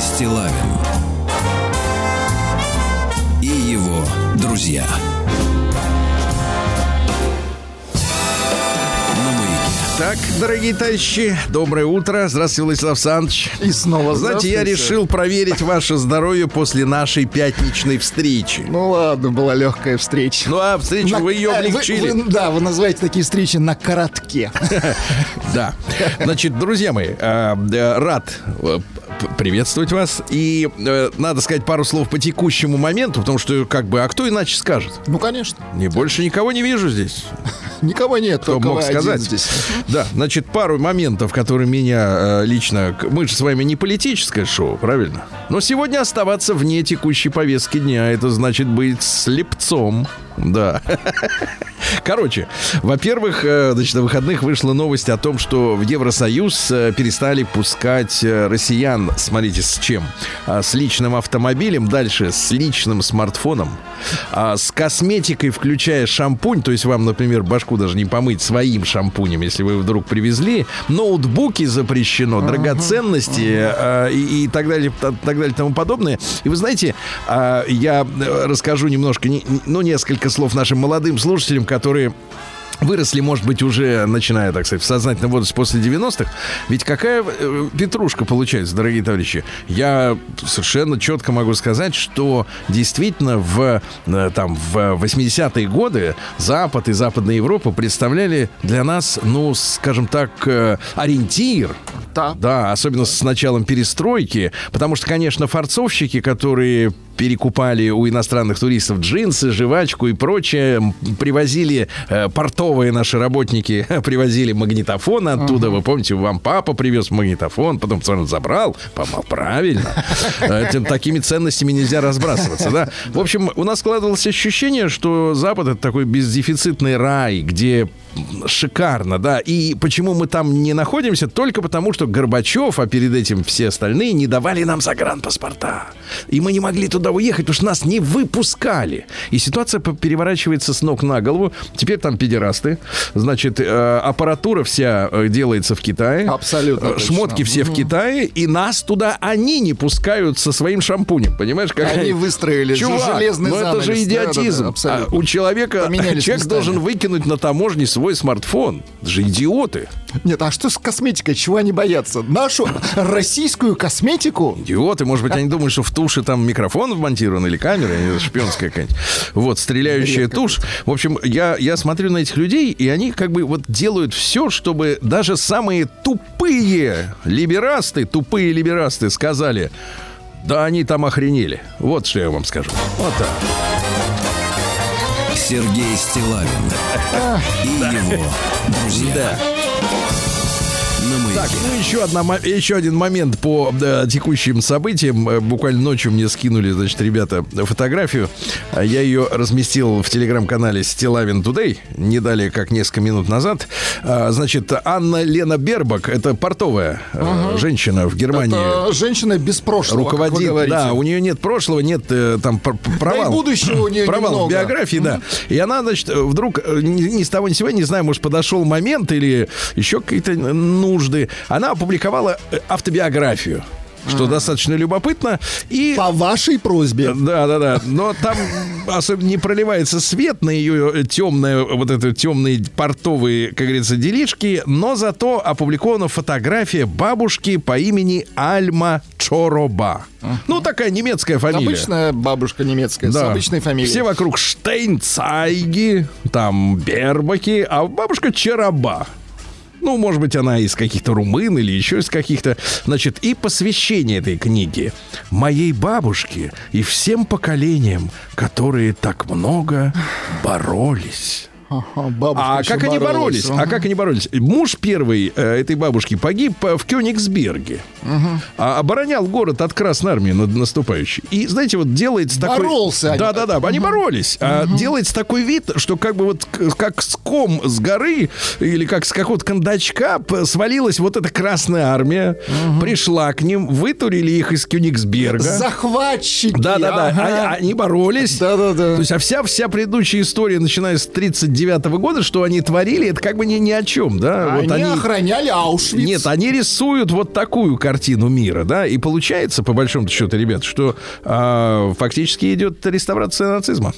Стилавин и его друзья. Так, дорогие товарищи, доброе утро. Здравствуйте, Владислав Александрович. И снова Знаете, я решил проверить ваше здоровье после нашей пятничной встречи. Ну ладно, была легкая встреча. Ну, а встречу На- вы ее облегчили. вы- да, вы называете такие встречи на коротке. Да. Значит, друзья мои, э, рад э, приветствовать вас. И э, надо сказать пару слов по текущему моменту, потому что, как бы, а кто иначе скажет? Ну, конечно. Не больше никого не вижу здесь. Никого нет, Кто мог сказать? здесь. Да, значит, пару моментов, которые меня э, лично... Мы же с вами не политическое шоу, правильно? Но сегодня оставаться вне текущей повестки дня, это значит быть слепцом. Да. Короче, во-первых, э, значит, на выходных вышла новость о том, что в Евросоюз э, перестали пускать э, россиян, смотрите, с чем? А, С личным автомобилем, дальше с личным смартфоном, а, с косметикой, включая шампунь, то есть вам, например, башку даже не помыть своим шампунем, если вы вдруг привезли, ноутбуки запрещено, драгоценности э, и, и так далее, та- так далее, тому подобное. И вы знаете, а, я э, расскажу немножко, не- не- ну, несколько слов нашим молодым слушателям, которые выросли, может быть, уже начиная, так сказать, в сознательном возрасте после 90-х. Ведь какая э, петрушка получается, дорогие товарищи? Я совершенно четко могу сказать, что действительно в, э, там, в 80-е годы Запад и Западная Европа представляли для нас, ну, скажем так, э, ориентир Да. да, особенно с началом перестройки, потому что, конечно, форцовщики, которые перекупали у иностранных туристов джинсы, жвачку и прочее, привозили э, портовые наши работники, привозили магнитофон оттуда, вы помните, вам папа привез магнитофон, потом сам забрал, помал правильно. Этим, такими ценностями нельзя разбрасываться, да. В общем, у нас складывалось ощущение, что Запад это такой бездефицитный рай, где шикарно, да. И почему мы там не находимся? Только потому, что Горбачев, а перед этим все остальные, не давали нам загранпаспорта. И мы не могли туда уехать, потому что нас не выпускали. И ситуация переворачивается с ног на голову. Теперь там педерасты. Значит, э, аппаратура вся э, делается в Китае. Абсолютно Э, точно. Шмотки все в Китае. И нас туда они не пускают со своим шампунем. Понимаешь, как Они выстроили Чувак, железный ну это же идиотизм. абсолютно. А у человека Поменялись человек местами. должен выкинуть на таможне свой смартфон. Это же идиоты. Нет, а что с косметикой? Чего они боятся? Нашу российскую косметику? Идиоты. Может быть, они думают, что в туше там микрофон вмонтирован или камера, или шпионская какая-нибудь. Вот, стреляющая Редко. тушь. В общем, я, я смотрю на этих людей, и они как бы вот делают все, чтобы даже самые тупые либерасты, тупые либерасты сказали, да они там охренели. Вот что я вам скажу. Вот так. Сергей Стилавин и его друзья. Так, ну еще, одна, еще один момент по э, текущим событиям. Э, Буквально ночью мне скинули, значит, ребята фотографию. А Я ее разместил в телеграм-канале Стилавин Тудей, не далее, как несколько минут назад. А, Значит, Анна Лена Бербак, это портовая э, женщина в Германии. Это женщина без прошлого, Руководит, да, у нее нет прошлого, нет э, там пр- пр- провал. будущего у нее Провал в немного. биографии, да. И она, значит, вдруг ни, ни с того ни с сего, не знаю, может, подошел момент или еще какие-то нужды. Она опубликовала э, автобиографию. Что достаточно любопытно. И По вашей просьбе. да, да, да. Но там особенно не проливается свет на ее темные, вот это темные портовые, как говорится, делишки, но зато опубликована фотография бабушки по имени Альма Чороба. Ну, такая немецкая фамилия. Обычная бабушка немецкая, с Да. обычной фамилией. Все вокруг Штейнцайги, там Бербаки, а бабушка Чараба. Ну, может быть, она из каких-то румын или еще из каких-то. Значит, и посвящение этой книги моей бабушке и всем поколениям, которые так много боролись. Ага, бабушка А как они боролись? ага. А как они боролись? Муж первый э, этой бабушки погиб в Кёнигсберге. А оборонял город от Красной Армии над наступающей. И, знаете, вот делается такой... Боролся они. Да-да-да, они боролись. А делается такой вид, что как бы вот как с ком с горы или как с какого-то кондачка свалилась вот эта Красная Армия, пришла к ним, вытурили их из Кёнигсберга. Захватчики. Да-да-да, ага. они, они боролись. Да-да-да. То есть, а вся, вся предыдущая история, начиная с 39 39 года, что они творили, это как бы ни, ни о чем, да? Они, охраняли Аушвиц. Нет, они рисуют вот такую картину мира, да, и получается, по большому счету, ребят, что а, фактически идет реставрация нацизма.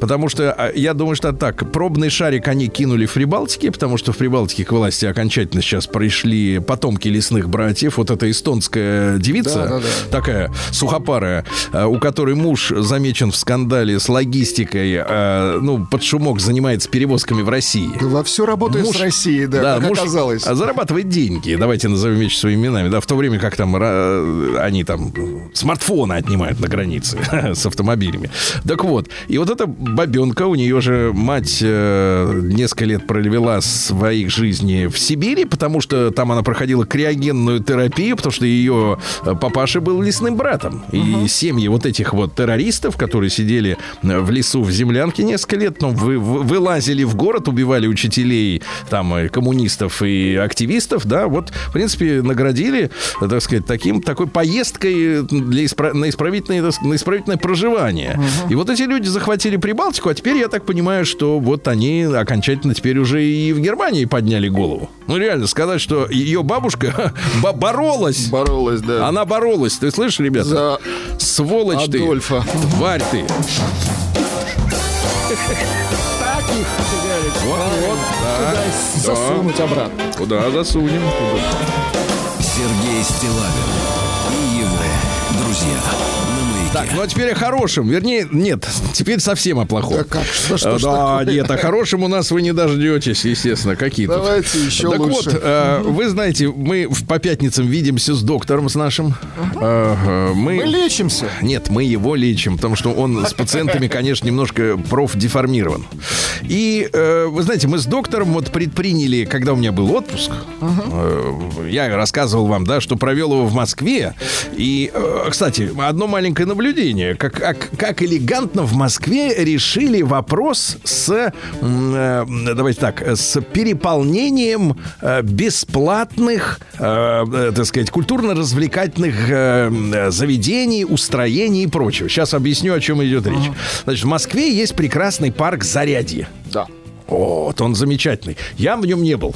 Потому что, а, я думаю, что так, пробный шарик они кинули в Прибалтике, потому что в Прибалтике к власти окончательно сейчас пришли потомки лесных братьев. Вот эта эстонская девица, Да, да, да. такая сухопарая, а, у которой муж замечен в скандале с логистикой, а, ну, под шумок занимается перевозками в России. Во все работает Муж- с Россией, да, как муж, оказалось. а, зарабатывает деньги. Давайте назовем вещи своими именами. Да, в то время как там они там смартфоны отнимают на границе с автомобилями. Так вот, и вот эта бабенка, у нее же мать э, несколько лет провела своих жизней в Сибири, потому что там она проходила криогенную терапию, потому что ее э, папаша был лесным братом. И семьи вот этих вот террористов, которые сидели э, в лесу в землянке несколько лет, ну, вы, вы- вылазили в город, убивали учителей, там, э, коммунистов и активистов, да, вот, в принципе, наградили, э, так сказать, таким, такой поездкой для испра- на, исправительное, на исправительное проживание. И вот эти люди захватили Прибалтику, а теперь я так понимаю, что вот они окончательно теперь уже и в Германии подняли голову. Ну, реально, сказать, что ее бабушка бо- боролась. Боролась, да. Она боролась, ты слышишь, ребята? За Сволочь ты. Адольфа. Тварь ты. Вот, вот, да. туда Да. засунуть обратно. Куда засунем? Сергей Стилавин Так, ну а теперь о хорошем. Вернее, нет, теперь совсем о плохом. Да как? Что, что Э, ж да, такое? нет, о хорошем у нас вы не дождетесь, естественно, какие тут. Давайте еще так лучше. вот, э, вы знаете, мы по пятницам видимся с доктором с нашим. Э, э, мы... Мы лечимся. Нет, мы его лечим, потому что он с пациентами, конечно, немножко профдеформирован. И, э, вы знаете, мы с доктором вот предприняли, когда у меня был отпуск, э, я рассказывал вам, да, что провел его в Москве. И, э, кстати, одно маленькое наблюдение. Как, как, как элегантно в Москве решили вопрос с, э, давайте так, с переполнением э, бесплатных, э, так сказать, культурно-развлекательных заведений, устроений и прочего. Сейчас объясню, о чем идет речь. Значит, в Москве есть прекрасный парк Зарядье. Да. Вот, он замечательный. Я в нем не был.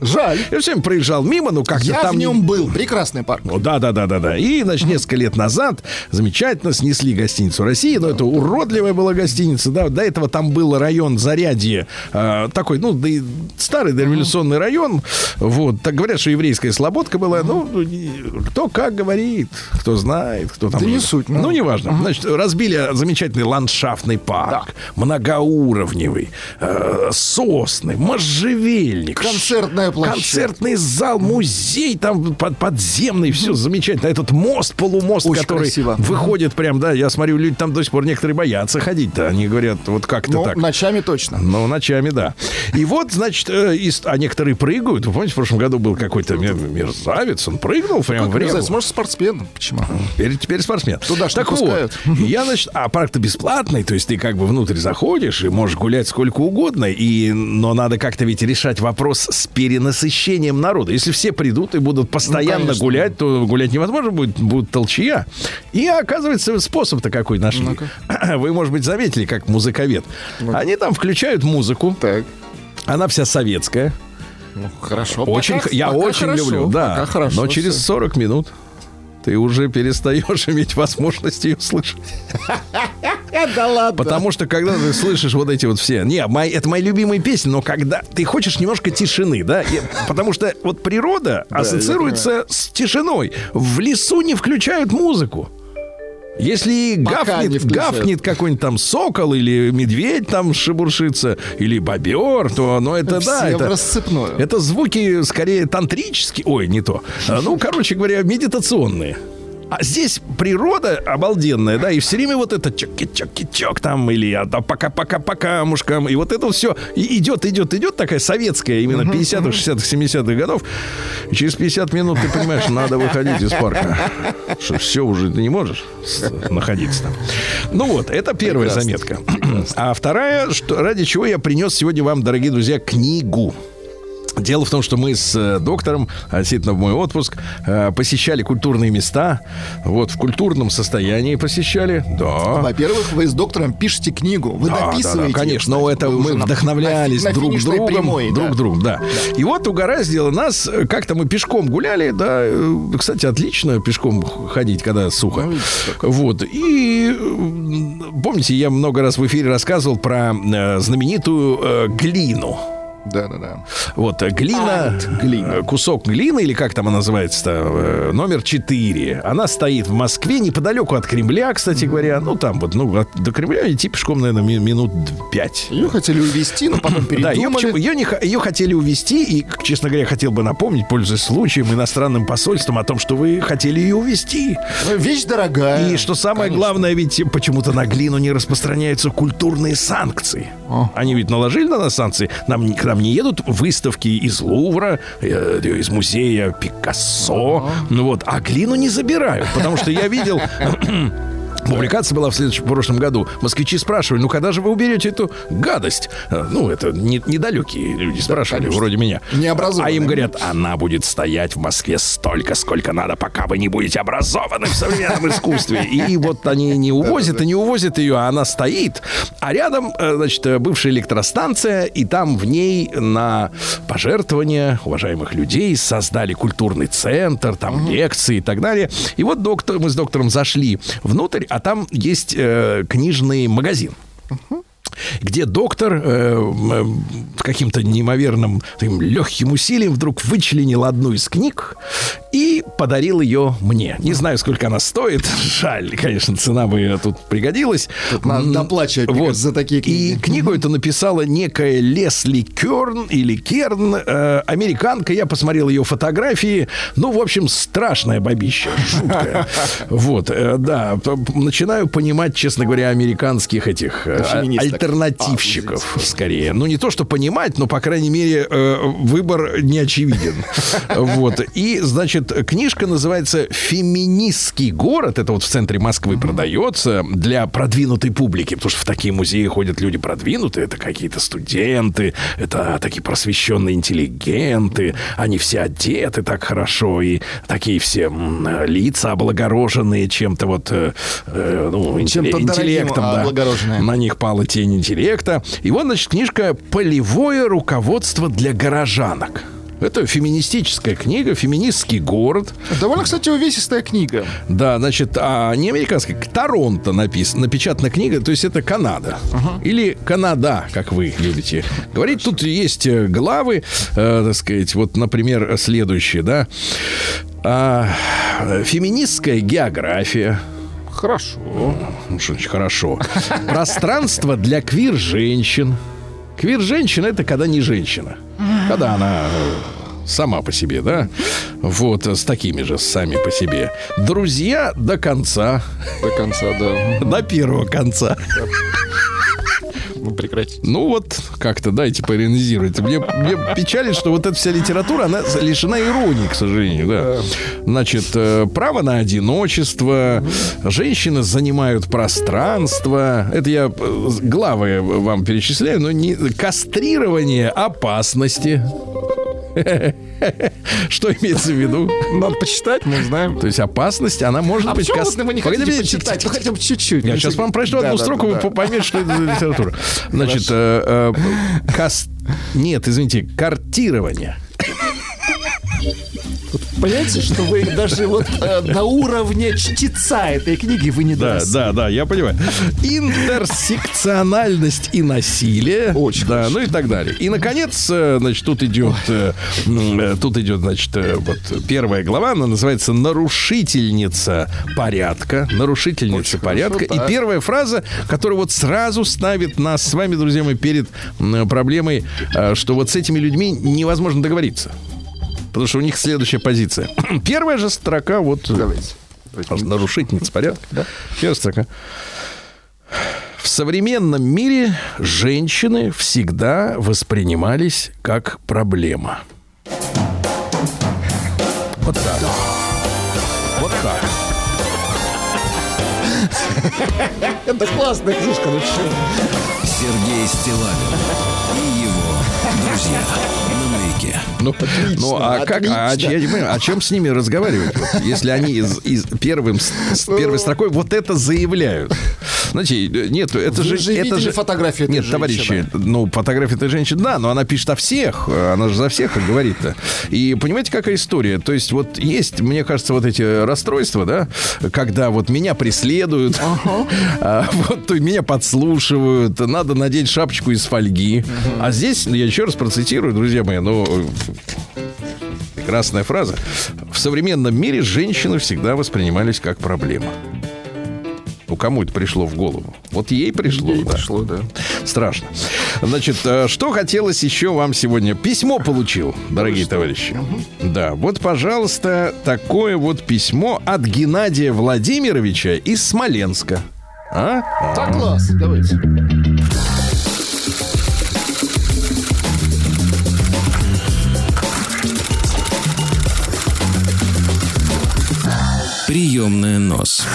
Жаль. Я все время проезжал мимо, но как-то Я там в не- нем был. Прекрасный парк. ну, да, да, да, да, да. И, значит, несколько лет назад замечательно снесли гостиницу России, но это уродливая была гостиница, да. До этого там был район Зарядье, э, такой, ну, да старый дореволюционный район. Вот, так говорят, что еврейская слободка была. Ну, ну, кто как говорит, кто знает, кто там. Да не суть, ну. Ну, неважно. Значит, разбили замечательный ландшафтный парк, многоуровневый, э, сосны, можжевельник, Концертная площадка. Концертный зал, музей там под- подземный, все замечательно. Этот мост, полумост, Очень который красиво. выходит прям, да, я смотрю, люди там до сих пор некоторые боятся ходить-то. Они говорят, вот как-то Ну, так. ночами точно. Ну, ночами, да. И вот, значит, э, из- а некоторые прыгают. Вы помните, в прошлом году был какой-то мер- мерзавец, он прыгнул прямо в Как реку. может, спортсмен. Почему? Теперь, теперь спортсмен. Туда не так пускают. вот, я, значит, а парк-то бесплатный, то есть ты как бы внутрь заходишь и можешь гулять сколько угодно, и, но надо как-то ведь решать вопрос с перенасыщением народа. Если все придут и будут постоянно конечно. гулять, то гулять невозможно будет, будет толчья. И оказывается, способ-то какой нашли. Вы, может быть, заметили, как музыковед. Они там включают музыку, Так. она вся советская. Ну, хорошо. Очень, Пока- я пока очень хорошо, люблю, да. пока хорошо но через всё. 40 минут ты уже перестаешь иметь возможность ее слышать. Да ладно. Потому что когда ты слышишь вот эти вот все... Не, мои, это мои любимые песни, но когда ты хочешь немножко тишины, да? И- потому что вот природа ассоциируется с тишиной. В лесу не включают музыку. Если Пока не гафнет, включают. гафнет какой-нибудь там сокол или медведь там шебуршится, или бобер, то ну, это да, Все в это, рассыпную. это звуки скорее тантрические. Ой, не то. Ну, короче говоря, медитационные. А здесь природа обалденная, да, и все время вот это чок-чок-чок там, или а, да, пока-пока-пока мушкам, и вот это все идет, идет, идет, такая советская, именно 50-х, 60-х, 70-х годов. И через 50 минут ты понимаешь, надо выходить из парка. Что все уже ты не можешь находиться там. Ну вот, это первая Прекрасно, заметка. А вторая, что, ради чего я принес сегодня вам, дорогие друзья, книгу. Дело в том, что мы с э, доктором, действительно в мой отпуск, э, посещали культурные места. Вот, в культурном состоянии посещали. Да. Во-первых, вы с доктором пишете книгу, вы Да, дописываете. да, да, конечно, но это мы вдохновлялись на, друг другом, прямой, друг да. другом, да. И вот угораздило нас, э, как-то мы пешком гуляли, да, кстати, отлично пешком ходить, когда сухо. Ну, Вот, и помните, я много раз в эфире рассказывал про знаменитую э, глину. Да, да, да. Вот, э, глина, Антглина. э, кусок глины, или как там она называется-то, э, номер 4. Она стоит в Москве, неподалеку от Кремля, кстати говоря. Ну, там вот, ну, от- до Кремля идти пешком, наверное, ми- минут 5. Ее хотели увезти, но потом Да, ее, передумали. ее, не, ее хотели увезти, и, честно говоря, хотел бы напомнить, пользуясь случаем, иностранным посольством о том, что вы хотели ее увезти. Вещь дорогая. И что самое Конечно. главное, ведь почему-то на глину не распространяются культурные санкции. О. Они ведь наложили на нас санкции. Нам, к нам не едут выставки из Лувра, э, из музея Пикассо. Ну вот, а глину не забирают, потому что я видел... Публикация была в следующем в прошлом году. Москвичи спрашивали, ну когда же вы уберете эту гадость? Э, Ну, это не- недалекие люди спрашивали, конечно. вроде меня. Необразованные. А им говорят, она будет стоять в Москве столько, сколько надо, пока вы не будете образованы в современном искусстве. И вот они не увозят и не увозят ее, а она стоит. А рядом, э, значит, э, бывшая электростанция, и там в ней на пожертвования уважаемых людей создали культурный центр, там лекции и так далее. И вот доктор, мы с доктором зашли внутрь, а там есть э, книжный магазин где доктор э, э, каким-то неимоверным таким легким усилием вдруг вычленил одну из книг и подарил ее мне. Не знаю, сколько она стоит. Жаль, конечно, цена бы тут пригодилась. Тут надо доплачивать, кажется, за такие книги. И книгу эту написала некая Лесли Керн или Керн, э, американка. Я посмотрел ее фотографии. Ну, в общем, страшная бабища, жуткая. Вот, э, да. Начинаю понимать, честно говоря, американских этих э, Альтернативщиков, скорее. Ну, не то, что понимать, но, по крайней мере, э, выбор не очевиден. Вот. И, значит, книжка называется «Феминистский город». Это вот в центре Москвы продается для продвинутой публики. Потому что в такие музеи ходят люди продвинутые. Это какие-то студенты, это такие просвещенные интеллигенты. Они все одеты так хорошо. И такие все лица облагороженные чем-то вот, э, э, ну, дорогим интеллектом. да. На них пала тень интеллекта. И вот, значит, книжка «Полевое руководство для горожанок». Это феминистическая книга, феминистский город. Довольно, кстати, увесистая книга. Да, значит, а не американская, Торонто написана, напечатана книга, то есть это Канада. Или Канада, как вы любите говорить. Тут есть э, главы, э, так сказать, вот, например, следующие, да. А, э, феминистская география. Хорошо. Что значит хорошо. Пространство для квир-женщин. Квир-женщина это когда не женщина. Когда она э, сама по себе, да? Вот, э, с такими же сами по себе. Друзья до конца. До конца, да. До первого конца. Ну, прекратите. Ну вот, как-то дайте поиронизировать. Мне, мне печалит, что вот эта вся литература, она лишена иронии, к сожалению, да. Значит, э, право на одиночество, женщины занимают пространство. Это я э, главы вам перечисляю, но не кастрирование опасности. Что имеется в виду? Надо почитать, мы знаем. То есть опасность, она может А быть... почему кас- вот вы не хотите почитать? Ну, хотя бы чуть-чуть. я сейчас вам прочту одну строку, вы поймете, что это за литература. Значит, э, э, кас- нет, извините, картирование. Понимаете, что вы даже вот э, на уровне чтеца этой книги вы не Да, доросли. да, да, я понимаю. Интерсекциональность и насилие. Очень Да, хорошо. ну и так далее. И, наконец, э, значит, тут идет, э, э, тут идет, значит, э, вот первая глава, она называется «Нарушительница порядка». Нарушительница порядка. хорошо, и так. первая фраза, которая вот сразу ставит нас с вами, друзья мои, перед м, проблемой, э, что вот с этими людьми невозможно договориться. Потому что у них следующая позиция. Первая же строка, вот э, Давайте. Нарушительница порядка. Да? Первая строка. В современном мире женщины всегда воспринимались как проблема. Вот так. Вот так. Это классная книжка, ну что? Сергей Стилавин и его друзья маяке. Ну, ну а как, а, я не понимаю, о чем с ними разговаривать, вот, если они из, из первым, с, с первой строкой вот это заявляют? Знаете, нет, это Вы же... же это же... фотографии этой Нет, женщины? товарищи, ну, фотография этой женщины, да, но она пишет о всех, она же за всех говорит-то. И понимаете, какая история? То есть вот есть, мне кажется, вот эти расстройства, да, когда вот меня преследуют, а, вот то меня подслушивают, надо надеть шапочку из фольги. А здесь, я еще раз процитирую, друзья мои, ну, прекрасная фраза. В современном мире женщины всегда воспринимались как проблема. Ну, кому это пришло в голову? Вот ей пришло, Ей да. пришло, да. Страшно. Значит, э, что хотелось еще вам сегодня? Письмо получил, дорогие товарищи. Да, вот, пожалуйста, такое вот письмо от Геннадия Владимировича из Смоленска. А? Так, класс, давайте. Приемная нос.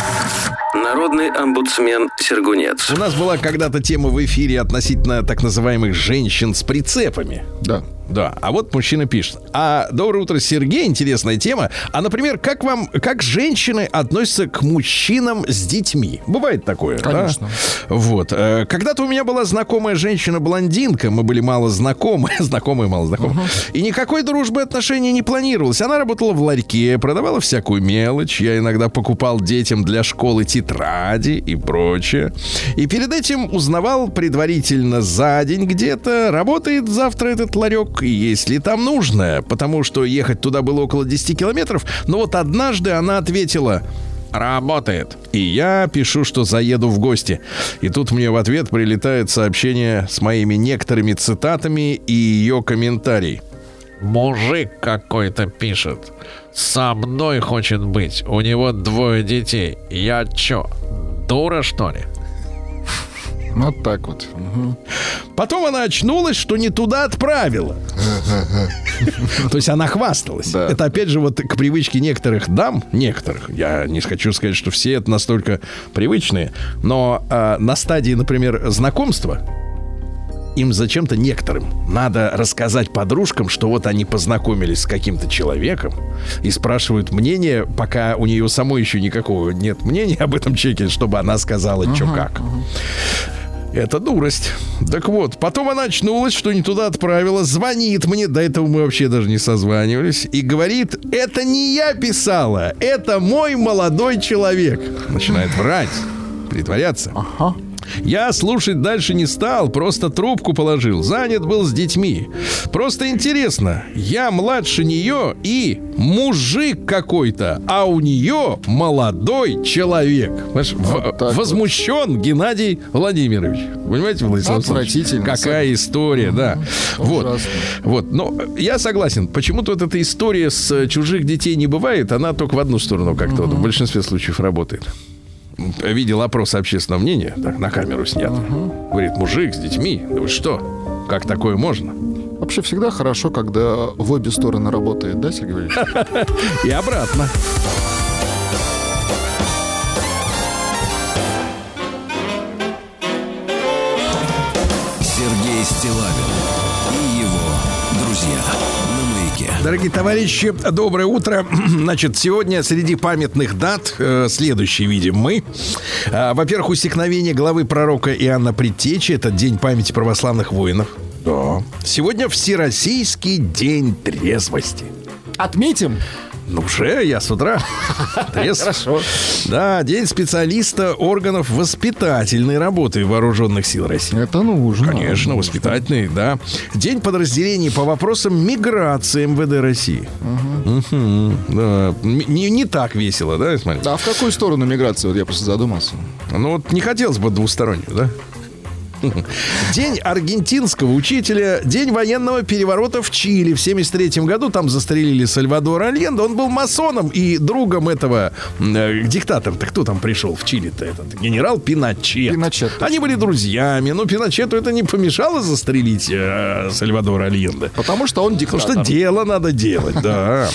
Народный омбудсмен Сергунец. У нас была когда-то тема в эфире относительно так называемых женщин с прицепами. Да. Да, а вот мужчина пишет. А доброе утро, Сергей, интересная тема. А, например, как вам, как женщины относятся к мужчинам с детьми? Бывает такое, да? Конечно. Вот. Э, Когда-то у меня была знакомая женщина-блондинка, мы были мало знакомы, знакомые мало знакомы, и никакой дружбы отношений не планировалось. Она работала в ларьке, продавала всякую мелочь, я иногда покупал детям для школы тетради и прочее. И перед этим узнавал предварительно за день где-то, работает завтра этот ларек, и если там нужно, потому что ехать туда было около 10 километров, но вот однажды она ответила, Работает. И я пишу, что заеду в гости. И тут мне в ответ прилетает сообщение с моими некоторыми цитатами и ее комментарий. Мужик какой-то пишет. Со мной хочет быть. У него двое детей. Я чё, дура что ли? Вот так вот. Потом она очнулась, что не туда отправила. То есть она хвасталась. Это опять же вот к привычке некоторых дам, некоторых, я не хочу сказать, что все это настолько привычные, но а, на стадии, например, знакомства им зачем-то некоторым надо рассказать подружкам, что вот они познакомились с каким-то человеком и спрашивают мнение, пока у нее самой еще никакого нет мнения об этом человеке, чтобы она сказала, что как. Это дурость. Так вот, потом она очнулась, что не туда отправила, звонит мне, до этого мы вообще даже не созванивались, и говорит, это не я писала, это мой молодой человек. Начинает врать, притворяться. Ага. Я слушать дальше не стал, просто трубку положил. Занят был с детьми. Просто интересно, я младше нее и мужик какой-то, а у нее молодой человек. Понимаешь, в- так вот. возмущен Геннадий Владимирович. Понимаете, Владислав? Отвратительно. Какая история, да. Вот. Ужасно. Вот. Но я согласен. Почему-то вот эта история с э, чужих детей не бывает. Она только в одну сторону как-то вот в большинстве случаев работает. Видел опрос общественного мнения, так, на камеру снят. Говорит, мужик с детьми, да вы что? Как такое можно? Вообще всегда хорошо, когда в обе стороны работает, да, Сергей Валерьевич? И обратно. Дорогие товарищи, доброе утро. Значит, сегодня среди памятных дат э, следующий видим мы. А, во-первых, усекновение главы пророка Иоанна Предтечи. Это День памяти православных воинов. Да. Сегодня Всероссийский день трезвости. Отметим. Ну, уже я с утра. Хорошо. Да, день специалиста органов воспитательной работы вооруженных сил России. Это нужно. Конечно, воспитательный, да. День подразделений по вопросам миграции МВД России. Да. Не, не так весело, да, смотри? А в какую сторону миграции? Вот я просто задумался. Ну вот не хотелось бы двустороннюю, да? День аргентинского учителя, день военного переворота в Чили в 73 году. Там застрелили Сальвадора Альенда. Он был масоном и другом этого э, диктатора-то. Кто там пришел в Чили-то этот? Генерал Пиночет. Пиночет. Они были друзьями. Но Пиночету это не помешало застрелить э, Сальвадора Альенда. Потому что он диктатор. Потому что дело надо делать, да.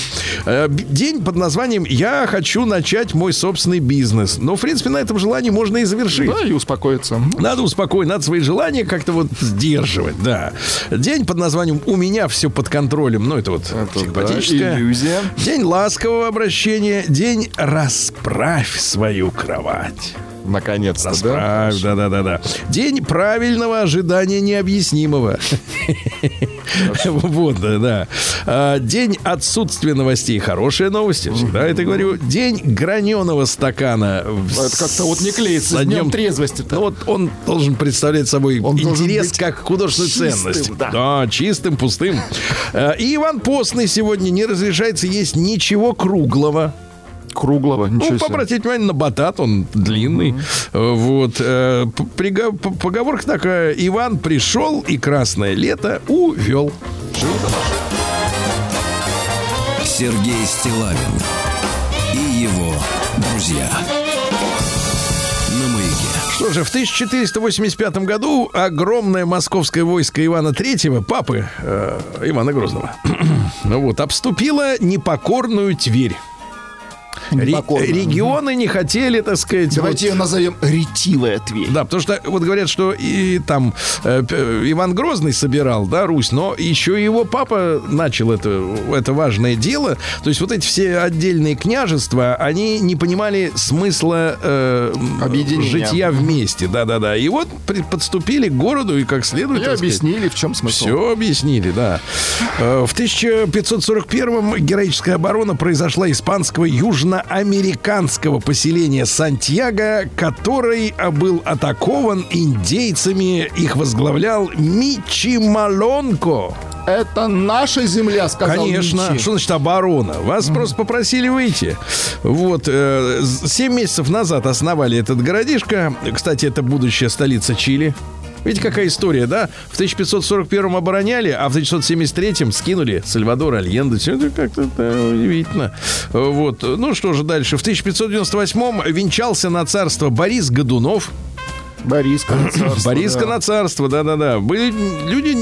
Э, День под названием «Я хочу начать мой собственный бизнес». Но, в принципе, на этом желании можно и завершить. Да, и успокоиться. Надо успокоить, надо свои свои желания как-то вот сдерживать, да. День под названием «У меня все под контролем». Ну, это вот Это, симпатическое. да, иллюзия. День ласкового обращения. День «Расправь свою кровать». Наконец-то, да? Расправь, да-да-да-да. День правильного ожидания необъяснимого. Вот, да, да. А, День отсутствия новостей. Хорошие новости. Всегда это говорю. День граненого стакана. Это как-то вот не клеится с днем трезвости-то. Ну вот он должен представлять собой интерес как художественную ценность. да. чистым, пустым. А, И Иван Постный сегодня не разрешается есть ничего круглого. Круглого, ничего Ну, себе. обратите внимание на батат, он длинный. Э, Вот. э, приго- Поговорка такая. Иван пришел и красное лето увел. Сергей Стилавин и его друзья. На маяке. Что же, в 1485 году огромное московское войско Ивана III, папы э, Ивана Грозного, ну вот, обступило непокорную Тверь. Непокорную. регионы не хотели, так сказать, Давайте вот- ее назовем ретивая Тверь. Да, потому что вот говорят, что и там э, Иван Грозный собирал, да, Русь, но еще и его папа начал это, это важное дело. То есть вот эти все отдельные княжества, они не понимали смысла э, житья вместе, да-да-да. И вот подступили к городу и как следует... И так сказать, объяснили, в чем смысл. все объяснили, да. Э, В 1541-м героическая оборона произошла испанского южноамериканского поселения Сантьяго, который был атакован индейцами. Их возглавлял Мичи Малонко. Это наша земля, сказал Конечно. Мичи. Что значит оборона? Вас просто попросили выйти. Вот. э, Семь месяцев назад основали этот городишко. Кстати, это будущая столица Чили. Видите, какая история, да? В 1541 обороняли, а в 1973 скинули Сальвадор Альенде. Все это как-то да, удивительно. Вот. Ну что же дальше? В 1598 венчался на царство Борис Годунов. Борис Бориска на царство, да-да-да. Были люди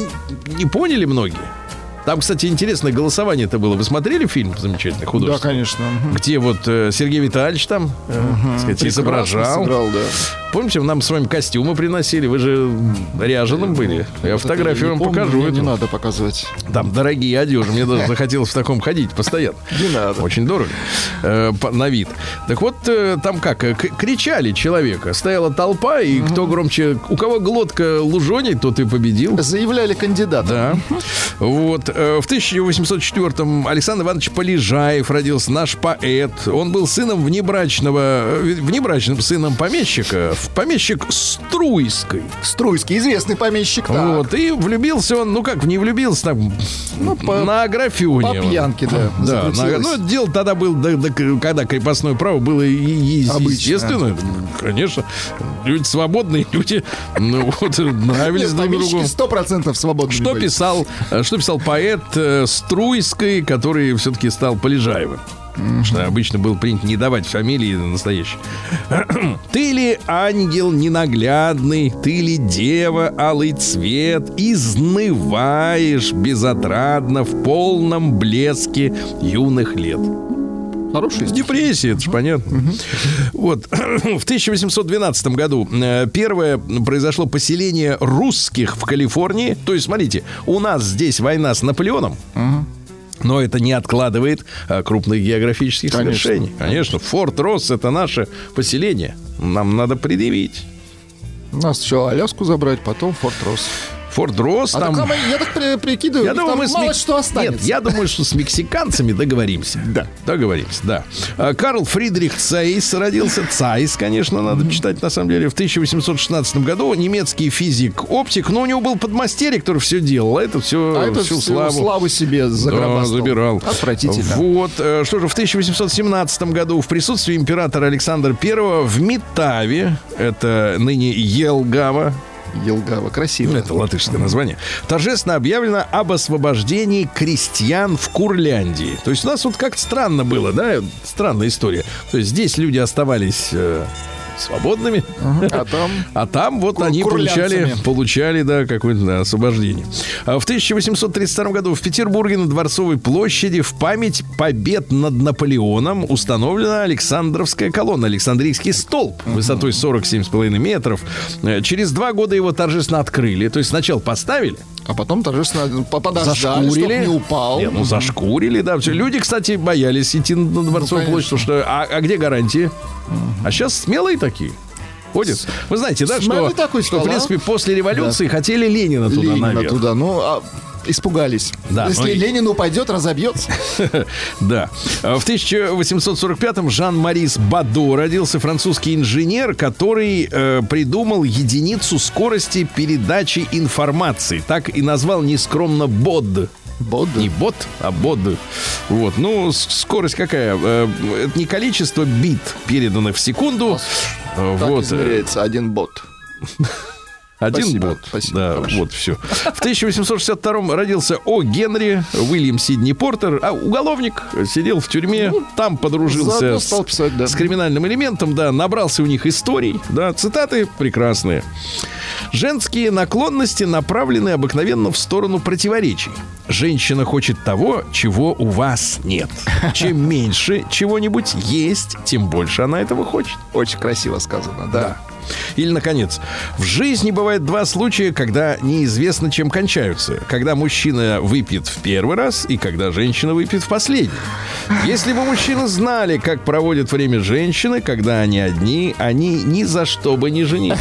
не поняли многие. Там, кстати, интересное голосование это было. Вы смотрели фильм замечательный Да, художественный? конечно. Мгм. Где вот э, Сергей Витальевич там, э, так сказать, Прекрасно изображал. сыграл, да. Помните, нам с вами костюмы приносили? Вы же ряженым были. Я фотографию Не вам помню, покажу. мне Не надо показывать. Там дорогие одежды. Мне даже захотелось в таком ходить постоянно. Не надо. Очень дорого. Э, на вид. Так вот, э, там как? э, кричали человека. Стояла толпа, и кто громче... У кого глотка лужоней, тот и победил. Заявляли кандидата. Да. Вот. Э, В 1804-м Александр Иванович Полежаев родился, наш поэт. Он был сыном внебрачного, э, внебрачным сыном помещика, в помещик Струйской. Струйский, известный помещик. так. Вот. И влюбился он, ну как, не влюбился, так, по- на Аграфюне. по пьянке, да, Да, на- ну, дело тогда было, да- да, когда крепостное право было и, и- Обычно. естественно, конечно. Люди свободные, люди, ну вот, нравились Нет, друг другу. сто процентов свободны. Что писал, э, что писал поэт э, Струйской, который все-таки стал Полежаевым? Что обычно было принято не давать фамилии настоящие. Ты ли ангел ненаглядный, ты ли дева алый цвет, изнываешь безотрадно в полном блеске юных лет. Хороший С депрессией, это же понятно. Вот. В 1812 году э, первое произошло поселение русских в Калифорнии. То есть, смотрите, у нас здесь война с Наполеоном. Но это не откладывает а, крупных географических Конечно. совершений. Конечно, Форт Росс это наше поселение. Нам надо предъявить. Нас сначала Аляску забрать, потом Форт Росс. Форт Росс А там... так, я так при- прикидываю, Я думаю, там мы с мало мек- что останется. Нет, я думаю, что с мексиканцами договоримся. Да. Договоримся, да. А, Карл Фридрих Цейс родился. Цайс, конечно, надо читать на самом деле. В 1816 году немецкий физик-оптик. Но у него был подмастерье, который все делал. А это все, А это всю всю славу. славу себе Да, загробастал. забирал. Отвратительно. Вот. э, Что же, в 1817 году в присутствии императора Александра I в Митаве, это ныне Елгава, Елгава, красиво. ну, это латышское название. Торжественно объявлено об освобождении крестьян в Курляндии. То есть у нас вот как-то странно было, да? Странная история. То есть здесь люди оставались э, свободными. А там А там вот они получали, получали, да, какое-то да, освобождение. А В 1832 году в Петербурге на Дворцовой площади в память побед над Наполеоном установлена Александровская колонна, Александрийский столб высотой 47,5 метров. Э, Через два года его торжественно открыли. То есть сначала поставили, А потом торжественно по- подождали, чтоб зашкурили. не упал. Не, ну, зашкурили, да. Все. Люди, кстати, боялись идти на Дворцовую Ну, площадь, потому что а, а где гарантии? А сейчас смелые такие. Ходят. Вы знаете, да, что, такой что, в а? принципе, после революции хотели Ленина туда Ленина наверх. туда. Ну, а испугались. Да, Если ну Ленин упадет, разобьется. Да. В 1845-м Жан-Марис Бадо родился французский инженер, который э, придумал единицу скорости передачи информации. Так и назвал нескромно БОД. Бод. Не бот, а бод. Вот. Ну, скорость какая? Э, Это не количество бит, переданных в секунду. Э, Так Вот. измеряется один бот. Один Спасибо, бот. спасибо, да, хорошо. вот все. В 1862 родился О. Генри Уильям Сидни Портер, а уголовник сидел в тюрьме, там подружился с, писать, да. с криминальным элементом, да, набрался у них историй, да, цитаты прекрасные. Женские наклонности направлены обыкновенно в сторону противоречий. Женщина хочет того, чего у вас нет. Чем меньше чего-нибудь есть, тем больше она этого хочет. Очень красиво сказано, да. Или, наконец, в жизни бывает два случая, когда неизвестно, чем кончаются. Когда мужчина выпьет в первый раз и когда женщина выпьет в последний. Если бы мужчины знали, как проводят время женщины, когда они одни, они ни за что бы не женились.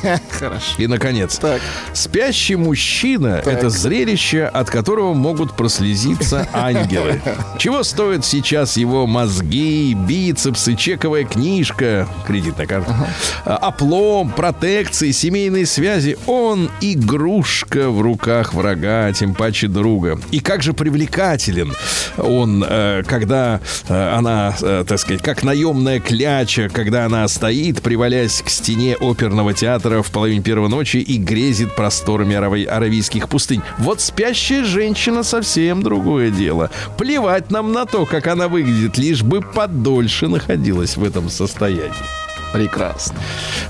Хорошо. И, наконец, Так. спящий мужчина – это зрелище, от которого могут прослезиться ангелы. Чего стоят сейчас его мозги, бицепсы, чековая книжка, кредитная карта, а, оплом, протекции, семейные связи. Он игрушка в руках врага, тем паче друга. И как же привлекателен он, э, когда э, она, э, так сказать, как наемная кляча, когда она стоит, привалясь к стене оперного театра в половине первой ночи и грезит просторами арави- аравийских пустынь. Вот спящая женщина совсем другое дело. Плевать нам на то, как она выглядит, лишь бы подольше находилась в этом состоянии. Прекрасно.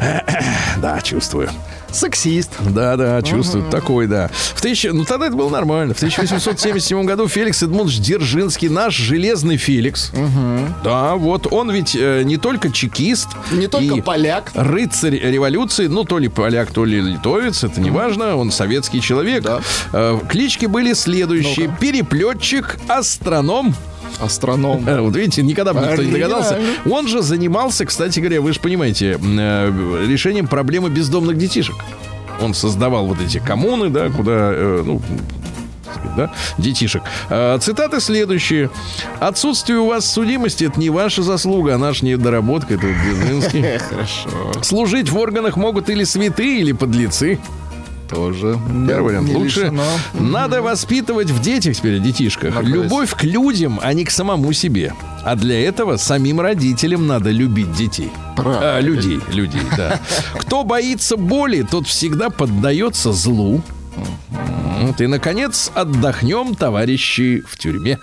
Да, чувствую. Сексист. Да, да, чувствую. Такой, да. В тысяча... Ну, тогда это было нормально. В 1877 году Феликс Эдмундович Дзержинский, наш железный Феликс. Да, вот он ведь э, не только чекист. Не только и поляк. Рыцарь революции, ну, то ли поляк, то ли литовец, это не важно, он советский человек. Да. Э, клички были следующие. Переплетчик, астроном, Астроном. Э, Вот видите, никогда бы никто не догадался. Он же занимался, кстати говоря, вы же понимаете, э, решением проблемы бездомных детишек. Он создавал вот эти коммуны, да, куда, э, ну, да, детишек. Цитаты следующие. «Отсутствие у вас судимости – это не ваша заслуга, а наша недоработка». Это вот. Хорошо. Служить в органах могут или святые, или подлецы. Тоже. Первый вариант лучше. лишено. Надо воспитывать в детях теперь, детишках, Нравится. любовь к людям, а не к самому себе. А для этого самим родителям надо любить детей. Правильно. А, людей, людей, да. Кто боится боли, тот всегда поддается злу. Вот, и, наконец, отдохнем, товарищи, в тюрьме.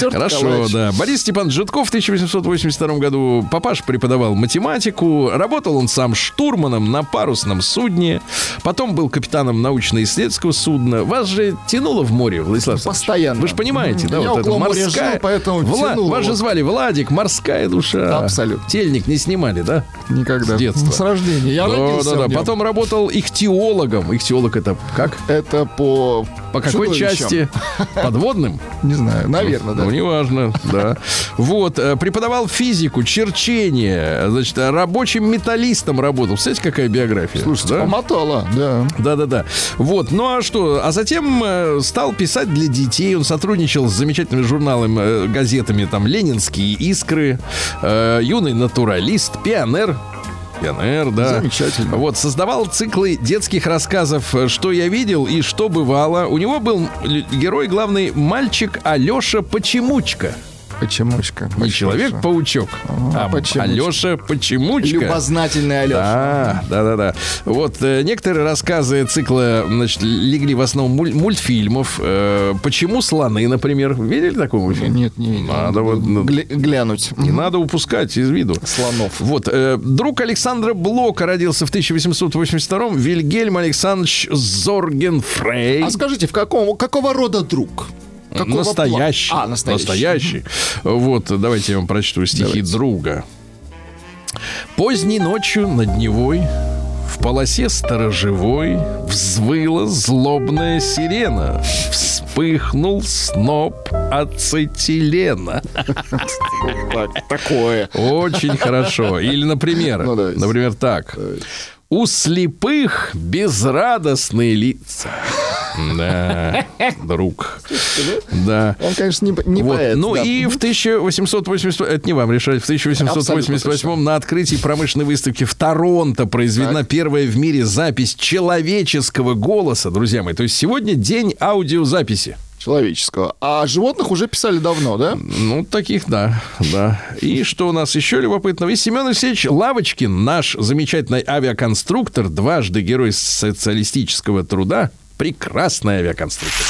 Хорошо, да. Борис Степан Житков в 1882 году папаш преподавал математику. Работал он сам штурманом на парусном судне. Потом был капитаном научно-исследовательского судна. Вас же тянуло в море, Владислав? Постоянно. Вы же понимаете, да? Вот это морская... поэтому Вла- тянуло Вас же звали Владик, морская душа. Абсолютно. Тельник не снимали, да? Никогда. С детства. С рождения. Я родился да, да. в нем. Потом работал ихтиологом. Ихтиолог это как? Это по... По какой части? Подводным? Не знаю. Наверное, да. Ну, неважно, да. Вот, э, преподавал физику, черчение, значит, рабочим металлистом работал. Представляете, какая биография? Слушайте, да? помотала, да. Да-да-да. Вот, ну а что? А затем э, стал писать для детей. Он сотрудничал с замечательными журналами, э, газетами, там, «Ленинские искры», «Юный натуралист», «Пионер». Пионер, да. Замечательно. Вот, создавал циклы детских рассказов э, «Что я видел» и «Что бывало». У него был герой главный мальчик Алеша Почемучка. Почемучка. Не человек-паучок, а почемучка. Алеша Почемучка. Любознательный Алеша. Да, да, да, да. Вот э, некоторые рассказы цикла, значит, легли в основу муль- мультфильмов. Э, Почему слоны, например? Видели такой мультфильм? Нет, не видел. Надо вот, ну, Гля- глянуть. не надо упускать из виду. Слонов. Вот, э, друг Александра Блока родился в 1882-м, Вильгельм Александрович Зоргенфрей. А скажите, в каком, какого рода друг? Какого настоящий. пла- А, настоящий. Настоящий. Вот, давайте я вам прочту стихи Давайте. друга. Поздней ночью над Невой в полосе сторожевой взвыла злобная сирена. Вспыхнул сноп ацетилена. Так, такое. Очень хорошо. Или, например, Ну, например, так. У слепых безрадостные лица. Да, друг. Да. Он, конечно, не, не Вот. поэт. Ну да. и в 1888... Это не вам решать. В 1888 на открытии промышленной выставки в Торонто произведена первая в мире запись человеческого голоса, друзья мои. То есть сегодня день аудиозаписи. Человеческого. А животных уже писали давно, да? Ну, таких, да, да. И что у нас еще любопытного? И Семен Алексеевич Лавочкин, наш замечательный авиаконструктор, дважды герой социалистического труда, прекрасный авиаконструктор.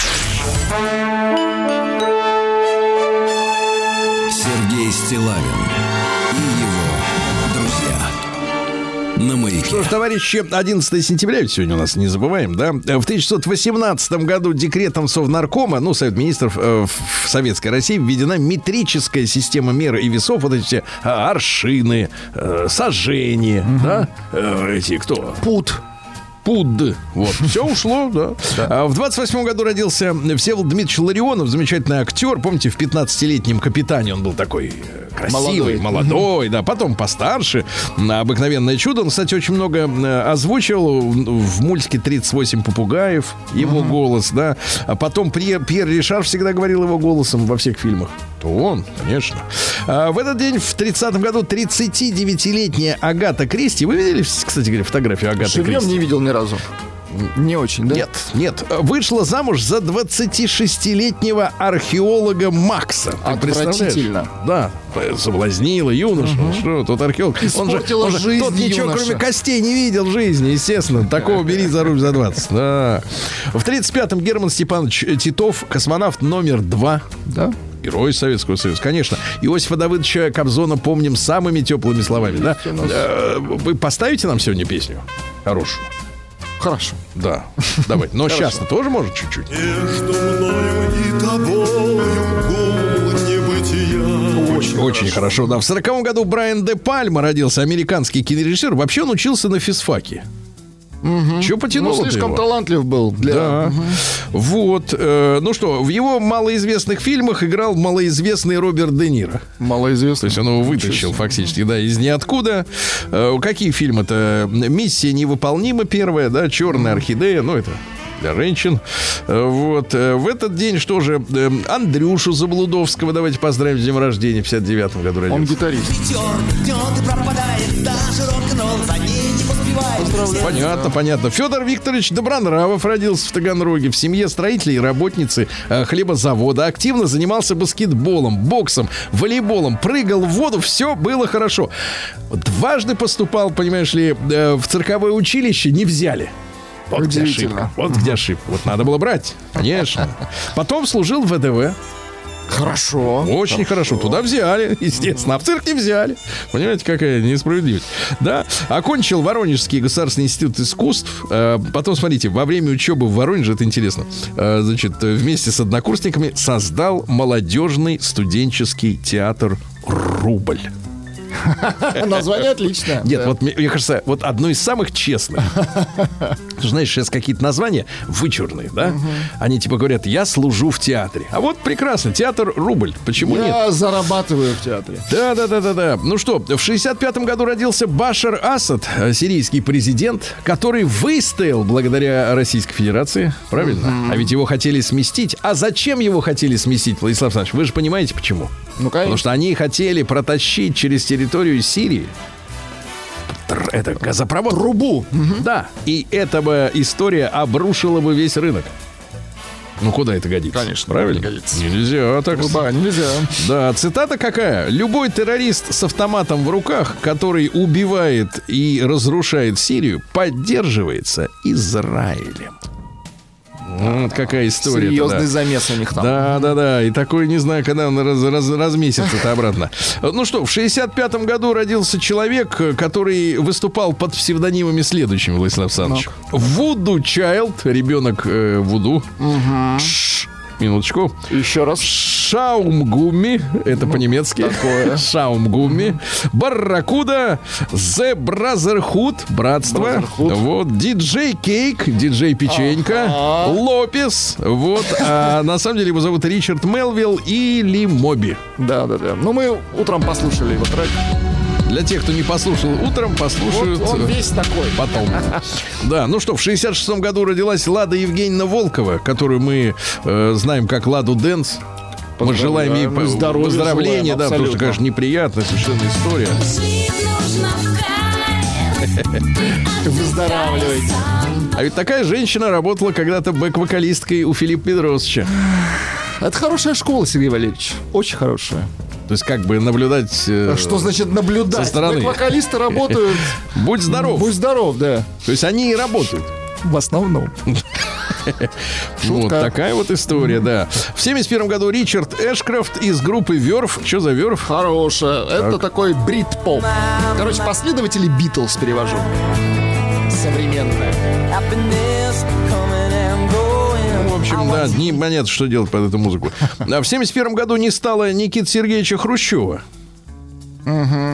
Сергей Стилавин На маяке. Что ж, товарищи, 11 сентября ведь сегодня у нас не забываем, да? В 1918 году декретом Совнаркома, ну, Совет министров э, в Советской России введена метрическая система мер и весов, вот эти все, а, аршины, э, сожжения, да? Э, эти кто? Пут. Пуд. Вот. Все ушло, да. А в 28 году родился Всеволод Дмитриевич Ларионов, замечательный актер. Помните, в 15-летнем «Капитане» он был такой э, красивый, Молодой. молодой, да. Потом постарше. «Обыкновенное чудо». Он, кстати, очень много э, озвучивал в мультике «38 попугаев». Его голос, да. А потом Пьер, Пьер Ришар всегда говорил его голосом во всех фильмах. То он, конечно. А в этот день, в 30-м году, 39-летняя Агата Кристи. Вы видели, кстати говоря, фотографию Агаты Живьем Кристи? не видел ни разу. Не очень, да? Нет, нет. Вышла замуж за 26-летнего археолога Макса. Ты? Отвратительно. Да, соблазнила юношу. Что, тот археолог. Он же, Испортила он же жизнь тот ничего, юноше. кроме костей, не видел в жизни, естественно. Такого бери за руль за 20. Да. В 35-м Герман Степанович Титов, космонавт номер два. Да? Герой Советского Союза, конечно. Иосифа Давыдовича Кобзона помним самыми теплыми словами, да? Э, Вы поставите нам сегодня песню хорошую? Хорошо. Да, давайте. Но сейчас-то тоже может чуть-чуть. Между мною и тобою небытия. Очень, Очень хорошо, да. В сороковом году Брайан Де Пальма родился, американский кинорежиссер. Вообще он учился на физфаке. Чего Ну, потянуло слишком талантлив был для... Да. Вот. э, ну что, в его малоизвестных фильмах играл малоизвестный Роберт Де Ниро. То Малоизвестный. есть он его вытащил фактически, да, из ниоткуда. Э, какие фильмы-то? «Миссия невыполнима» первая, да, «Черная орхидея», ну, это для женщин. Э, Вот. э, В этот день что же? э, Андрюшу Заблудовского давайте поздравим с днем рождения в 59 году родился. Он гитарист. Понятно, понятно. Федор Викторович Добронравов родился в Таганроге в семье строителей и работницы э, хлебозавода. Активно занимался баскетболом, боксом, волейболом, прыгал в воду. Все было хорошо. Дважды поступал, понимаешь ли, э, в цирковое училище, не взяли. Вот где ошибка. Вот где ошибка. Вот надо было брать. Конечно. Потом служил в ВДВ. Хорошо. Очень хорошо. Туда взяли, естественно. А в цирк не взяли. Понимаете, какая несправедливость. Да. Окончил Воронежский государственный институт искусств. Э, Потом, смотрите, во время учебы в Воронеже, это интересно, э, значит, вместе с однокурсниками создал молодежный студенческий театр «Рубль». Название отличное. Нет, вот мне, кажется, вот одно из самых честных. Знаешь, сейчас какие-то названия вычурные, да? Они типа говорят, я служу в театре. А вот прекрасно, театр «Рубль». Почему нет? Я зарабатываю в театре. Да, да, да, да, да. Ну что, в 65-м году родился Башар Асад, э, сирийский президент, который выстоял благодаря Российской Федерации. Правильно? А ведь его хотели сместить. А зачем его хотели сместить, Владислав Александрович? Вы же понимаете, почему? Ну, Потому конечно. что они хотели протащить через территорию Сирии это газопровод. Трубу. Да. И эта бы история обрушила бы весь рынок. Ну, куда это годится? Конечно, правильно? не годится. Нельзя так. Ба, нельзя. Да, цитата какая? Любой террорист с автоматом в руках, который убивает и разрушает Сирию, поддерживается Израилем. Вот какая история. Серьезный замес у них там. Да, да, да. И такой, не знаю, когда он раз, раз- разместится это обратно. Ну что, в 65-м году родился человек, который выступал под псевдонимами следующими, Владислав Александрович. Вуду Чайлд, ребенок э, Вуду. Ш- Минуточку. Еще раз. Шаумгуми, это по-немецки. такое. Шаумгуми. Барракуда. The Brotherhood, братство. Brotherhood. Вот. Диджей Кейк, диджей Печенька. Ага. Лопес. Вот. А на самом деле его зовут Ричард Мелвилл или Моби. Да, да, да. Ну, мы утром послушали его трек. Для тех, кто не послушал утром, послушают Вот он э, весь такой. потом. Да, ну что, в 66-м году родилась Лада Евгеньевна Волкова, которую мы э, знаем как Ладу Дэнс. Мы желаем ей здоровья выздоровления, желаем, да, потому что, конечно, неприятная совершенно история. Выздоравливайте. А ведь такая женщина работала когда-то бэк-вокалисткой у Филиппа Петросовича. Это хорошая школа, Сергей Валерьевич. Очень хорошая. То есть как бы наблюдать... э, Что значит наблюдать? со стороны. Вокалисты работают. Будь здоров. Будь здоров, да. То есть они и работают. В основном. Вот такая вот история, да. В 71 году Ричард Эшкрафт из группы Верф. Что за Верф? Хорошая. Это такой брит-поп. Короче, последователи Битлз перевожу. Современная. Да, не понятно, что делать под эту музыку. А в 71 году не стало Никиты Сергеевича Хрущева.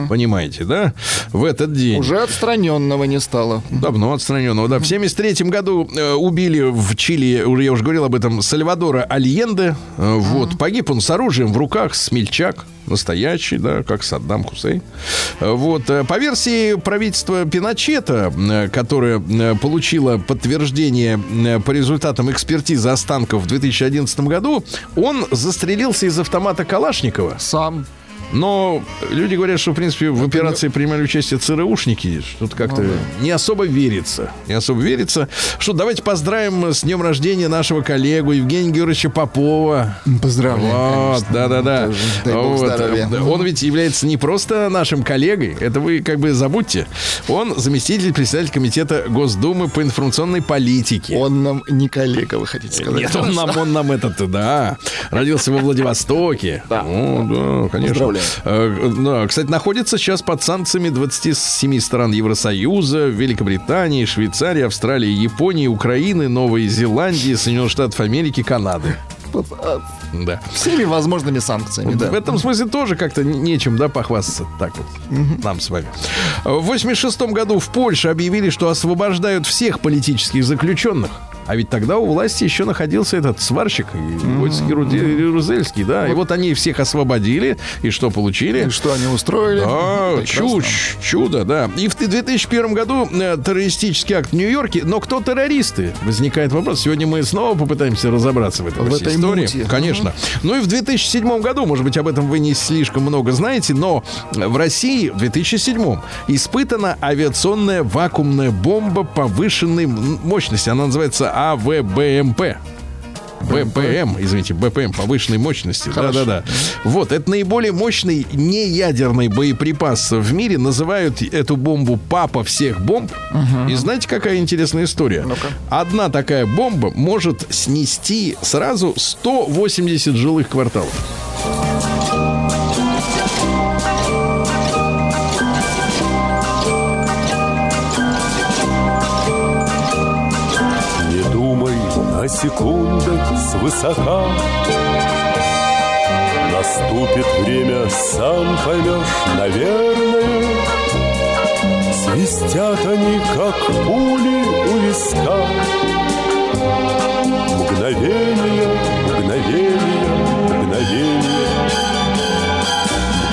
Понимаете, да? В этот день. Уже отстраненного не стало. Давно отстраненного, да. В 73 году э, убили в Чили, уже я уже говорил об этом, Сальвадора Альенде. Э, Вот. Погиб он с оружием в руках, смельчак. Настоящий, да, как Саддам Хусейн. Э, Вот. э, По версии правительства Пиночета, э, которое получило подтверждение по результатам экспертизы останков в 2011 году, он застрелился из автомата Калашникова. Сам. Но люди говорят, что, в принципе, в операции принимали участие ЦРУшники. Что-то как-то не особо верится. Не особо верится. Что, давайте поздравим с днем рождения нашего коллегу Евгения Георгиевича Попова. Поздравляю. Вот, да-да-да. Бог Вот, э, Он ведь является не просто нашим коллегой, это вы как бы забудьте. Он заместитель председателя комитета Госдумы по информационной политике. Он нам не коллега, вы хотите сказать? Нет, он нам, он нам этот, да. Родился во Владивостоке. Да. О, да, конечно. Поздравляю. Э, да, кстати, находится сейчас под санкциями 27 стран Евросоюза, Великобритании, Швейцарии, Австралии, Японии, Украины, Новой Зеландии, Соединенных Штатов Америки, Канады. Да. Всеми возможными санкциями, В да. этом смысле тоже как-то нечем, да, похвастаться. Так вот, нам с вами. В 86 году в Польше объявили, что освобождают всех политических заключенных. А ведь тогда у власти еще находился этот сварщик, Войцех Ярузельский, да. И вот они всех освободили. И что получили? И что они устроили? А, Прекрасно. чушь, чудо, да. И в 2001 году э, террористический акт в Нью-Йорке. Но кто террористы? Возникает вопрос. Сегодня мы снова попытаемся разобраться в, этом В этой истории. мути. Конечно. Ну и в 2007 году, может быть, об этом вы не слишком много знаете, но в России в 2007 испытана авиационная вакуумная бомба повышенной мощности. Она называется АВБМП. БПМ, извините, БПМ повышенной мощности. Да-да-да. Вот, это наиболее мощный неядерный боеприпас в мире. Называют эту бомбу папа всех бомб. И знаете, какая интересная история? Одна такая бомба может снести сразу 180 жилых кварталов. Секундах свысока. Наступит время, сам поймешь, наверное Свистят они, как пули у виска. Мгновение, мгновение, мгновение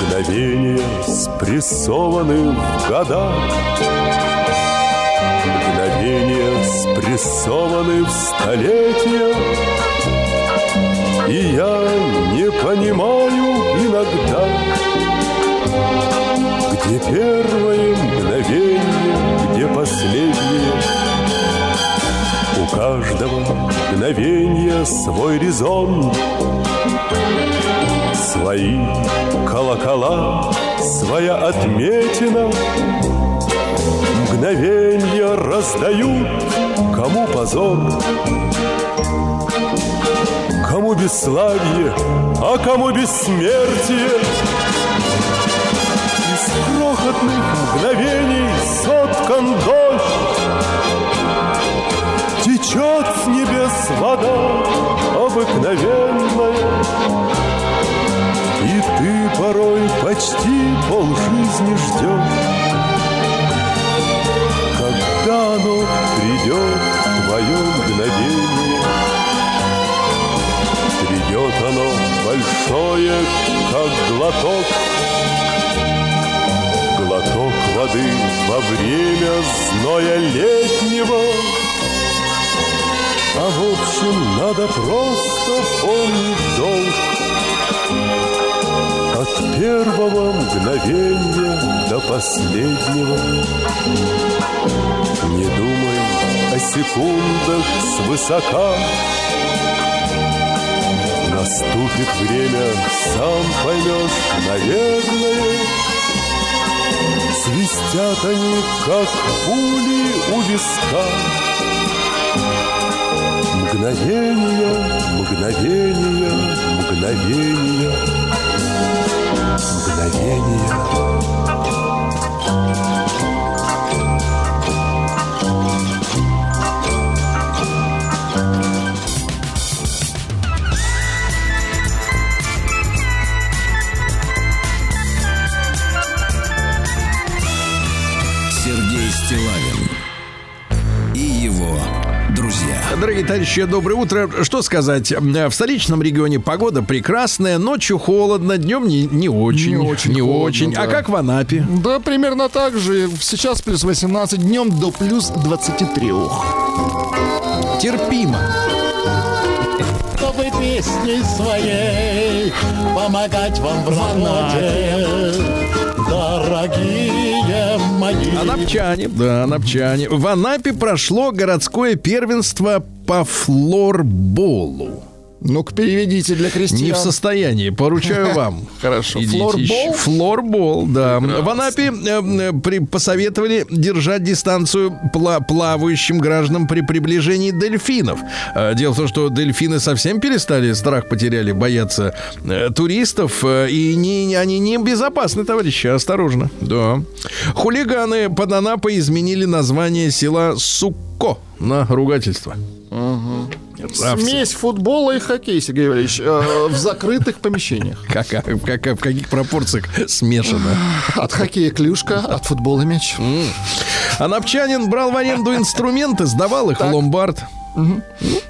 Мгновение спрессованы в года Мгновения спрессованы в столетия И я не понимаю иногда Где первое мгновение, где последнее. У каждого мгновения свой резон Свои колокола, своя отметина Мгновенья раздают, кому позор Кому бесславие, а кому бессмертие. Из крохотных мгновений соткан дождь Течет с небес вода обыкновенная. И ты порой почти полжизни ждешь оно придет, твое мгновение. Придет оно большое, как глоток. Глоток воды во время зноя летнего. А в общем надо просто помнить долг. От первого мгновения до последнего Не думай о секундах свысока. Наступит время, сам поймешь, наверное. Свистят они, как пули у виска. Мгновения, мгновения, мгновения Мгновения Дорогие товарищи, доброе утро. Что сказать? В столичном регионе погода прекрасная, ночью холодно, днем не, не очень. Не очень Не холодно, очень. А да. как в Анапе? Да, примерно так же. Сейчас плюс 18, днем до плюс 23. Терпимо. чтобы песней своей помогать вам в работе, дорогие мои. Анапчане, да, анапчане. В Анапе прошло городское первенство по флорболу. Ну-ка, переведите для крестьян. Не в состоянии, поручаю вам. Хорошо. Идите Флорбол? ищи. Флорбол, да. В Анапе э, э, при- посоветовали держать дистанцию пла- плавающим гражданам при приближении дельфинов. Э, Дело в том, что дельфины совсем перестали, страх потеряли, бояться э, туристов, э, и не, они не безопасны, товарищи, осторожно. Да. Хулиганы под Анапой изменили название села Сукко на ругательство. В- Смесь футбола и хоккея, Сергей Валерьевич, э, в закрытых помещениях. Как, как, как- в каких пропорциях смешано? От хоккея клюшка, от футбола мяч. Анапчанин брал в аренду инструменты, сдавал их в ломбард. Ну,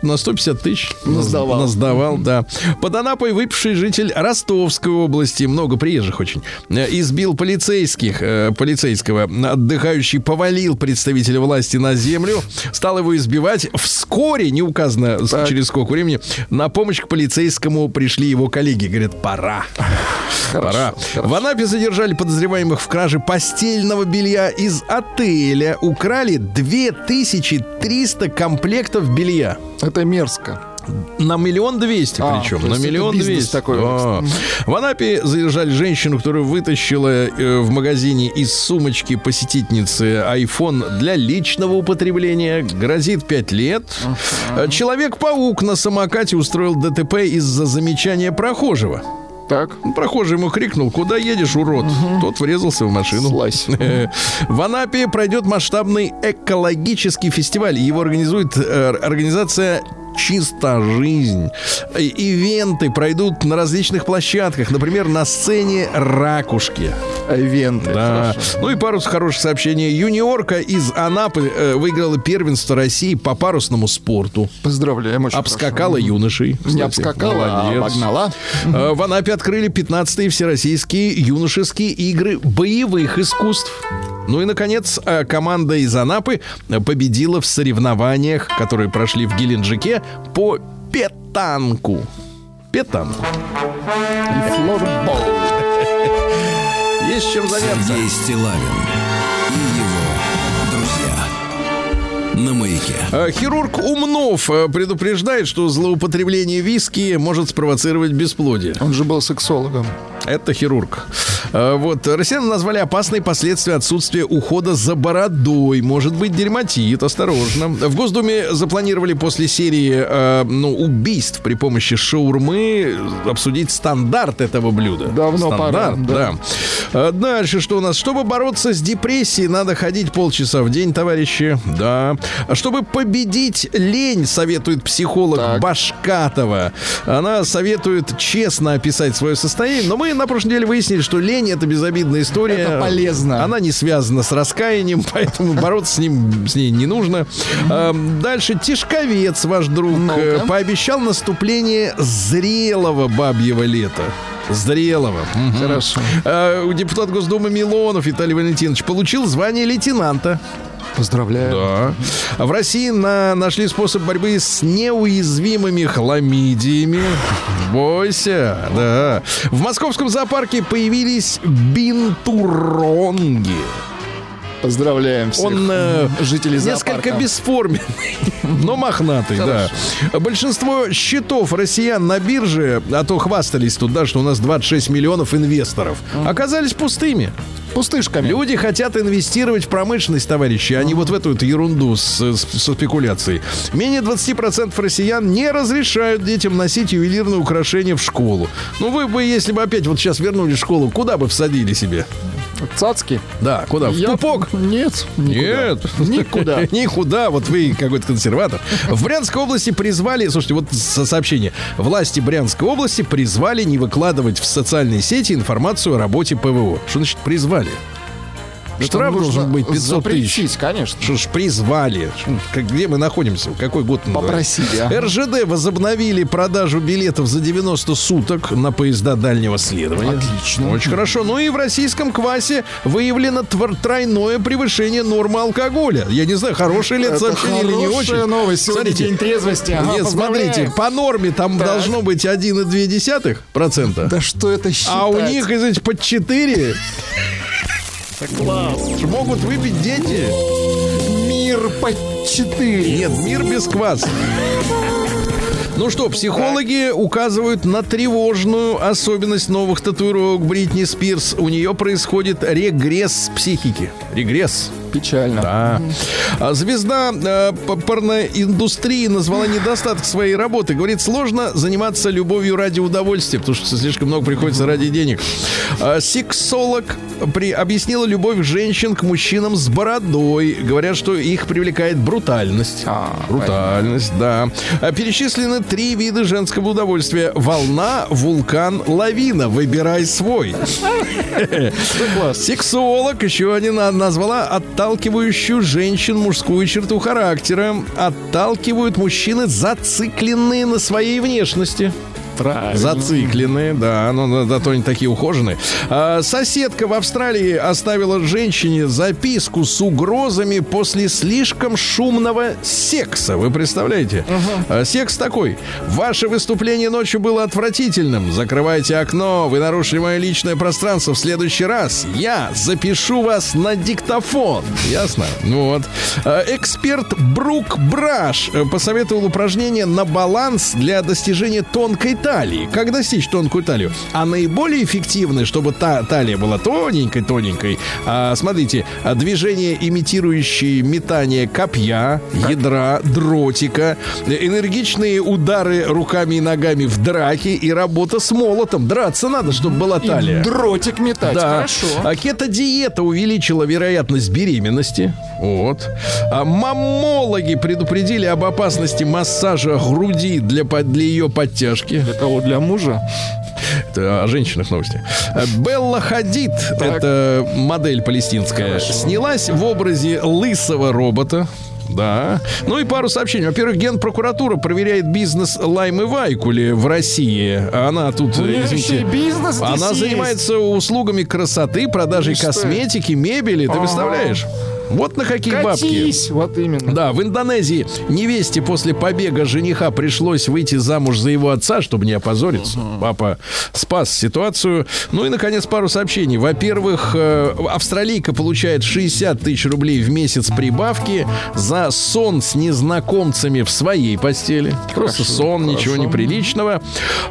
на 150 тысяч. Насдавал. Насдавал, да. Под Анапой выпивший житель Ростовской области, много приезжих очень, э, избил полицейских, э, полицейского. Отдыхающий повалил представителя власти на землю, стал его избивать. Вскоре, не указано Так. через сколько времени, на помощь к полицейскому пришли его коллеги. Говорят, пора. Пора. В Анапе задержали подозреваемых в краже постельного белья из отеля. Украли 2300 комплектов белья. Это мерзко. На миллион двести А, причем. На миллион двести. такой. Да. В Анапе задержали женщину, которая вытащила э, в магазине из сумочки посетительницы iPhone для личного употребления. Грозит 5 лет. Человек-паук на самокате устроил ДТП из-за замечания прохожего. Так, Прохожий ему крикнул, куда едешь, урод? Тот врезался в машину. слазь. В Анапе пройдет масштабный экологический фестиваль. Его организует э, организация «Чиста жизнь». И- Ивенты пройдут на различных площадках. Например, на сцене «Ракушки». Ивенты. Да. хорошо. Ну и пару хороших сообщений. Юниорка из Анапы э, выиграла первенство России по парусному спорту. Поздравляем, очень Обскакала юношей. хорошо. Не кстати. обскакала, а Молодец. обогнала. Э, В Анапе открыли 15-е всероссийские юношеские игры боевых искусств. Ну и, наконец, э, команда из Анапы победила в соревнованиях, которые прошли в Геленджике по петанку. Петанку. И флорбол. Есть чем заняться. Сергей Стилавин на маяке. А, Хирург Умнов э, предупреждает, что злоупотребление виски может спровоцировать бесплодие. Он же был сексологом. Это хирург. А, Вот, россияне назвали опасные последствия отсутствия ухода за бородой. Может быть дерматит, осторожно. В Госдуме запланировали после серии э, ну, убийств при помощи шаурмы обсудить стандарт этого блюда. Давно Стандарт, пора, да. да. Дальше что у нас? Чтобы бороться с депрессией, надо ходить полчаса в день, товарищи. Да. Чтобы победить лень, советует психолог Так. Башкатова. Она советует честно описать свое состояние, но мы на прошлой неделе выяснили, что лень это безобидная история. Это полезно. Она не связана с раскаянием, поэтому бороться с ним с ней не нужно. А, Дальше Тишковец, ваш друг, э, пообещал наступление зрелого бабьего лета. Зрелого. Мгм. Хорошо. У депутата Госдумы Милонов Виталий Валентинович получил звание лейтенанта. Поздравляю. Да. А в России на, нашли способ борьбы с неуязвимыми хламидиями. Бойся, да. В московском зоопарке появились бинтуронги. Поздравляем всех Он э, жителей несколько зоопарка. бесформенный, но мохнатый, да. Большинство счетов россиян на бирже, а то хвастались тут, да, что у нас 26 миллионов инвесторов, оказались пустыми. Пустышками. Люди хотят инвестировать в промышленность, товарищи, а не вот в эту вот ерунду с, с- со спекуляцией. Менее 20% россиян не разрешают детям носить ювелирные украшения в школу. Ну, вы бы, если бы опять вот сейчас вернули в школу, куда бы всадили себе? Цацки. Да, куда? В Я- пупок? Нет. никуда. Нет. Никуда. Никуда. Вот вы какой-то консерватор. В Брянской области призвали, слушайте, вот со- сообщение. Власти Брянской области призвали не выкладывать в социальные сети информацию о работе ПВО. Что значит призвали? звали – Штраф нужно должен быть 500 тысяч. конечно. Что ж, призвали. Где мы находимся? Какой год? называется? Попросили. ага. РЖД возобновили продажу билетов за 90 суток на поезда дальнего следования. Отлично. Очень хорошо. Ну и в российском квасе выявлено тройное превышение нормы алкоголя. Я не знаю, хорошее ли это Это сообщение или не очень. новость. Сегодня Смотрите. день трезвости. Ага, Нет, смотрите, по норме там Так. должно быть 1,2%. процента. Да что это считать? А у них, извините, под 4 Класс. могут выпить дети. Мир по 4. Нет, мир без кваса. Ну что, психологи указывают на тревожную особенность новых татуировок Бритни Спирс. У нее происходит регресс психики. Регресс. Печально. Да. А Звезда э, порноиндустрии назвала недостаток своей работы. Говорит, сложно заниматься любовью ради удовольствия, потому что слишком много приходится ради денег. А Сексолог при... объяснила любовь женщин к мужчинам с бородой. Говорят, что их привлекает брутальность. А, брутальность, да. А Перечислены три вида женского удовольствия. Волна, вулкан, лавина. Выбирай свой. Сексолог еще один на- назвала отталкивающую женщин мужскую черту характера. Отталкивают мужчины, зацикленные на своей внешности. Правильно. Зацикленные, да, но зато они такие ухоженные. А, соседка в Австралии оставила женщине записку с угрозами после слишком шумного секса. Вы представляете? А, секс такой. Ваше выступление ночью было отвратительным. Закрывайте окно. Вы нарушили мое личное пространство. В следующий раз я запишу вас на диктофон. Ясно? Ну вот. А, Эксперт Брук Браш э, посоветовал упражнение на баланс для достижения тонкой талии. Как достичь тонкую талию? А наиболее эффективное, чтобы та талия была тоненькой-тоненькой, а, смотрите, а, движения, имитирующие метание копья, ядра, дротика, э, энергичные удары руками и ногами в драке и работа с молотом. Драться надо, чтобы была И талия. дротик метать. Да. Хорошо. А кето-диета увеличила вероятность беременности. Вот. А маммологи предупредили об опасности массажа груди для, для ее подтяжки. Кого? Для мужа? Это о женщинах новости. Белла Хадид, это модель палестинская, снялась в образе лысого робота. Да. Ну и пару сообщений. Во-первых, Генпрокуратура проверяет бизнес Лаймы Вайкули в России. Она тут, У нее извините, бизнес она есть. занимается услугами красоты, продажей косметики, мебели. Ты представляешь? Вот на какие бабки. Катись, вот именно. Да, в Индонезии невесте после побега жениха пришлось выйти замуж за его отца, чтобы не опозориться. Папа спас ситуацию. Ну и, наконец, пару сообщений. Во-первых, э, австралийка получает 60 тысяч рублей в месяц прибавки за сон с незнакомцами в своей постели. Просто сон, ничего неприличного.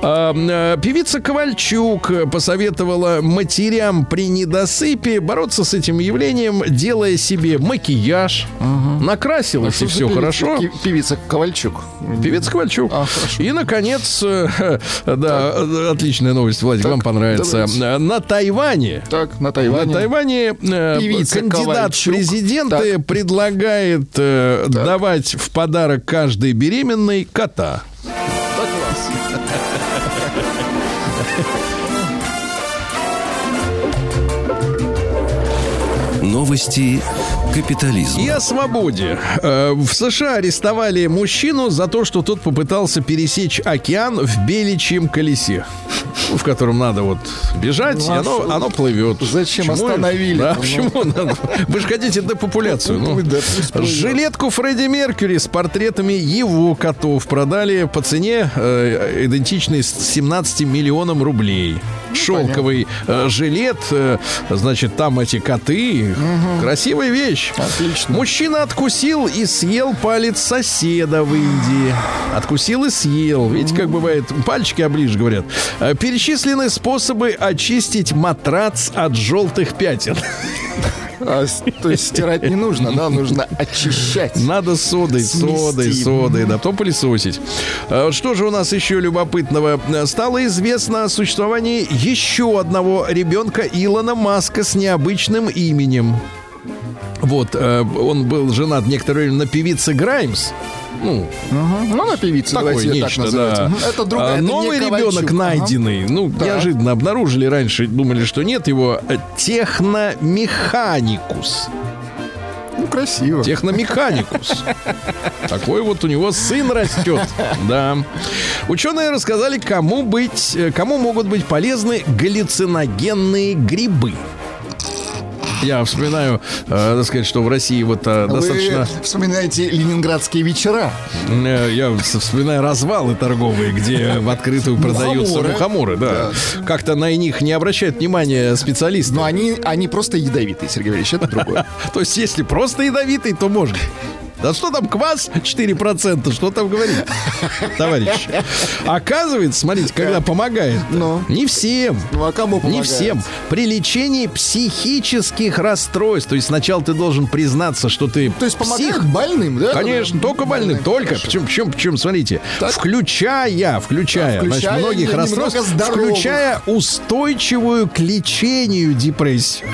Э, Певица Ковальчук посоветовала матерям при недосыпе бороться с этим явлением, делая себе макияж. Накрасилась, и Что за все певица- хорошо. Певица Ковальчук. Певец Ковальчук. А, хорошо. И, наконец, э, да, э, отличная новость, Владик, Так, вам понравится. давайте. Э, На Тайване Так, на Тайване. на Тайване э, Певица кандидат в президенты Так. предлагает э, давать в подарок каждой беременной кота. Новости капитализма. И о свободе. Э, В США арестовали мужчину за то, что тот попытался пересечь океан в беличьем колесе. В котором надо вот бежать, Ну, а оно, что- оно плывет. Зачем Почему- остановили? Да, Ну. почему надо? Вы же хотите депопуляцию. Ну, Ну, да, жилетку Фредди Меркьюри с портретами его котов продали по цене э, идентичной с 17 миллионам рублей. Шелковый э, жилет, э, значит, там эти коты. Красивая вещь. Отлично. Мужчина откусил и съел палец соседа в Индии. Откусил и съел. Видите, как бывает, пальчики оближь, говорят. Э, Перечислены способы очистить матрац от желтых пятен. А, то есть стирать не нужно, да, нужно очищать. Надо содой, Смести. содой, содой, да, потом пылесосить. А, Что же у нас еще любопытного? Стало известно о существовании еще одного ребенка Илона Маска с необычным именем. Вот, э, он был женат некоторое время на певице Граймс. Ну, Мгм. Ну, на певице, такое давайте её так нечто, называть. да. Это другая, А, это Новый ребенок Ага. найденный. Ну, Так. неожиданно обнаружили раньше, думали, что нет его. э, Техномеханикус. Ну, красиво. Техномеханикус. Такой вот у него сын растет. Да. Ученые рассказали, кому быть, э, кому могут быть полезны галлюциногенные грибы. Я вспоминаю, э, так сказать, что в России вот э, достаточно... Вы вспоминаете ленинградские вечера. Э, Я вспоминаю развалы торговые, где в открытую продаются Мухоморы. мухоморы. Да. Как-то на них не обращают внимания специалисты. Но они, они просто ядовитые, Сергей Валерьевич, это другое. То есть, если просто ядовитый, то можно. Да что там, квас 4%, что там говорить, товарищ? Оказывается, смотрите, когда помогает, Ну. не всем, Ну, а кому не помогает? всем. При лечении психических расстройств. То есть сначала ты должен признаться, что ты То есть помогает псих. больным, да? Конечно, только больным, только. Хорошо. Причем, причем, причем, смотрите, Так. включая, включая, Да, включая значит, многих расстройств, включая устойчивую к лечению депрессию.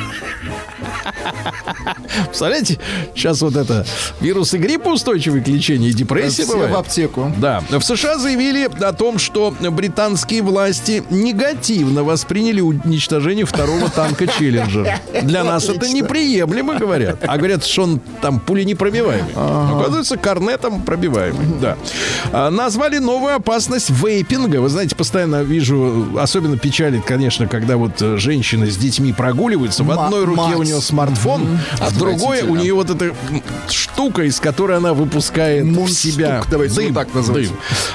Представляете, сейчас вот это вирус и грипп устойчивый к лечению и депрессии Все бывает. в аптеку. Да, в США заявили о том, что британские власти негативно восприняли уничтожение второго танка Челленджер. Для нас это неприемлемо, говорят. А говорят, что он там пули непробиваемый. Оказывается, корнетом пробиваемый. Да. А, назвали новую опасность вейпинга. Вы знаете, постоянно вижу, особенно печалит, конечно, когда вот э, женщины с детьми прогуливаются. В одной руке у нее смартфон, а в другой у нее вот эта штука, из которой она выпускает в себя давайте дым. так дым.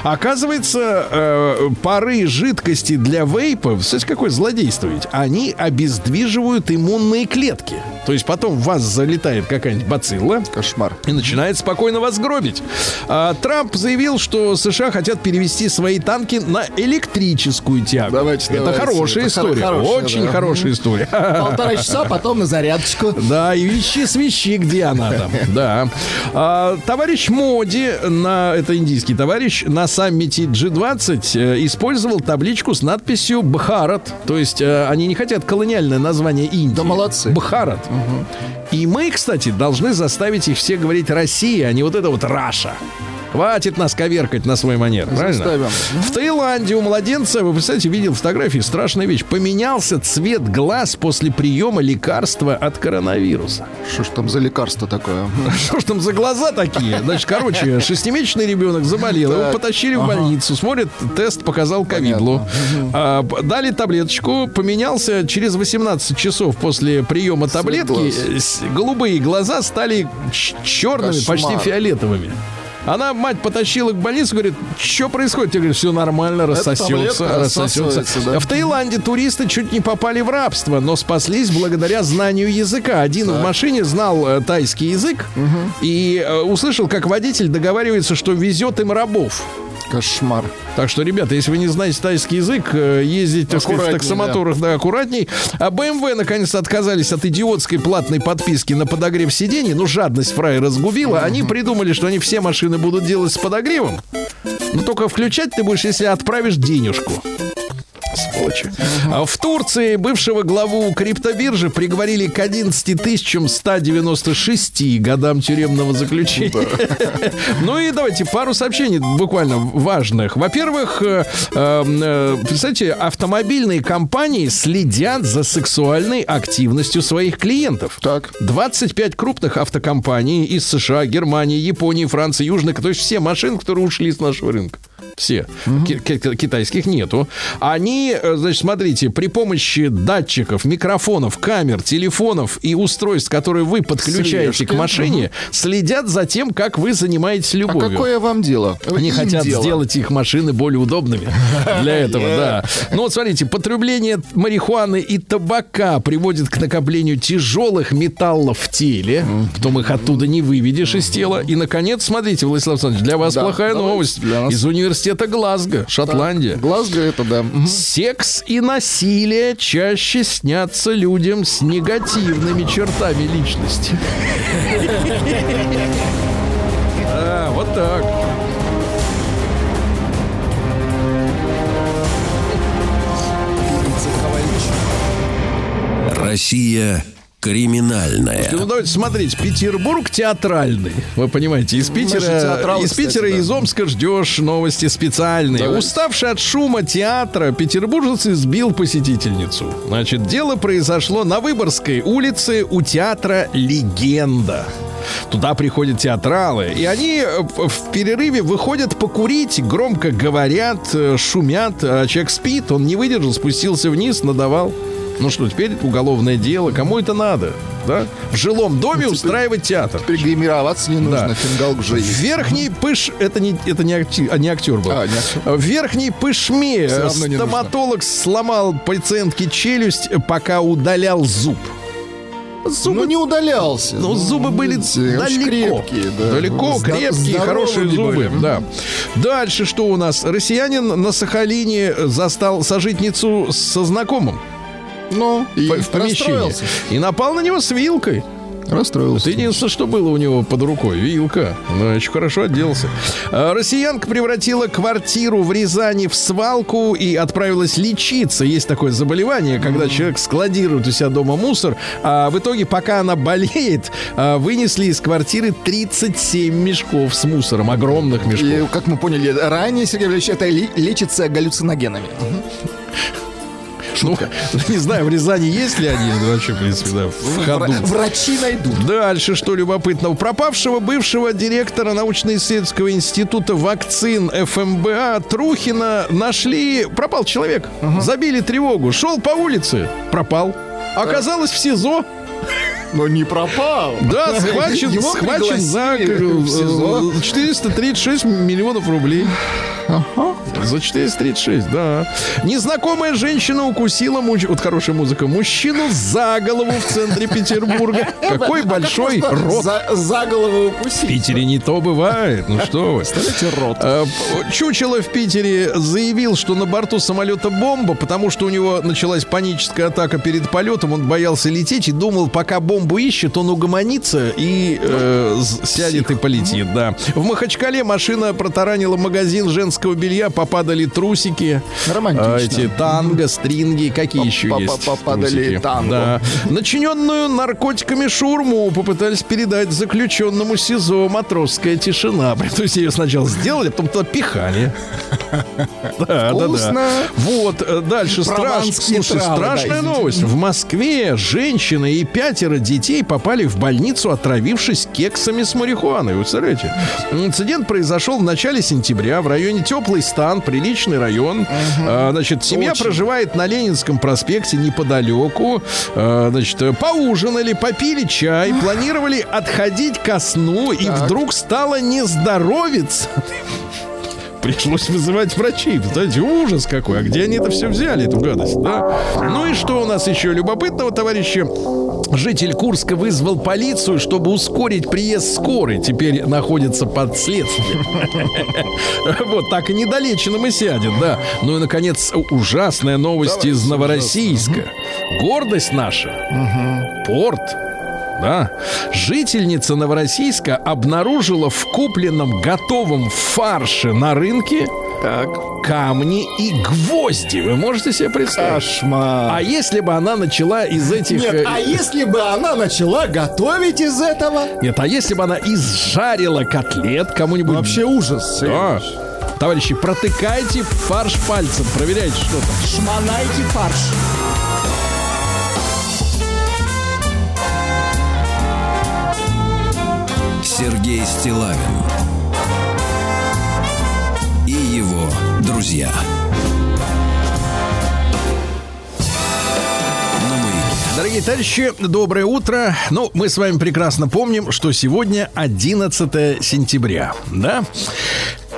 Оказывается, э, пары жидкости для вейпов, кстати, какое злодейство ведь, они обездвиживают иммунные клетки. То есть потом в вас залетает какая-нибудь бацилла, Кошмар. и начинает спокойно вас гробить. А, Трамп заявил, что США хотят перевести свои танки на электрическую тягу. Давайте, это давайте. хорошая Это история. хоро- хорошая, Очень да. хорошая история. Полтора часа, потом на зарядочку. Да, и вещи свищи, где она там. Да. А, товарищ Моди, на, это индийский товарищ, на саммите G20 э, использовал табличку с надписью Бхарат. То есть э, они не хотят колониальное название Индии. Да молодцы. Бхарат. И мы, кстати, должны заставить их все говорить Россия, а не вот это вот Раша. Хватит нас коверкать на свой манер, правильно? Заставим. В Таиланде у младенца, вы представляете, видел фотографии, страшная вещь. Поменялся цвет глаз после приема лекарства от коронавируса. Что ж там за лекарство такое? Что ж там за глаза такие? Значит, короче, шестимесячный ребенок заболел, его потащили в больницу. Смотрит, тест показал ковидлу. А, дали таблеточку, поменялся через 18 часов после приема таблетки. э, Голубые глаза стали черными, почти фиолетовыми. Она, мать, потащила к больнице, говорит, что происходит? Я говорю, все нормально, рассосется, рассосется. да. В Таиланде туристы чуть не попали в рабство, но спаслись благодаря знанию языка. Один в машине знал э, тайский язык и э, услышал, как водитель договаривается, что везет им рабов. Кошмар. Так что, ребята, если вы не знаете тайский язык, э, ездить, так сказать, в таксомоторах, да, аккуратней. А BMW наконец отказались от идиотской платной подписки на подогрев сидений. Ну, жадность фрай разгубила. Они придумали, что они все машины будут делать с подогревом. Но только включать ты будешь, если отправишь денежку. Сволочи. А в Турции бывшего главу криптобиржи приговорили к 11 196 годам тюремного заключения. Ну и давайте пару сообщений буквально важных. Во-первых, э, э, представьте, автомобильные компании следят за сексуальной активностью своих клиентов. Так. 25 крупных автокомпаний из США, Германии, Японии, Франции, Южной, то есть все машины, которые ушли с нашего рынка. Все. Ки- китайских нету. Они, э, значит, смотрите, при помощи датчиков, микрофонов, камер, телефонов и устройств, которые вы подключаете Слежки. к машине, следят за тем, как вы занимаетесь А любовью. какое вам дело? Они Им хотят дело. сделать их машины более удобными для этого, да. Ну вот смотрите, потребление марихуаны и табака приводит к накоплению тяжелых металлов в теле. Потом их оттуда не выведешь из тела. И, наконец, смотрите, Владислав Александрович, для вас плохая новость. Из университета Глазго, Шотландия. Глазго это да. Секс и насилие чаще снятся людям с негативными чертами личности. Да, вот так. Россия криминальная. Ну, давайте смотреть. Петербург театральный. Вы понимаете, из же Питера, театралы, из кстати, Питера и да. из Омска ждешь новости специальные. Давайте. Уставший от шума театра, петербуржец избил посетительницу. Значит, дело произошло на Выборгской улице у театра «Легенда». Туда приходят театралы, и они э, в перерыве выходят покурить, громко говорят, э, шумят, а человек спит, он не выдержал, спустился вниз, надавал. Ну что, теперь уголовное дело, кому это надо? Да? В жилом доме устраивать театр. Теперь гримироваться не нужно, Да. фингалк же В есть. верхней пыш... Это не, это не, акти- а, не актер был. А, не актер. В верхней пышме стоматолог сломал пациентке челюсть, пока удалял зуб. Зубы, Ну не удалялся. ну, зубы были видите, далеко. крепкие. да. Далеко, крепкие, хорошие зубы. были. Да. Дальше что у нас? Россиянин на Сахалине застал сожитницу со знакомым Ну, и в помещении. И напал на него с вилкой. Расстроился. Это единственное, что было у него под рукой. Вилка. Ну, очень хорошо отделался. А, Россиянка превратила квартиру в Рязани в свалку и отправилась лечиться. Есть такое заболевание, когда человек складирует у себя дома мусор, а в итоге, пока она болеет, а, вынесли из квартиры 37 мешков с мусором. Огромных мешков. И, как мы поняли ранее, Сергей Валерьевич, это лечится галлюциногенами. Ну, не знаю, в Рязани есть ли они вообще, в принципе, да, в ходу. Вра- Врачи найдут. Дальше, что любопытного. Пропавшего бывшего директора научно-исследовательского института вакцин ФМБА Трухина нашли. Пропал человек. Забили тревогу. Шел по улице. Пропал. Оказалось в СИЗО. Но не пропал. Да, схвачен, Его схвачен за пригласили в СИЗО. э, 436 миллионов рублей. За 436, да. Незнакомая женщина укусила муж... Вот хорошая мужика. Мужчину за голову в центре Петербурга. Какой большой Просто рот. За, за голову В укусить. Питере не то бывает. Ну что вы. Представляете, рот. Э, Чучело в Питере заявил, что на борту самолета бомба, потому что у него началась паническая атака перед полетом. Он боялся лететь и думал, пока бомбу ищет, он угомонится и э, сядет и полетит. Да. В Махачкале машина протаранила магазин женского белья, попав попадали трусики, Романтично. а, эти танго, стринги, какие еще есть? попадали танго. Да. Начиненную наркотиками шурму попытались передать заключенному СИЗО матросская тишина. То есть ее сначала сделали, а потом туда пихали. Да, да, да. Вот, э, дальше страш... Прованские Слушай, страшная новость. В Москве женщина и пятеро детей попали в больницу, отравившись кексами с марихуаной. Вы представляете? Инцидент произошел в начале сентября в районе Теплый Стан, приличный район. А, Значит, семья Очень. проживает на Ленинском проспекте неподалеку. А, Значит, поужинали, попили чай, планировали отходить ко сну, и Так. вдруг стало не здоровиться. Пришлось вызывать врачей. Знаете, ужас какой. А где они это все взяли, эту гадость, да? Ну и что у нас еще любопытного, товарищи? Житель Курска вызвал полицию, чтобы ускорить приезд скорой. Теперь находится под следствием. Вот так и недолеченным и сядет, да. Ну и, наконец, ужасная новость из Новороссийска. Гордость наша. Порт. Да. Жительница Новороссийска обнаружила в купленном готовом фарше на рынке Так. камни и гвозди. Вы можете себе представить? Кошмар. А если бы она начала из этих... Нет, э, а если бы она начала готовить из этого? Нет, а если бы она изжарила котлет кому-нибудь... Вообще ужас. Да. Товарищи, протыкайте фарш пальцем, проверяйте, что там. Шмонайте фарш. Сергей Стилавин и его друзья. Дорогие товарищи, доброе утро. Ну, мы с вами прекрасно помним, что сегодня 11 сентября, да?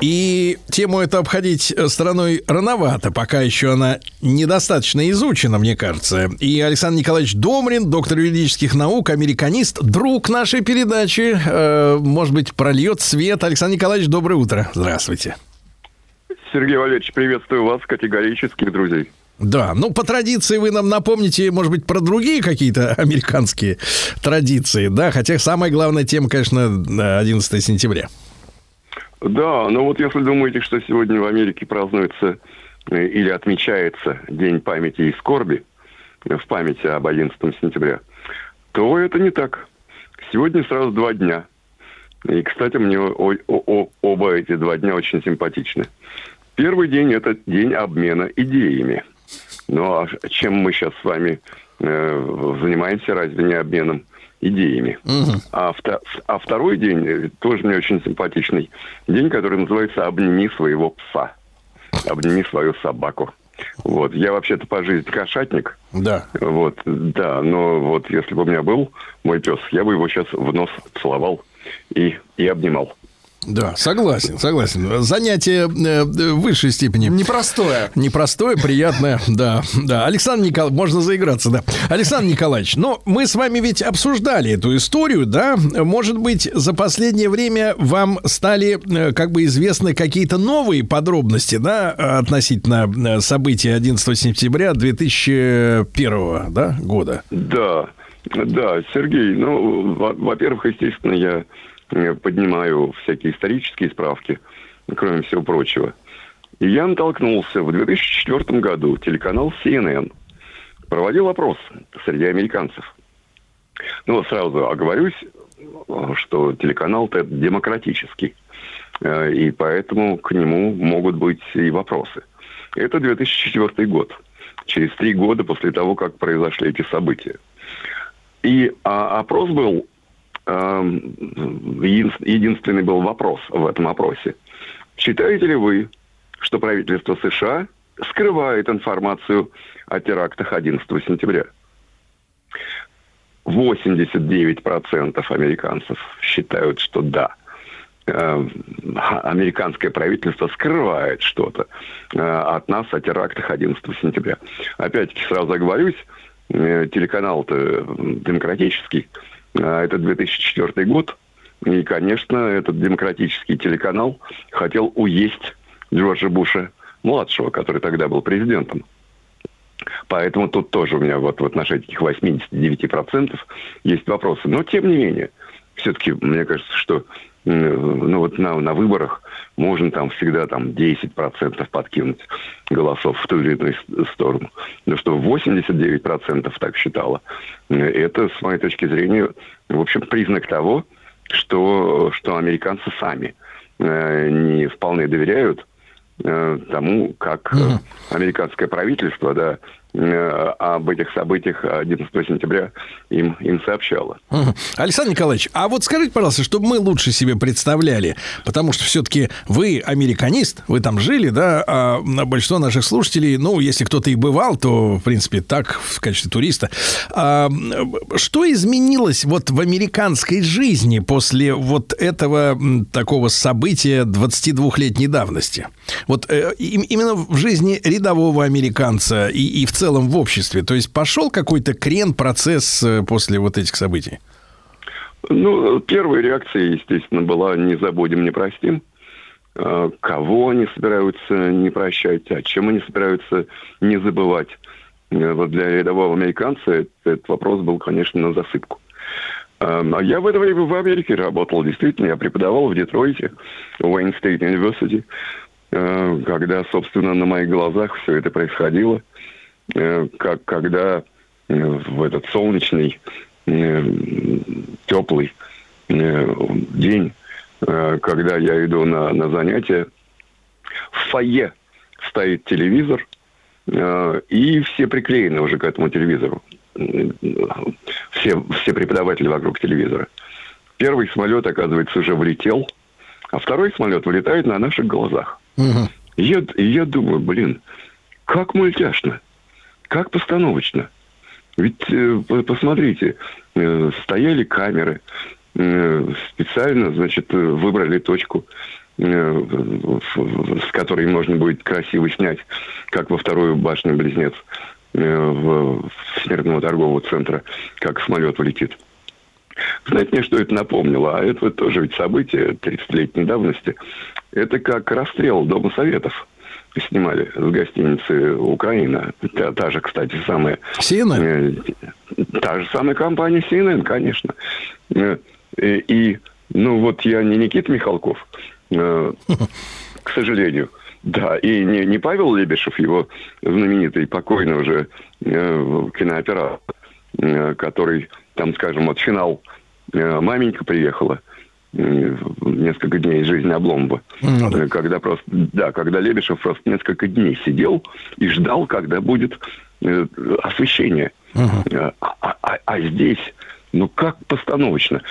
И тему это обходить э, стороной рановато, пока еще она недостаточно изучена, мне кажется. И Александр Николаевич Домрин, доктор юридических наук, американист, друг нашей передачи, э, может быть, прольет свет. Александр Николаевич, доброе утро. Здравствуйте. Сергей Валерьевич, приветствую вас, категорических друзей. Да, ну по традиции вы нам напомните, может быть, про другие какие-то американские традиции, да, хотя самая главная тема, конечно, да, 11 сентября. Да, ну вот если думаете, что сегодня в Америке празднуется э, или отмечается День памяти и скорби, э, в памяти об 11 сентября, то это не так. Сегодня сразу два дня. И, кстати, мне о- о- оба эти два дня очень симпатичны. Первый день – это день обмена идеями. Ну, а чем мы сейчас с вами э, занимаемся, разве не обменом идеями? А, вто- а второй день, э, тоже мне очень симпатичный, день, который называется «Обними своего пса». «Обними свою собаку». Вот. Я вообще-то по жизни кошатник. Да. Вот, да, но вот если бы у меня был мой пес, я бы его сейчас в нос целовал и, и обнимал. Да, согласен, согласен. Занятие э, в высшей степени. Непростое. Непростое, приятное, да, да. Александр Николаевич, можно заиграться, да. Александр Николаевич, но мы с вами ведь обсуждали эту историю, да? Может быть, за последнее время вам стали э, как бы известны какие-то новые подробности, да, относительно э, событий 11 сентября 2001 да, года? Да, да, Сергей, ну, во- во-первых, естественно, я поднимаю всякие исторические справки, кроме всего прочего. И я натолкнулся в 2004 году, телеканал CNN проводил опрос среди американцев. Ну, сразу оговорюсь, э, что телеканал-то демократический, э, и поэтому к нему могут быть и вопросы. Это 2004 год, через три года после того, как произошли эти события. И а, опрос был, единственный был вопрос в этом опросе. Считаете ли вы, что правительство США скрывает информацию о терактах 11 сентября? 89% американцев считают, что да. Э, Американское правительство скрывает что-то э, от нас о терактах 11 сентября. Опять-таки сразу оговорюсь, э, телеканал-то демократический, это 2004 год, и, конечно, этот демократический телеканал хотел уесть Джорджа Буша младшего, который тогда был президентом. Поэтому тут тоже у меня вот в отношении этих 89% есть вопросы. Но, тем не менее, все-таки, мне кажется, что ну вот на, на выборах можно там всегда там 10% подкинуть голосов в ту или иную сторону. Но что 89% так считало, это, с моей точки зрения, в общем, признак того, что, что американцы сами э, не вполне доверяют э, тому, как угу. американское правительство, да, Э, об этих событиях 11 сентября им, им сообщала. Александр Николаевич, а вот скажите, пожалуйста, чтобы мы лучше себе представляли, потому что все-таки вы американист, вы там жили, да, а большинство наших слушателей, ну, если кто-то и бывал, то, в принципе, так, в качестве туриста. А, что изменилось вот в американской жизни после вот этого такого события 22-летней давности? Вот э, именно в жизни рядового американца и, и в целом в обществе? То есть пошел какой-то крен, процесс э, после вот этих событий? Ну, первая реакция, естественно, была «не забудем, не простим». А, кого они собираются не прощать, а чем они собираются не забывать? Э, вот для рядового американца этот вопрос был, конечно, на засыпку. А, а я в это время в Америке работал, действительно. Я преподавал в Детройте, в State University, э, когда, собственно, на моих глазах все это происходило. Э, как когда э, в этот солнечный, э, теплый день, когда я иду на, на занятия, в фойе стоит телевизор, и все приклеены уже к этому телевизору. Все, все преподаватели вокруг телевизора. Первый самолет, оказывается, уже влетел, а второй самолет вылетает на наших глазах. Угу. Я, я думаю, блин, как мультяшно. Как постановочно? Ведь э, посмотрите, э, стояли камеры, э, специально, значит, выбрали точку, с которой можно будет красиво снять, как во вторую башню Близнец в Всемирного торгового центра, как самолет вылетит. Знаете мне, что это напомнило? А это тоже ведь событие 30-летней давности. Это как расстрел Дома Советов снимали с гостиницы «Украина». Та, та же, кстати, самая... CNN? Э, та же самая компания CNN, конечно. Э, и, ну вот я не Никита Михалков, э, к сожалению. Да, и не, не Павел Лебешев, его знаменитый, покойный уже э, кинооператор, э, который, там, скажем, вот финал э, «Маменька приехала», несколько дней из жизни Обломова. Ну, да. Когда просто, да, когда Лебешев просто несколько дней сидел и ждал, когда будет э, освещение. Угу. А, а, а здесь, ну как постановочно.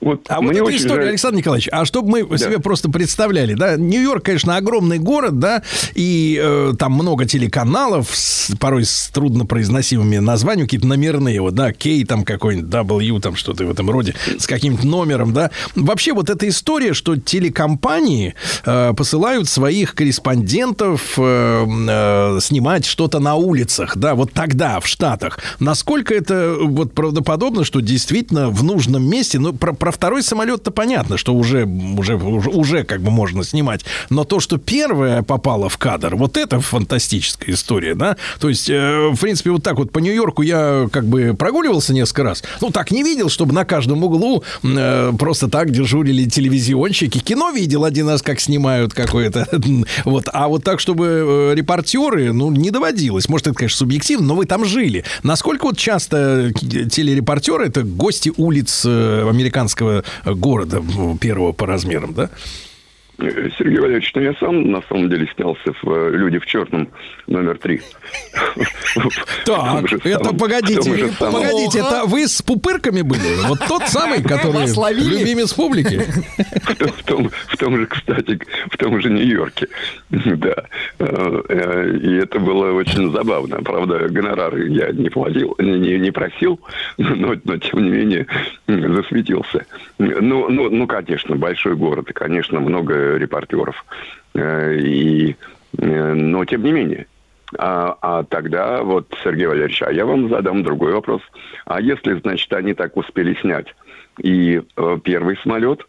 Вот а вот эта история, жаль... Александр Николаевич, а чтобы мы да. себе просто представляли, да, Нью-Йорк, конечно, огромный город, да, и э, там много телеканалов, с, порой с труднопроизносимыми названиями, какие-то номерные, вот, да, Кей там какой-нибудь, W там что-то в этом роде, с каким-то номером, да. Вообще вот эта история, что телекомпании э, посылают своих корреспондентов э, э, снимать что-то на улицах, да, вот тогда в Штатах, насколько это вот правдоподобно, что действительно в нужном месте, ну, про, про второй самолет-то понятно, что уже, уже, уже, уже как бы можно снимать. Но то, что первое попало в кадр, вот это фантастическая история, да? То есть, э, в принципе, вот так вот по Нью-Йорку я как бы прогуливался несколько раз. Ну, так не видел, чтобы на каждом углу э, просто так дежурили телевизионщики. Кино видел один раз, как снимают какое-то. вот. А вот так, чтобы э, репортеры, ну, не доводилось. Может, это, конечно, субъективно, но вы там жили. Насколько вот часто телерепортеры это гости улиц э, американского российского города первого по размерам, да? Сергей Валерьевич, ну я сам на самом деле снялся в э, «Люди в черном» номер три. Так, это погодите, погодите, это вы с пупырками были? Вот тот самый, который любимец публики? В том же, кстати, в том же Нью-Йорке. Да. Э, и это было очень забавно. Правда, гонорары я не платил, не, просил, но, но тем не менее засветился. Ну, ну, ну, конечно, большой город, и, конечно, много репортеров. Э, и, э, но тем не менее. А, а тогда вот, Сергей Валерьевич, а я вам задам другой вопрос. А если, значит, они так успели снять и э, первый самолет,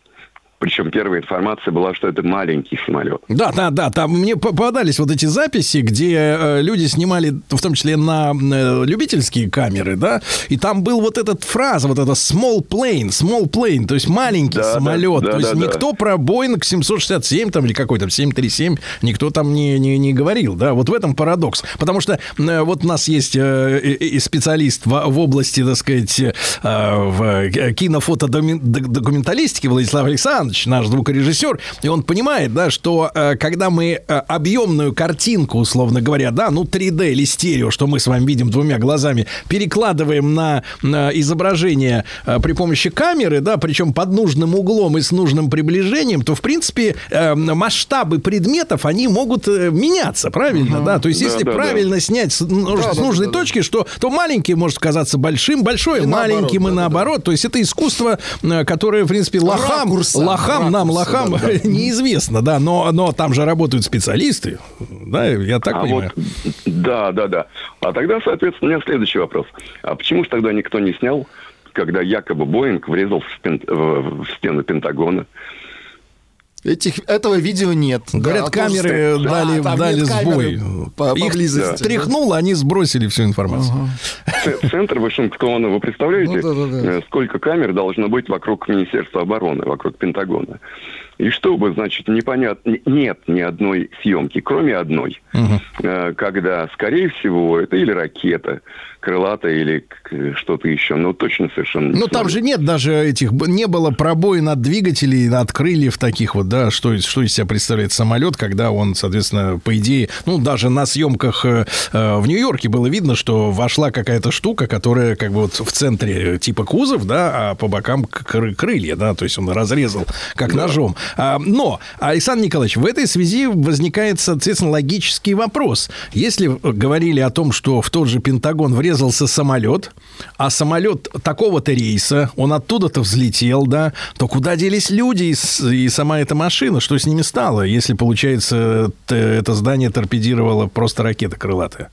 Причем первая информация была, что это маленький самолет. Да, да, да. Там мне по- попадались вот эти записи, где э, люди снимали, в том числе на э, любительские камеры, да, и там был вот этот фраза, вот это small plane, small plane, то есть маленький Да, да, самолет. да, то есть да, да. никто про Boeing 767 там или какой там 737 никто там не, не, не говорил, да. Вот в этом парадокс. Потому что э, вот у нас есть специалист в, в области, так сказать, в кинофотодокументалистики Владислав Александрович, наш звукорежиссер, и он понимает, да, что э, когда мы э, объемную картинку, условно говоря, да, ну 3D или стерео, что мы с вами видим двумя глазами, перекладываем на, на изображение э, при помощи камеры, да, причем под нужным углом и с нужным приближением, то, в принципе, масштабы предметов, они могут меняться, правильно, да? То есть, Да, если да, да. правильно снять с, ну, Да, с да, нужной да, да. точки, что то маленький может казаться большим, большой И маленьким наоборот, и да, да, наоборот. То есть это искусство, которое, в принципе, лохам, Ракурса, лохам нам, лохам да, да. неизвестно, да, но, но там же работают специалисты, да, я так а понимаю. вот, да, да, да. А тогда, соответственно, у меня следующий вопрос. А почему же тогда никто не снял, когда якобы Боинг врезался в, пен- в стену Пентагона? Этих, этого видео нет. Говорят, Да, камеры тоже- дали, Да, там дали сбой. камеры по- Их поблизости. тряхнуло, они сбросили всю информацию. Ц- Центр Вашингтона, вы представляете, Ну, да, да, да. э, сколько камер должно быть вокруг Министерства обороны, вокруг Пентагона? И чтобы, значит, непонятно, нет ни одной съемки, кроме одной, э, когда, скорее всего, это или ракета крылатая, или что-то еще, но точно совершенно Ну, там же нет даже этих, не было пробоин от двигателей, от крыльев таких вот, да, что, из- что из себя представляет самолет, когда он, соответственно, по идее, ну, даже на съемках э, э, в Нью-Йорке было видно, что вошла какая-то штука, которая как бы вот в центре э, типа кузов, да, а по бокам кры- крылья, да, то есть он разрезал как ножом. А, но, Александр Николаевич, в этой связи возникает, соответственно, логический вопрос. Если э, говорили о том, что в тот же Пентагон врезался самолет, а самолет такого-то рейса, он оттуда-то взлетел, да, то куда делись люди и, и сама эта машина? Что с ними стало, если, получается, это здание торпедировала просто ракета крылатая?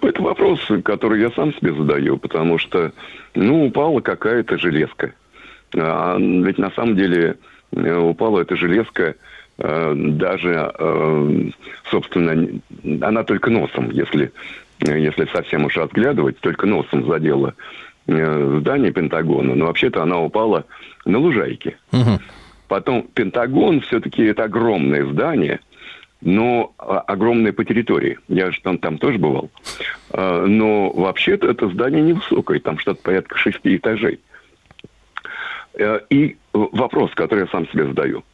Это вопрос, который я сам себе задаю, потому что, ну, упала какая-то железка. А ведь на самом деле э, упала эта железка э, даже, э, собственно, она только носом, если, если совсем уж разглядывать, только носом задела э, здание Пентагона. Но вообще-то она упала на лужайке. Потом Пентагон все-таки это огромное здание, но а, огромное по территории. Я же там, там тоже бывал. А, Но вообще-то это здание невысокое, там что-то порядка шести этажей. Э, И вопрос, который я сам себе задаю.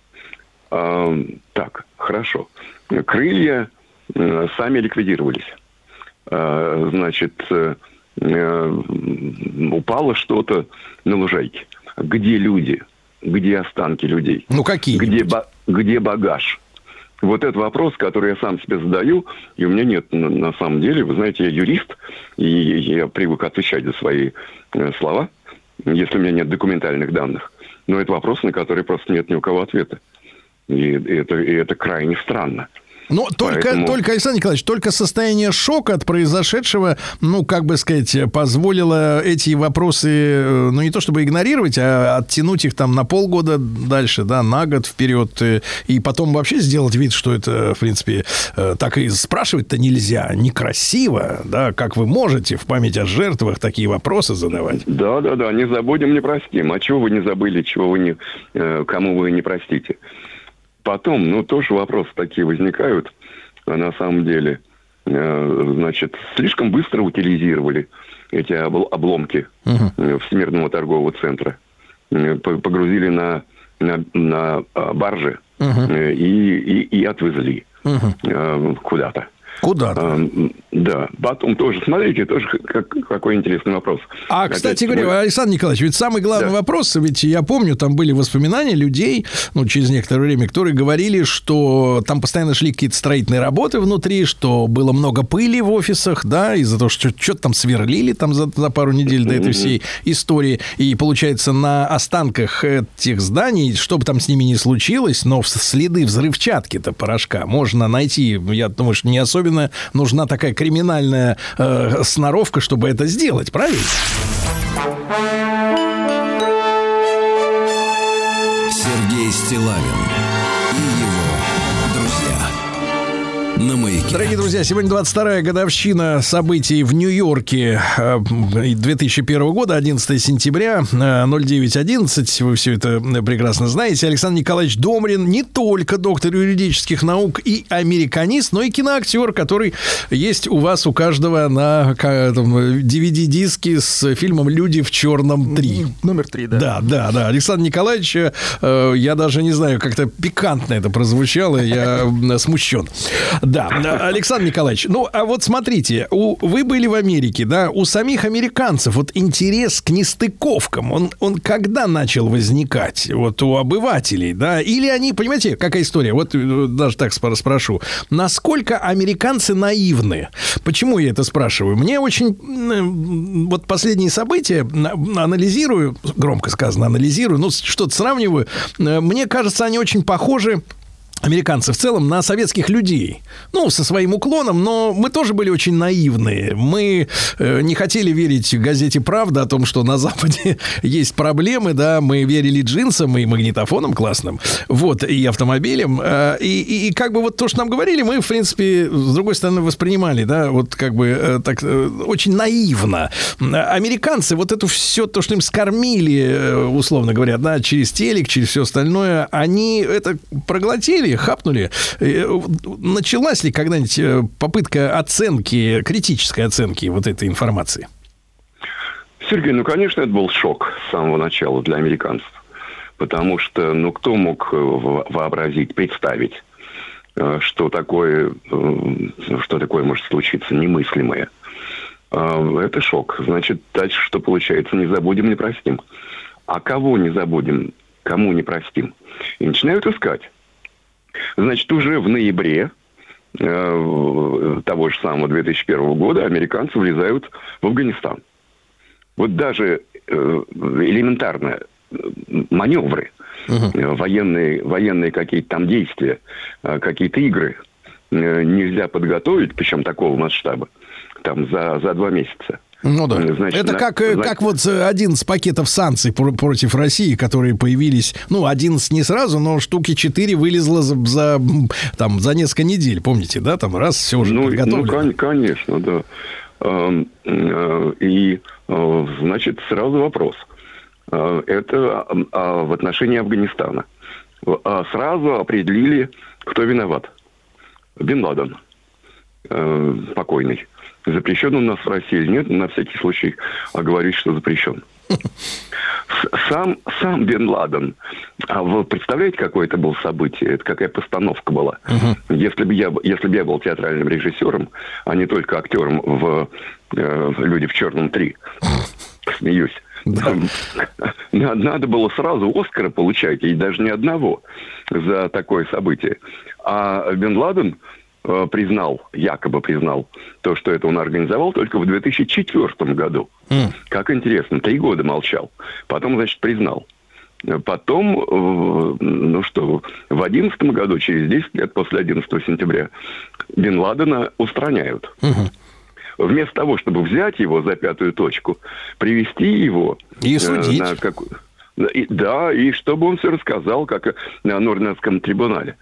Так, хорошо. Крылья э, сами ликвидировались. А, Значит, э, э, упало что-то на лужайке. Где люди? Где останки людей? Ну, какие? Где, ба- где багаж? Вот это вопрос, который я сам себе задаю, и у меня нет на, на самом деле, вы знаете, я юрист, и я привык отвечать за свои э, слова, если у меня нет документальных данных. Но это вопрос, на который просто нет ни у кого ответа. И, это, и это крайне странно. Ну, только, Поэтому- только, Александр Николаевич, только состояние шока от произошедшего, ну, как бы сказать, позволило эти вопросы, э, ну, не то чтобы игнорировать, а оттянуть их там на полгода дальше, да, на год вперед, э, и потом вообще сделать вид, что это, в принципе, э, так и спрашивать-то нельзя, некрасиво, да, как вы можете в память о жертвах такие вопросы задавать. Да, да, да, не забудем, не простим. А чего вы не забыли, чего вы не, кому вы не простите? Потом, ну, тоже вопросы такие возникают. А на самом деле, э, значит, слишком быстро утилизировали эти обл- обломки э, Всемирного торгового центра. Э, по- Погрузили на, на, на а, баржи э, и, и, и отвезли э, куда-то. Куда-то. А, Да, потом тоже, смотрите, тоже как, какой интересный вопрос. А, кстати говоря, мы- Александр Николаевич, ведь самый главный Да. вопрос, ведь я помню, там были воспоминания людей, ну, через некоторое время, которые говорили, что там постоянно шли какие-то строительные работы внутри, что было много пыли в офисах, да, из-за того, что что-то там сверлили там за, за пару недель до этой всей истории. И, получается, на останках этих зданий, что бы там с ними ни случилось, но следы взрывчатки-то порошка можно найти. Я думаю, что не особенно нужна такая криминальная э, сноровка, чтобы это сделать, правильно? Сергей Стилавин На маяке. Дорогие друзья, сегодня 22-я годовщина событий в Нью-Йорке э, 2001 года, 11 сентября, э, 0911. Вы все это прекрасно знаете. Александр Николаевич Домрин не только доктор юридических наук и американист, но и киноактер, который есть у вас у каждого на DVD-диске с фильмом «Люди в черном 3». Номер три, да. Да, да, да. Александр Николаевич, э, я даже не знаю, как-то пикантно это прозвучало, я смущен. Да, э, Александр Николаевич, ну, а вот смотрите, у, вы были в Америке, да, у самих американцев вот интерес к нестыковкам, он, он когда начал возникать? Вот у обывателей, да? Или они, понимаете, какая история? Вот э, даже так спро- спрошу. Насколько американцы наивны? Почему я это спрашиваю? Мне очень... Вот последние события на- анализирую, громко сказано, анализирую, ну, что-то сравниваю. Э, Мне кажется, они очень похожи американцы в целом на советских людей. Ну, со своим уклоном, но мы тоже были очень наивные. Мы э, не хотели верить газете «Правда» о том, что на Западе есть проблемы, да, мы верили джинсам и магнитофонам классным, вот, и автомобилям. Э, и, и, и как бы вот то, что нам говорили, мы, в принципе, с другой стороны, воспринимали, да, вот как бы э, так э, очень наивно. Американцы вот это все, то, что им скормили, э, условно говоря, да, через телек, через все остальное, они это проглотили, хапнули. Э, Началась ли когда-нибудь э, попытка оценки, критической оценки вот этой информации? Сергей, ну, конечно, это был шок с самого начала для американцев. Потому что, ну, кто мог э, во- вообразить, представить, что такое, что такое может случиться немыслимое. Это шок. Значит, дальше что получается? Не забудем, не простим. А кого не забудем, кому не простим? И начинают искать. Значит, уже в ноябре э, того же самого 2001 года американцы влезают в Афганистан. Вот даже э, элементарно маневры, э, военные, военные какие-то там действия, э, какие-то игры нельзя подготовить, причем такого масштаба, там за, за два месяца. Ну да. Значит, это на- как, э, значит- как вот э, один из пакетов санкций пр- против России, которые появились, ну, один с- не сразу, но штуки четыре вылезло за, за, там, за несколько недель, помните, да? Там раз, все уже Ну, ну, подготовлено. кон- конечно, да. Эм, э, И, э, значит, сразу вопрос. Э, Это э, а, в отношении Афганистана. А Сразу определили, кто виноват. Бен Ладен, э, покойный. Запрещен у нас в России или нет, на всякий случай оговорюсь, что запрещен. Сам, сам Бен Ладен, а вы представляете, какое это было событие? Это какая постановка была? Если бы я, если бы я был театральным режиссером, а не только актером в э, «Люди в черном 3», смеюсь, на- надо было сразу Оскара получать, и даже не одного, за такое событие. А Бен Ладен признал, якобы признал, то, что это он организовал только в 2004 году. Как интересно, три года молчал. Потом, значит, признал. Э, Потом, э, ну что, в 2011 году, через 10 лет после 11 сентября, Бен Ладена устраняют. Вместо того, чтобы взять его за пятую точку, привести его... И э, судить. на какую- да, и чтобы он все рассказал, как э, на Норненском трибунале.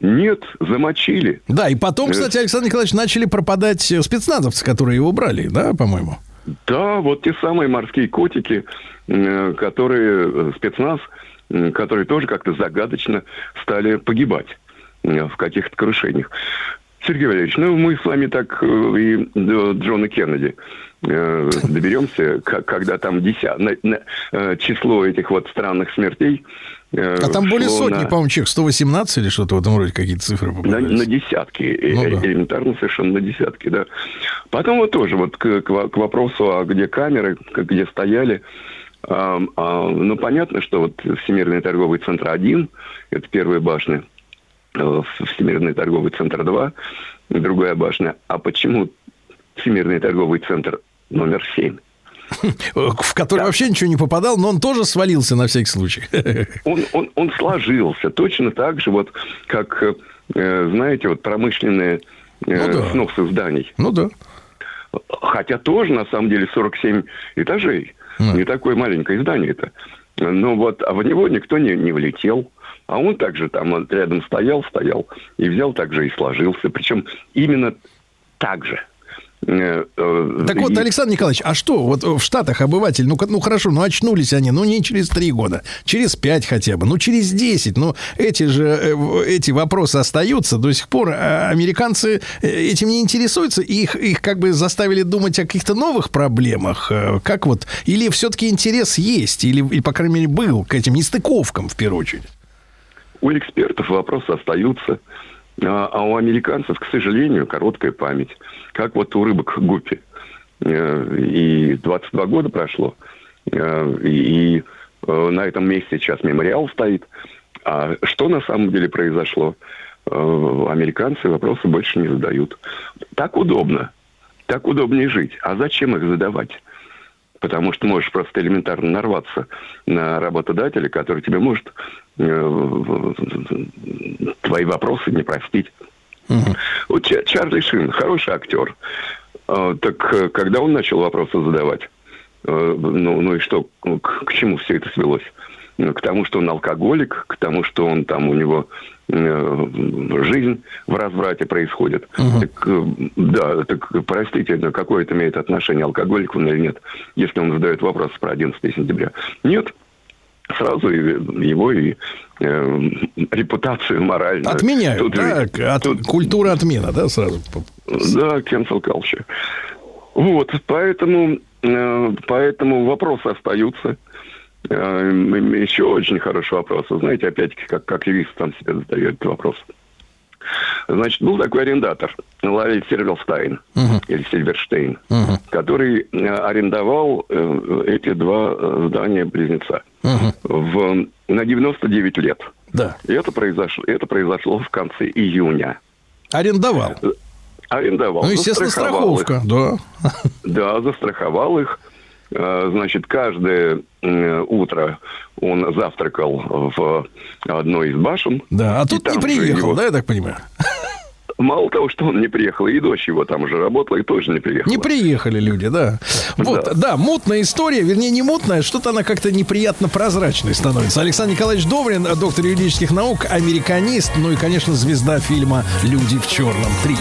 Нет, замочили. Да, и потом, Э. кстати, Александр Николаевич, начали пропадать э, спецназовцы, которые его брали, да, по-моему? Да, вот те самые морские котики, э, которые спецназ, которые тоже как-то загадочно стали погибать в каких-то крушениях. Сергей Валерьевич, ну мы с вами так и Джона Кеннеди доберемся, когда там деся- число этих вот странных смертей. Э, А там более шло сотни, на- по-моему, человек, 118 или что-то в этом роде, какие-то цифры на, попадались. на десятки, э, Ну да. элементарно совершенно на десятки, да. Потом вот тоже вот к, к к вопросу, а где камеры, где стояли. А, а, ну, понятно, что вот Всемирный торговый центр 1, это первая башня, э, Всемирный торговый центр 2, другая башня. А почему Всемирный торговый центр номер 7? В который вообще ничего не попадал, но он тоже свалился на всякий случай. он, он, он сложился точно так же, вот как, э, знаете, вот промышленные э, Ну да. сносы зданий. Ну да. Хотя тоже, на самом деле, 47 этажей. Ну. Не такое маленькое здание это. Но вот, а в него никто не, не влетел. А он также там он рядом стоял, стоял и взял также и сложился. Причем именно так же. Э, э, Так вот, Александр Николаевич, а что, вот в Штатах обыватель, ну, ну хорошо, ну очнулись они, ну не через три года, через пять хотя бы, ну через десять, ну эти же, э, эти вопросы остаются до сих пор, а американцы э, этим не интересуются, их, их как бы заставили думать о каких-то новых проблемах, э, как вот, или все-таки интерес есть, или, или, по крайней мере, был к этим нестыковкам в первую очередь. У экспертов вопросы остаются, а, а у американцев, к сожалению, короткая память. Как вот у рыбок гуппи. Э, И 22 года прошло, э, и э, на этом месте сейчас мемориал стоит. А что на самом деле произошло? Американцы вопросы больше не задают. Так удобно. Так удобнее жить. А зачем их задавать? Потому что можешь просто элементарно нарваться на работодателя, который тебе может твои вопросы не простить. Вот Ча- Чарли Шин, хороший актер. А, так э, когда он начал вопросы задавать, э, ну, ну и что, к, к чему все это свелось? К тому, что он алкоголик, к тому, что он там у него э, жизнь в разврате происходит. Так, э, да, так простите, какое это имеет отношение, алкоголик он или нет, если он задает вопрос про 11 сентября? Нет. Сразу его и э, репутацию моральную. Отменяют, Тут да, от- тут- культура отмена, да, сразу. да, cancel culture. Вот, поэтому, э, поэтому вопросы остаются. Э, еще очень хороший вопрос. Вы Знаете, опять-таки, как, как юрист сам себе задает вопрос. Значит, был такой арендатор, Ларри Сильверстайн, или Сильверштейн, который э, арендовал э, эти два э, здания-близнеца в, на 99 лет. Да. И это произошло, это произошло в конце июня. Арендовал. Арендовал. Ну, естественно, застраховал их. страховка, да. Да, застраховал их. Э, Значит, каждое утро он завтракал в одной из башен. Да, а тут не приехал, его- да, я так понимаю? Мало того, что он не приехал, и дочь его там уже работала, и тоже не приехала. Не приехали люди, да. Вот, Да. да, мутная история, вернее, не мутная, что-то она как-то неприятно прозрачной становится. Александр Николаевич Добрин, доктор юридических наук, американист, ну и, конечно, звезда фильма «Люди в черном 3».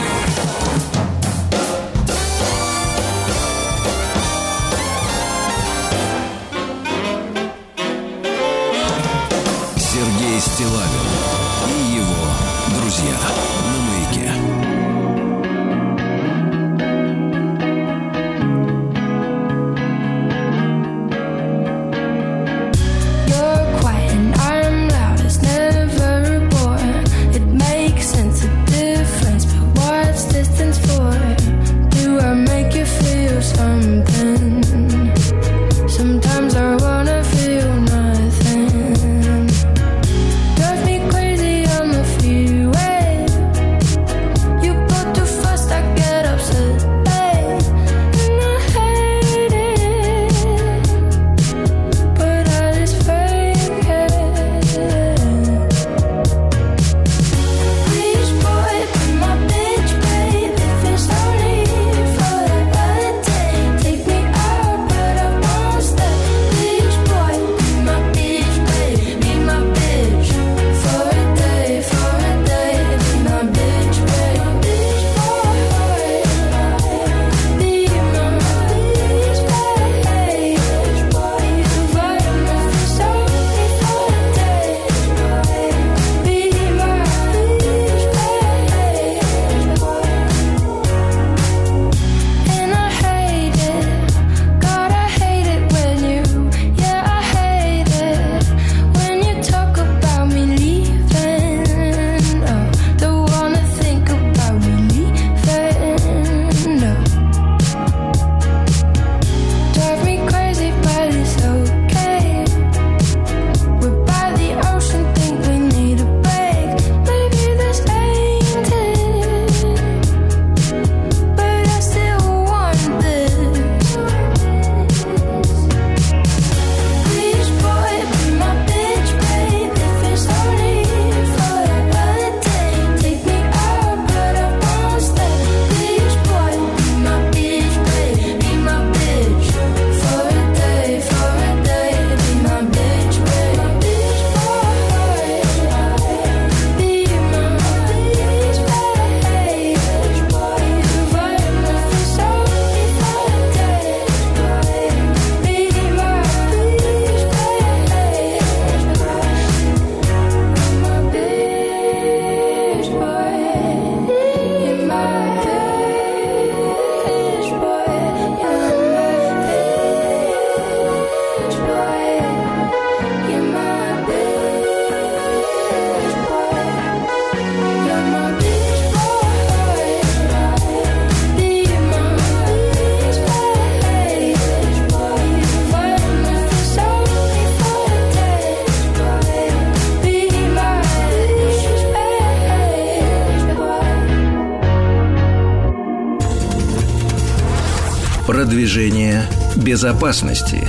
Безопасности.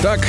Так,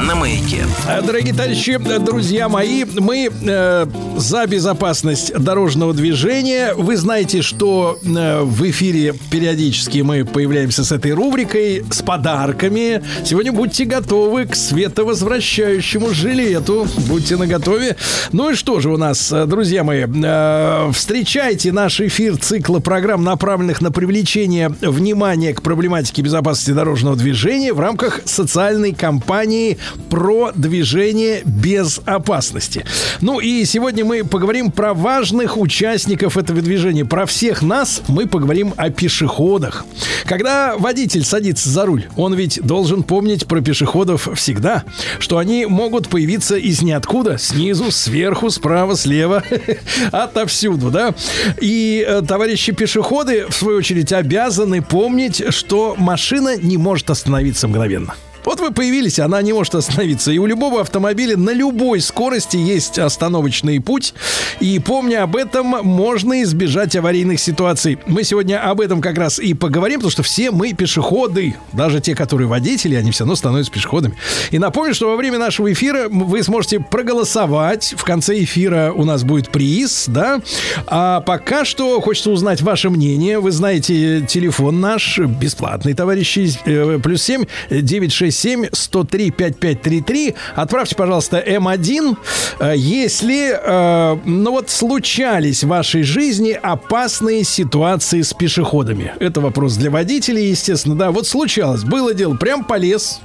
На маяке. Э, Дорогие товарищи, э, друзья мои, мы э, за безопасность дорожного движения. Вы знаете, что э, в эфире периодически мы появляемся с этой рубрикой, с подарками. Сегодня будьте готовы к световозвращающему жилету. Будьте наготове. Ну и что же у нас, э, друзья мои, э, встречайте наш эфир цикла программ, направленных на привлечение внимания к проблематике безопасности дорожного движения в рамках социальной кампании про движение без опасности. Ну и сегодня мы поговорим про важных участников этого движения. Про всех нас мы поговорим о пешеходах. Когда водитель садится за руль, он ведь должен помнить про пешеходов всегда, что они могут появиться из ниоткуда, снизу, сверху, справа, слева, отовсюду, да? И э, товарищи пешеходы, в свою очередь, обязаны помнить, что машина не может остановиться мгновенно. Вот вы появились, она не может остановиться. И у любого автомобиля на любой скорости есть остановочный путь. И помня об этом, можно избежать аварийных ситуаций. Мы сегодня об этом как раз и поговорим, потому что все мы пешеходы. Даже те, которые водители, они все равно становятся пешеходами. И напомню, что во время нашего эфира вы сможете проголосовать. В конце эфира у нас будет приз, да. А пока что хочется узнать ваше мнение. Вы знаете телефон наш, бесплатный, товарищи, э, плюс 7 967 103 5533. Отправьте, пожалуйста, М1. Э, Если, э, ну вот, случались в вашей жизни опасные ситуации с пешеходами. Это вопрос для водителей, естественно, да. Вот случалось, было дело, прям полез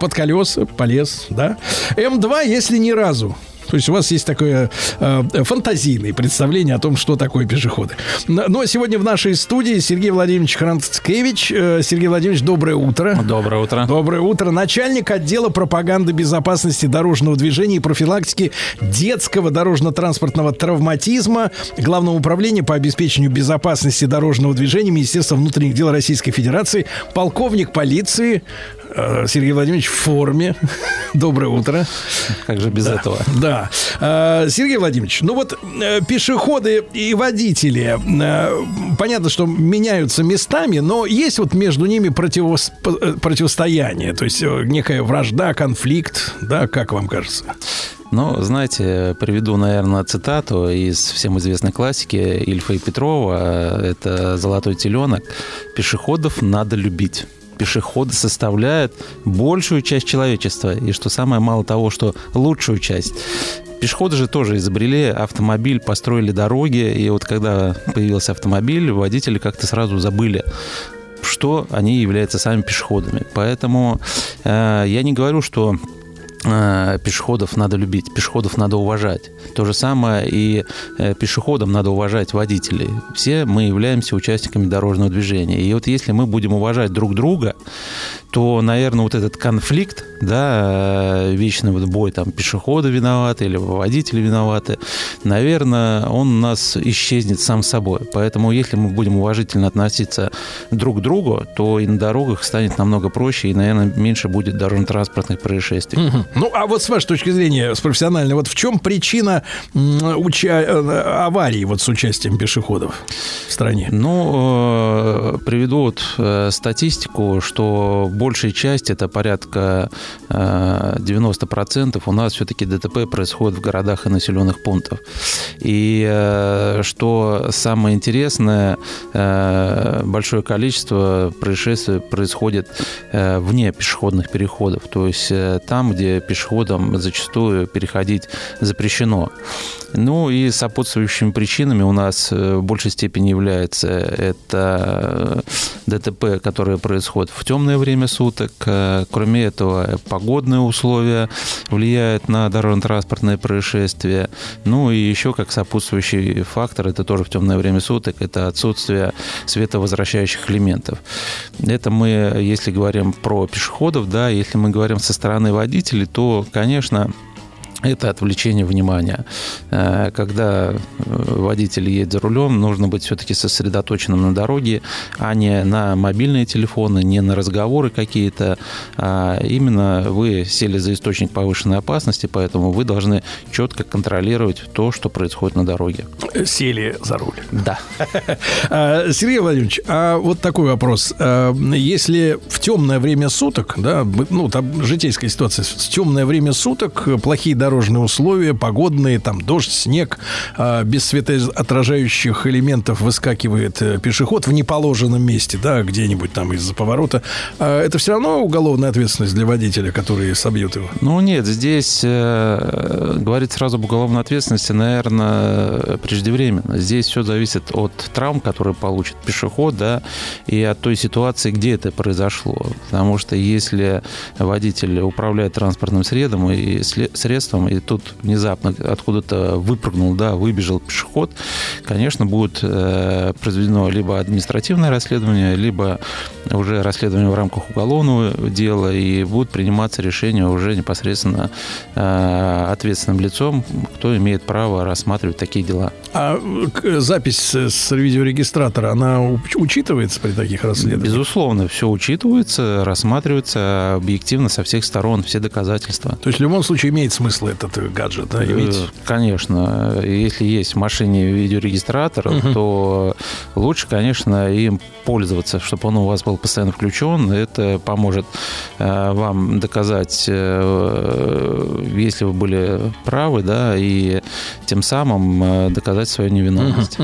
под колеса, полез, да. М2, если ни разу. То есть у вас есть такое э, фантазийное представление о том, что такое пешеходы. Но но сегодня в нашей студии Сергей Владимирович Хранцкевич. Э, Сергей Владимирович, доброе утро. Доброе утро. Доброе утро. Начальник отдела пропаганды безопасности дорожного движения и профилактики детского дорожно-транспортного травматизма Главного управления по обеспечению безопасности дорожного движения Министерства внутренних дел Российской Федерации, полковник полиции Сергей Владимирович в форме. Доброе утро. Как же без Да, этого? Да. Э, Сергей Владимирович, ну вот э, пешеходы и водители, э, понятно, что меняются местами, но есть вот между ними противос- э, противостояние, то есть э, некая вражда, конфликт, да, как вам кажется? Ну, знаете, приведу, наверное, цитату из всем известной классики Ильфа и Петрова. Это «Золотой теленок». «Пешеходов надо любить». Пешеходы составляют большую часть человечества. И что самое мало того, что лучшую часть. Пешеходы же тоже изобрели автомобиль, построили дороги. И вот когда появился автомобиль, водители как-то сразу забыли что они являются сами пешеходами. Поэтому э, я не говорю, что пешеходов надо любить, пешеходов надо уважать. То же самое и э, пешеходам надо уважать водителей. Все мы являемся участниками дорожного движения. И вот если мы будем уважать друг друга, то, наверное, вот этот конфликт, да, э, вечный вот бой, там, пешеходы виноваты или водители виноваты, наверное, он у нас исчезнет сам собой. Поэтому, если мы будем уважительно относиться друг к другу, то и на дорогах станет намного проще, и, наверное, меньше будет дорожно-транспортных происшествий. Ну, а вот с вашей точки зрения, с профессиональной, вот в чем причина уча- э, аварий вот с участием пешеходов в стране? Ну, э, приведу вот э, статистику, что большая часть, это порядка э, 90% у нас все-таки ДТП происходит в городах и населенных пунктах. И что самое интересное, большое количество происшествий происходит вне пешеходных переходов, то есть там, где пешеходам зачастую переходить запрещено. Ну и сопутствующими причинами у нас э, в большей степени является это э, ДТП, которые происходят в темное время суток. Э, Кроме этого, погодные условия влияют на дорожно-транспортные происшествия. Ну и еще как сопутствующий фактор, это тоже в темное время суток, это отсутствие световозвращающих элементов. Это мы, если говорим про пешеходов, да, если мы говорим со стороны водителей, то, конечно, это отвлечение внимания. Э, Когда э, водитель едет за рулем, нужно быть все-таки сосредоточенным на дороге, а не на мобильные телефоны, не на разговоры какие-то. А именно вы сели за источник повышенной опасности, поэтому вы должны четко контролировать то, что происходит на дороге. Сели за руль. Да. А, Сергей Владимирович, а вот такой вопрос. А, Если в темное время суток, да, ну, там житейская ситуация, в темное время суток, э, плохие дорожные условия, погодные, там дождь, снег, а, без светоотражающих элементов выскакивает э, пешеход в неположенном месте, да, где-нибудь там из-за поворота, а это все равно уголовная ответственность для водителя, который собьет его? Ну нет, здесь э, говорить сразу об уголовной ответственности, наверное, преждевременно. Здесь все зависит от травм, которые получит пешеход, да, и от той ситуации, где это произошло. Потому что если водитель управляет транспортным средством и, сле- средством, и тут внезапно откуда-то выпрыгнул, да, выбежал пешеход, конечно, будет э, произведено либо административное расследование, либо уже расследование в рамках уголовного дела, и будут приниматься решения уже непосредственно э, ответственным лицом, кто имеет право рассматривать такие дела. А запись с, с видеорегистратора, она уч- учитывается при таких расследованиях? Безусловно, все учитывается, рассматривается объективно со всех сторон, все доказательства. То есть в любом случае имеет смысл этот гаджет да, иметь? Э, Конечно. Если есть в машине видеорегистратор, то лучше, конечно, им пользоваться, чтобы он у вас был постоянно включен. Это поможет э, вам доказать, э, если вы были правы, да, и тем самым доказать свою невиновность.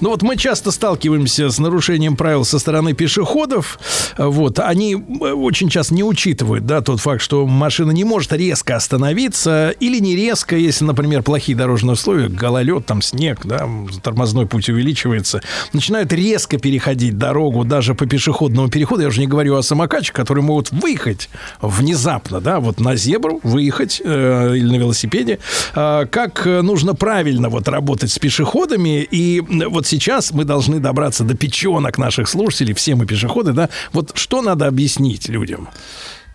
Ну вот мы часто сталкиваемся с нарушением правил со стороны пешеходов. Вот, они очень часто не учитывают, да, тот факт, что машина не может резко остановиться или не резко, если, например, плохие дорожные условия, гололед, там снег, да, тормозной путь увеличивается, начинают резко переходить дорогу даже по пешеходному переходу. Я уже не говорю о самокатчиках, которые могут выехать внезапно, да, вот на зебру выехать э, или на велосипеде. А, как э, нужно правильно вот работать с пешеходами. И м, вот сейчас мы должны добраться до печенок наших слушателей, все мы пешеходы, да. Вот что надо объяснить людям?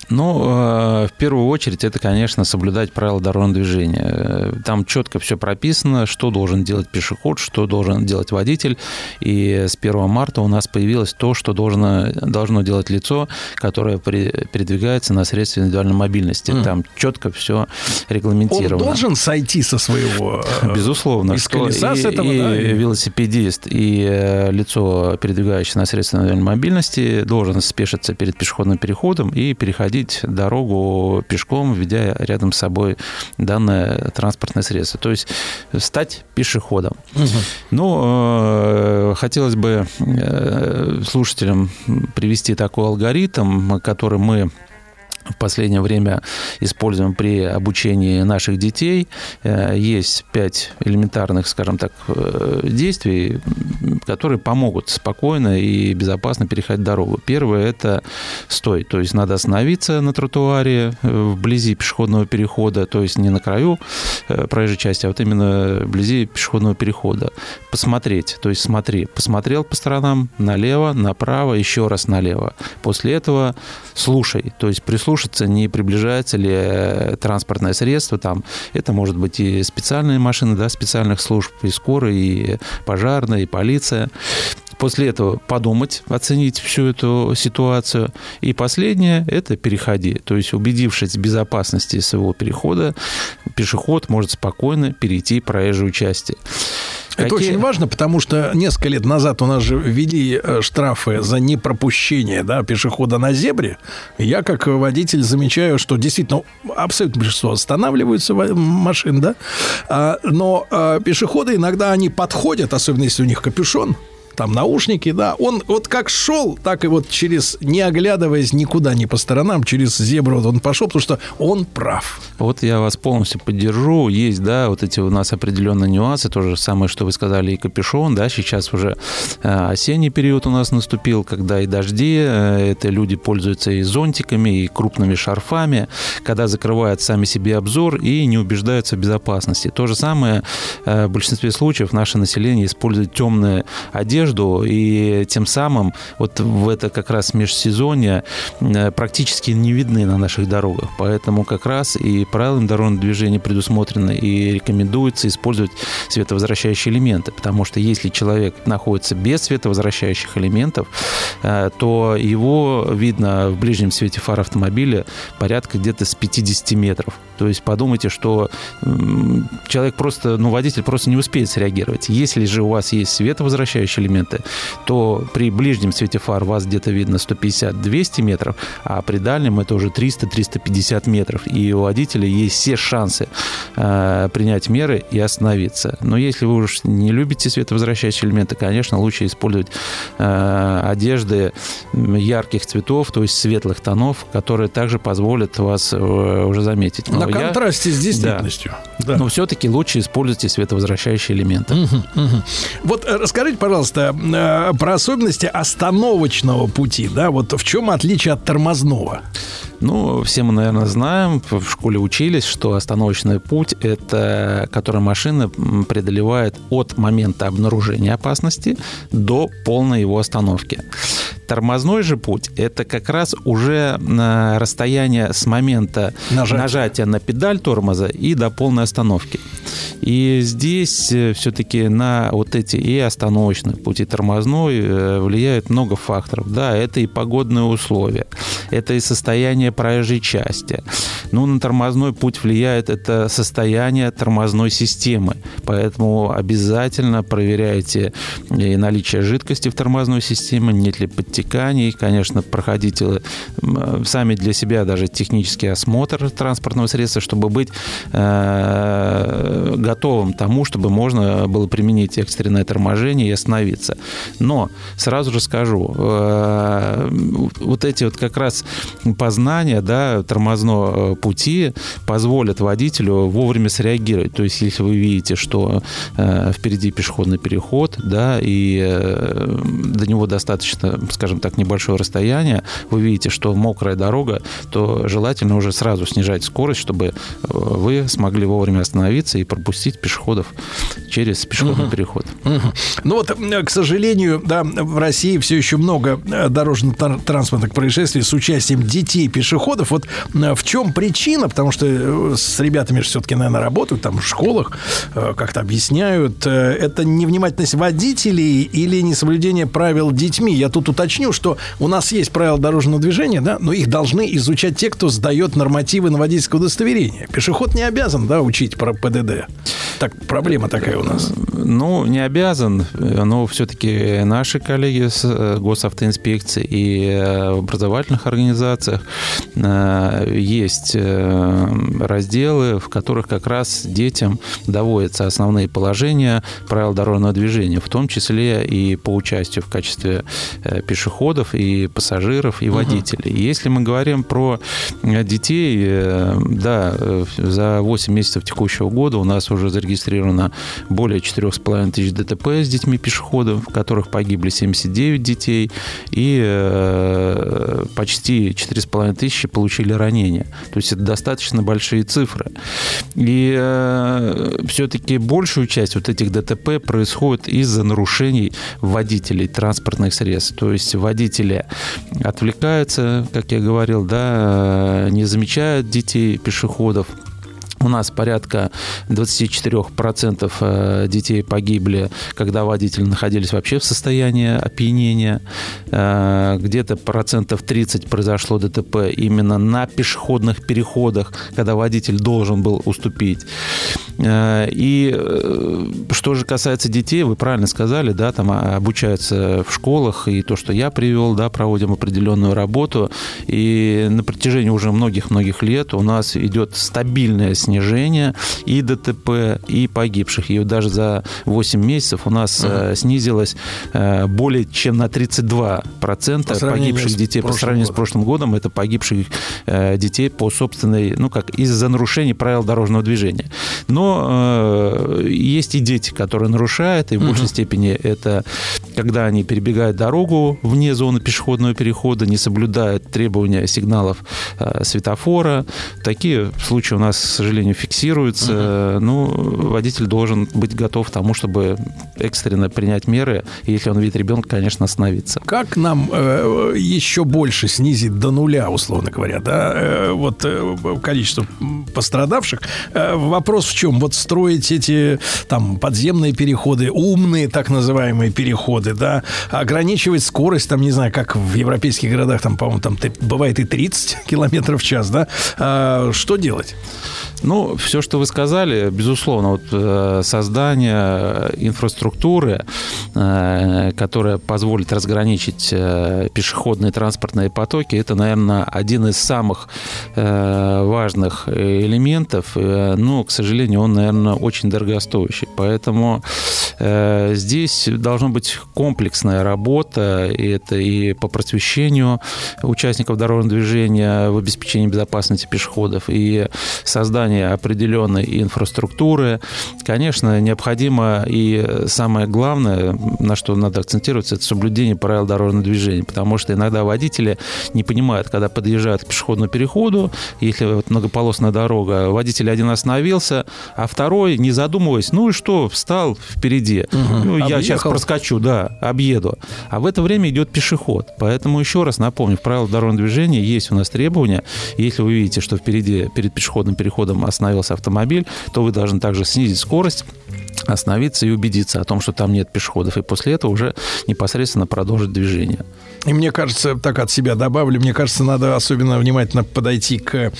Ну, э, в первую очередь, это, конечно, соблюдать правила дорожного движения. Э, Там четко все прописано, что должен делать пешеход, что должен делать водитель. И с 1 марта у нас появилось то, что должно, должно делать лицо, которое при- передвигается на средстве индивидуальной мобильности. Там четко все Он регламентировано. должен сойти со своего... э, Безусловно, из колеса и, с этого, и да, и- велосипедист, и лицо, передвигающееся на средства индивидуальной мобильности, должен спешиться перед пешеходным переходом и переходить дорогу пешком, ведя рядом с собой данное транспортное средство. То есть стать пешеходом. Ну, э, хотелось бы э, слушателям привести такой алгоритм, который мы в последнее время используем при обучении наших детей. Э, Есть пять элементарных, скажем так, э, действий, которые помогут спокойно и безопасно переходить дорогу. Первое – это стой, то есть надо остановиться на тротуаре э, вблизи пешеходного перехода, то есть не на краю проезжей части, а вот именно вблизи пешеходного перехода. Посмотреть, то есть смотри, посмотрел по сторонам, налево, направо, еще раз налево. После этого слушай, то есть прислушаться, не приближается ли э, транспортное средство там. Это может быть и специальные машины, да, специальных служб, и скорая, и пожарная, и полиция. После этого подумать, оценить всю эту ситуацию. И последнее – это переходи. То есть, убедившись в безопасности своего перехода, пешеход может спокойно перейти проезжую часть. Это Какие- очень важно, потому что несколько лет назад у нас же ввели э, штрафы за непропущение да, пешехода на зебре. Я, как водитель, замечаю, что действительно абсолютно большинство останавливаются машин, да. А, но а, пешеходы иногда они подходят, особенно если у них капюшон, там наушники, да, он вот как шел, так и вот через, не оглядываясь никуда, ни по сторонам, через зебру вот он пошел, потому что он прав. Вот я вас полностью поддержу. Есть, да, вот эти у нас определенные нюансы. То же самое, что вы сказали, и капюшон, да, сейчас уже э, осенний период у нас наступил, когда и дожди, э, это люди пользуются и зонтиками, и крупными шарфами, когда закрывают сами себе обзор и не убеждаются в безопасности. То же самое э, в большинстве случаев наше население использует темную одежду, одежду, и тем самым вот в это как раз межсезонье э, практически не видны на наших дорогах. Поэтому как раз и правилами дорожного движения предусмотрено и рекомендуется использовать световозвращающие элементы, потому что если человек находится без световозвращающих элементов, э, то его видно в ближнем свете фар автомобиля порядка где-то с 50 метров. То есть подумайте, что человек просто, ну, водитель просто не успеет среагировать. Если же у вас есть световозвращающие элементы, то при ближнем свете фар вас где-то видно 150-200 метров, а при дальнем это уже 300-350 метров. И у водителя есть все шансы э, принять меры и остановиться. Но если вы уж не любите световозвращающие элементы, конечно, лучше использовать э, одежды ярких цветов, то есть светлых тонов, которые также позволят вас э, уже заметить. Но На я- контрасте с Да. действительностью. Да. Но все-таки лучше используйте световозвращающие элементы. Вот э, расскажите, пожалуйста, э, про особенности остановочного пути, да, вот в чем отличие от тормозного? Ну, все мы, наверное, знаем, в школе учились, что остановочный путь – это который машина преодолевает от момента обнаружения опасности до полной его остановки. Тормозной же путь – это как раз уже на расстояние с момента Нажатия. нажатия на педаль тормоза и до полной остановки. И здесь все-таки на вот эти и остановочный путь, и тормозной э, влияет много факторов. Да, это и погодные условия, это и состояние проезжей части. Ну, на тормозной путь влияет это состояние тормозной системы. Поэтому обязательно проверяйте и наличие жидкости в тормозной системе, нет ли подтеканий. Конечно, проходите м, сами для себя даже технический осмотр транспортного средства, чтобы быть э, готовым тому, чтобы можно было применить экстренное торможение и остановиться. Но сразу же скажу, э, вот эти вот как раз познания да, тормозного э, пути позволят водителю вовремя среагировать. То есть, если вы видите, что впереди пешеходный переход, да, и до него достаточно, скажем так, небольшое расстояние, вы видите, что мокрая дорога, то желательно уже сразу снижать скорость, чтобы э, вы смогли вовремя остановиться и пропустить пешеходов через пешеходный переход. Мгм. Ну вот, к сожалению, да, в России все еще много э, дорожно-транспортных происшествий с участием детей пешеходов. Вот в чем причина? Потому что э, с ребятами же все-таки, наверное, работают там в школах, как-то объясняют. Это невнимательность водителей или несоблюдение правил детьми? Я тут уточню, что у нас есть правила дорожного движения, да, но их должны изучать те, кто сдает нормативы на водительское удостоверение. Пешеход не обязан, да, учить про ПДД. Так, проблема такая у нас. Ну, не обязан, но все-таки наши коллеги с э, госавтоинспекции и э, образовательных организациях э, есть разделы, в которых как раз детям доводятся основные положения правил дорожного движения, в том числе и по участию в качестве э, пешеходов и пассажиров и водителей. Если мы говорим про э, детей, э, да, э, за 8 месяцев текущего года у нас уже зарегистрировано более 4,5 тысяч ДТП с детьми пешеходов, в которых погибли 79 детей, и почти 4,5 тысячи получили ранения. То есть это достаточно большие цифры. И все-таки большую часть вот этих ДТП происходит из-за нарушений водителей транспортных средств. То есть водители отвлекаются, как я говорил, да, не замечают детей, пешеходов. У нас порядка 24% э, детей погибли, когда водители находились вообще в состоянии опьянения. Э, Где-то процентов 30 произошло ДТП именно на пешеходных переходах, когда водитель должен был уступить. Э, И что же касается детей, вы правильно сказали, да, там а, обучаются в школах, и то, что я привел, да, проводим определенную работу, и на протяжении уже многих-многих лет у нас идет стабильное снижение и ДТП, и погибших. И даже за 8 месяцев у нас э, снизилось э, более чем на 32% По погибших с детей по сравнению с годом. прошлым годом. Это погибших э, детей по собственной, ну как, из-за нарушений правил дорожного движения. Но э, есть и дети, которые нарушают, и в большей степени это когда они перебегают дорогу вне зоны пешеходного перехода, не соблюдают требования сигналов э, светофора. Такие случаи у нас, к сожалению, сожалению, фиксируется. Ну, водитель должен быть готов к тому, чтобы экстренно принять меры, и если он видит ребенка, конечно, остановиться. Как нам э, еще больше снизить до нуля, условно говоря, да, э, вот э, количество пострадавших? Э, вопрос в чем? Вот строить эти там подземные переходы, умные так называемые переходы, да, ограничивать скорость, там, не знаю, как в европейских городах, там, по-моему, там бывает и 30 километров в час, да, А, что делать? Ну, все, что вы сказали, безусловно, вот э, создание инфраструктуры, э, которая позволит разграничить э, пешеходные транспортные потоки, это, наверное, один из самых важных элементов. Но, к сожалению, он, наверное, очень дорогостоящий. Поэтому здесь должна быть комплексная работа, и это и по просвещению участников дорожного движения в обеспечении безопасности пешеходов, и создание определенной инфраструктуры. Конечно, необходимо и самое главное, на что надо акцентировать, это соблюдение правил дорожного движения, потому что иногда водители не понимают, когда подъезжают к пешеходному переходу, если вот многополосная дорога, водитель один остановился, а второй, не задумываясь, ну и что, встал впереди. Ну, я сейчас Объехал. проскочу, да, объеду. А в это время идет пешеход. Поэтому еще раз напомню, в правилах дорожного движения есть у нас требования. Если вы видите, что впереди, перед пешеходным переходом остановился автомобиль, то вы должны также снизить скорость, остановиться и убедиться о том, что там нет пешеходов. И после этого уже непосредственно продолжить движение. И мне кажется, так от себя добавлю, мне кажется, надо особенно внимательно подойти к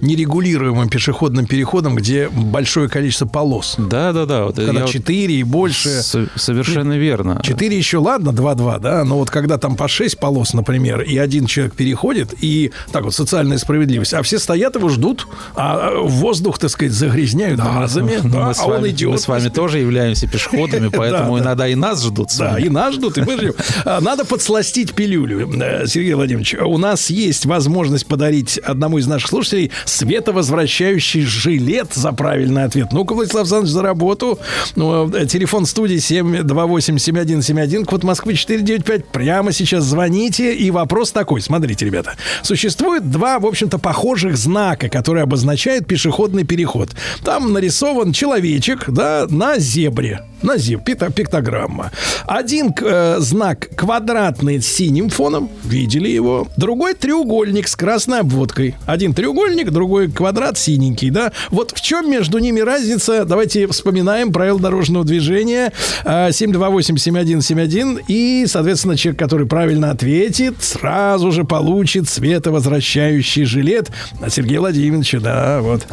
нерегулируемым пешеходным переходам, где большое количество полос. Да, да, да. Вот Когда вот 4 и больше. с- Совершенно верно. 4 еще ладно, 2-2, да, но вот когда там по 6 полос, например, и один человек переходит, и так вот социальная справедливость, а все стоят его ждут, а воздух, так сказать, загрязняют газами, Ну, да, а вами, он идет. мы с вами тоже являемся пешеходами, поэтому Да, да. иногда и нас ждут. Да, и нас ждут, и мы ждем. А, Надо подсластить пилюлю. Э, Сергей Владимирович, у нас есть возможность подарить одному из наших слушателей световозвращающий жилет за правильный ответ. Ну-ка, Владислав Александрович, за работу. Ну, э, телефон студии 728-7171, код Москвы 495. Прямо сейчас звоните. И вопрос такой. Смотрите, ребята. Существует два, в общем-то, похожих знака, которые обозначают пешеходный переход. Там нарисован человечек, да, на зебре. На зебре, пикто- пиктограмма. Один э, знак квадратный с синим фоном, видели его. Другой треугольник с красной обводкой. Один треугольник, другой квадрат синенький, да. Вот в чем между ними разница? Давайте вспоминаем правила дорожного движения. Э, 728-7171. И, соответственно, человек, который правильно ответит, сразу же получит световозвращающий жилет. А Сергей Владимирович, да, вот.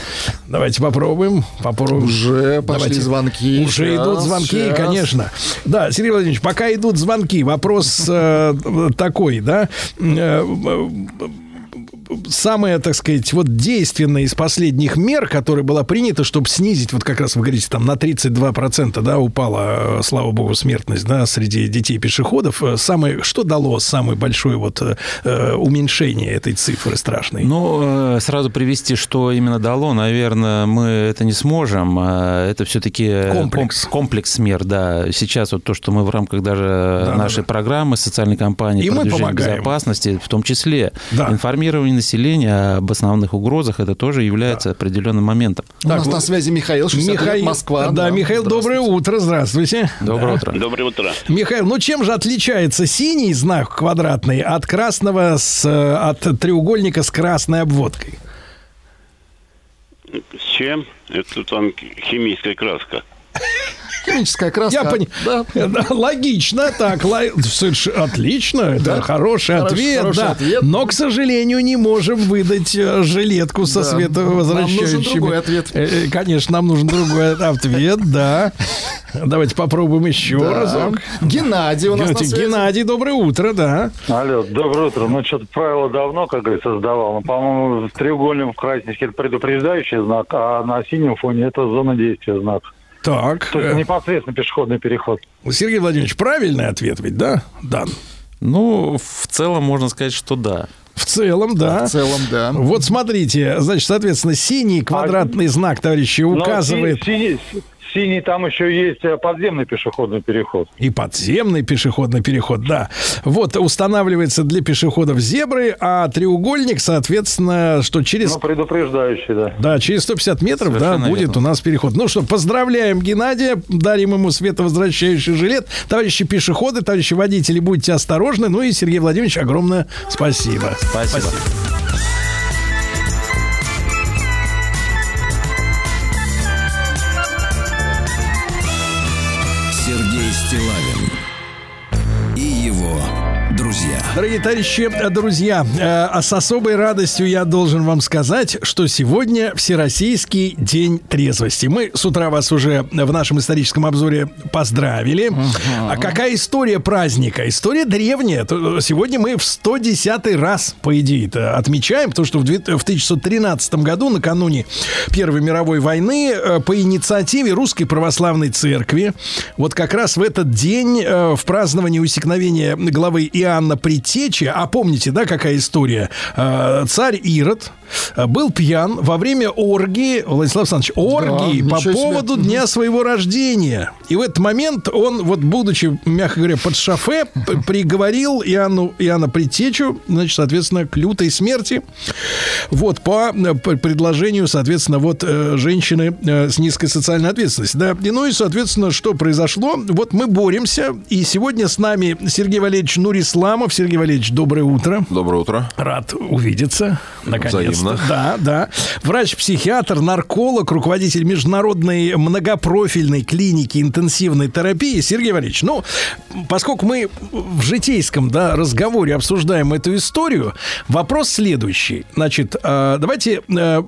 Давайте попробуем. Попробуем. Уже пошли Давайте. звонки. Уже Щас, идут звонки, щас. конечно. Да, Сергей Владимирович, пока идут звонки, вопрос э, такой, да. Самое, так сказать, вот действенное из последних мер, которая была принята, чтобы снизить, вот как раз вы говорите, там на 32%, да, упала, э, слава богу, смертность, да, среди детей-пешеходов. Э, Самое, что дало самое большое вот э, э, уменьшение этой цифры страшной? Ну, сразу привести, что именно дало, наверное, мы это не сможем. А Это все-таки Комплекс. комплекс мер, да. Сейчас вот то, что мы в рамках даже Да, нашей да, да. программы социальной кампании И мы помогаем. безопасности, в том числе Да. информирование населения об основных угрозах, это тоже является определенным моментом. У нас Так, на связи Михаил, 60 лет, Михаил, Москва. да, Михаил, доброе утро, здравствуйте. Доброе утро. Доброе утро. Михаил, ну чем же отличается синий знак квадратный от красного с, от треугольника с красной обводкой? С чем? Это там химическая краска. Химическая краска. Я понял. Да. Да, логично, так, ло- соверш- отлично, это Да. хороший Хорош- ответ, хороший да. ответ. Но, к сожалению, не можем выдать э, жилетку со Да. световозвращающими. Нам нужен другой ответ. Э, э, Конечно, нам нужен другой ответ, да. Давайте попробуем еще Да. разок. Геннадий у нас на Геннадий, связи. Геннадий, доброе утро, да. Алло, доброе утро. Ну, что-то правило давно, как говорится, создавал. Но, по-моему, в треугольном красненький это предупреждающий знак, а на синем фоне это зона действия знак. Так, То есть непосредственно пешеходный переход. Сергей Владимирович, правильный ответ ведь, да? Дан. Ну, в целом можно сказать, что да. В целом, да. В целом, да. Вот смотрите, значит, соответственно, синий квадратный знак, товарищи, Но указывает... си- синий, синий там еще есть э, подземный пешеходный переход. И подземный пешеходный переход, да. Вот устанавливается для пешеходов зебры, а треугольник, соответственно, что через... Ну, предупреждающий, да. Да, через 150 метров, да, Совершенно будет верно. у нас переход. Ну что, поздравляем Геннадия, дарим ему световозвращающий жилет. Товарищи пешеходы, товарищи водители, будьте осторожны. Ну и Сергей Владимирович, огромное спасибо. Спасибо. Сергей Дорогие товарищи, э, друзья, э, с особой радостью я должен вам сказать, что сегодня Всероссийский день трезвости. Мы с утра вас уже в нашем историческом обзоре поздравили. А какая история праздника? История древняя. То- Сегодня мы в 110 раз, по идее, отмечаем, потому что в две- в 1913 году, накануне Первой мировой войны, э, по инициативе Русской Православной Церкви, вот как раз в этот день, э, в праздновании усекновения главы Иоанна Предтечи, а помните, да, какая история? Э, Царь Ирод э, был пьян во время оргии, Владислав Александрович, оргии Да, по ничего себе. поводу дня своего рождения. И в этот момент он, вот будучи, мягко говоря, под шофе, приговорил Иоанну, Иоанна Предтечу, значит, соответственно, к лютой смерти. Вот, по э, предложению, соответственно, вот женщины с низкой социальной ответственностью. Да. И, ну и, соответственно, что произошло? Вот мы боремся, и сегодня с нами Сергей Валерьевич Нурисламов. Сергей Валерьевич, доброе утро. Доброе утро. Рад увидеться. Наконец-то. Взаимно. Да, да. Врач-психиатр, нарколог, руководитель международной многопрофильной клиники интенсивной терапии. Сергей Валерьевич, ну, поскольку мы в житейском да, разговоре обсуждаем эту историю, вопрос следующий. Значит, э, давайте э,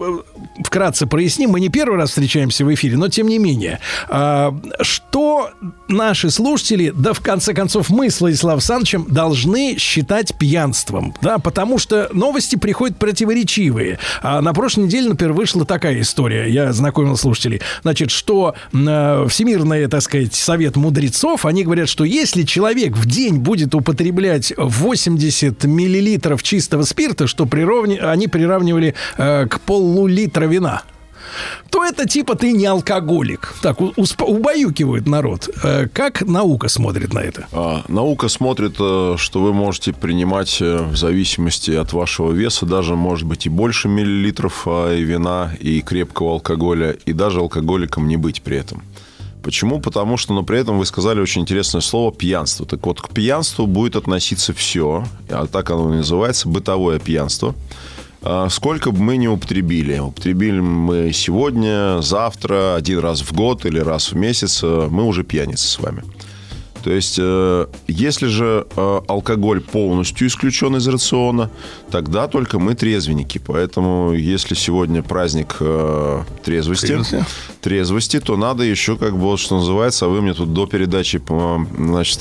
вкратце проясним. Мы не первый раз встречаемся в эфире, но тем не менее. Э, что наши слушатели, да в конце концов мы с Владиславом Александровичем должны считать пьянством? Да, потому что новости приходят противоречивые. А на прошлой неделе, например, вышла такая история. Я знакомил слушателей. Значит, что э, Всемирный, так сказать, совет мудрецов, они говорят, что если человек в день будет употреблять 80 миллилитров чистого спирта, что приравни- они приравнивали э, к полулитра вина, то это типа ты не алкоголик. Так, убаюкивают народ. Э, Как наука смотрит на это? А, Наука смотрит, э, что вы можете принимать э, в зависимости от вашего веса, даже, может быть, и больше миллилитров а, и вина, и крепкого алкоголя, и даже алкоголиком не быть при этом. Почему? Потому что, но при этом вы сказали очень интересное слово «пьянство». Так вот, к пьянству будет относиться все, а так оно и называется, бытовое пьянство. А, Сколько бы мы ни употребили, употребили мы сегодня, завтра, один раз в год или раз в месяц, э, мы уже пьяницы с вами. То есть, э, если же э, алкоголь полностью исключен из рациона, тогда только мы трезвенники. Поэтому, если сегодня праздник э, трезвости, Трезвости. трезвости, то надо еще, как бы, вот что называется, а вы мне тут до передачи, значит,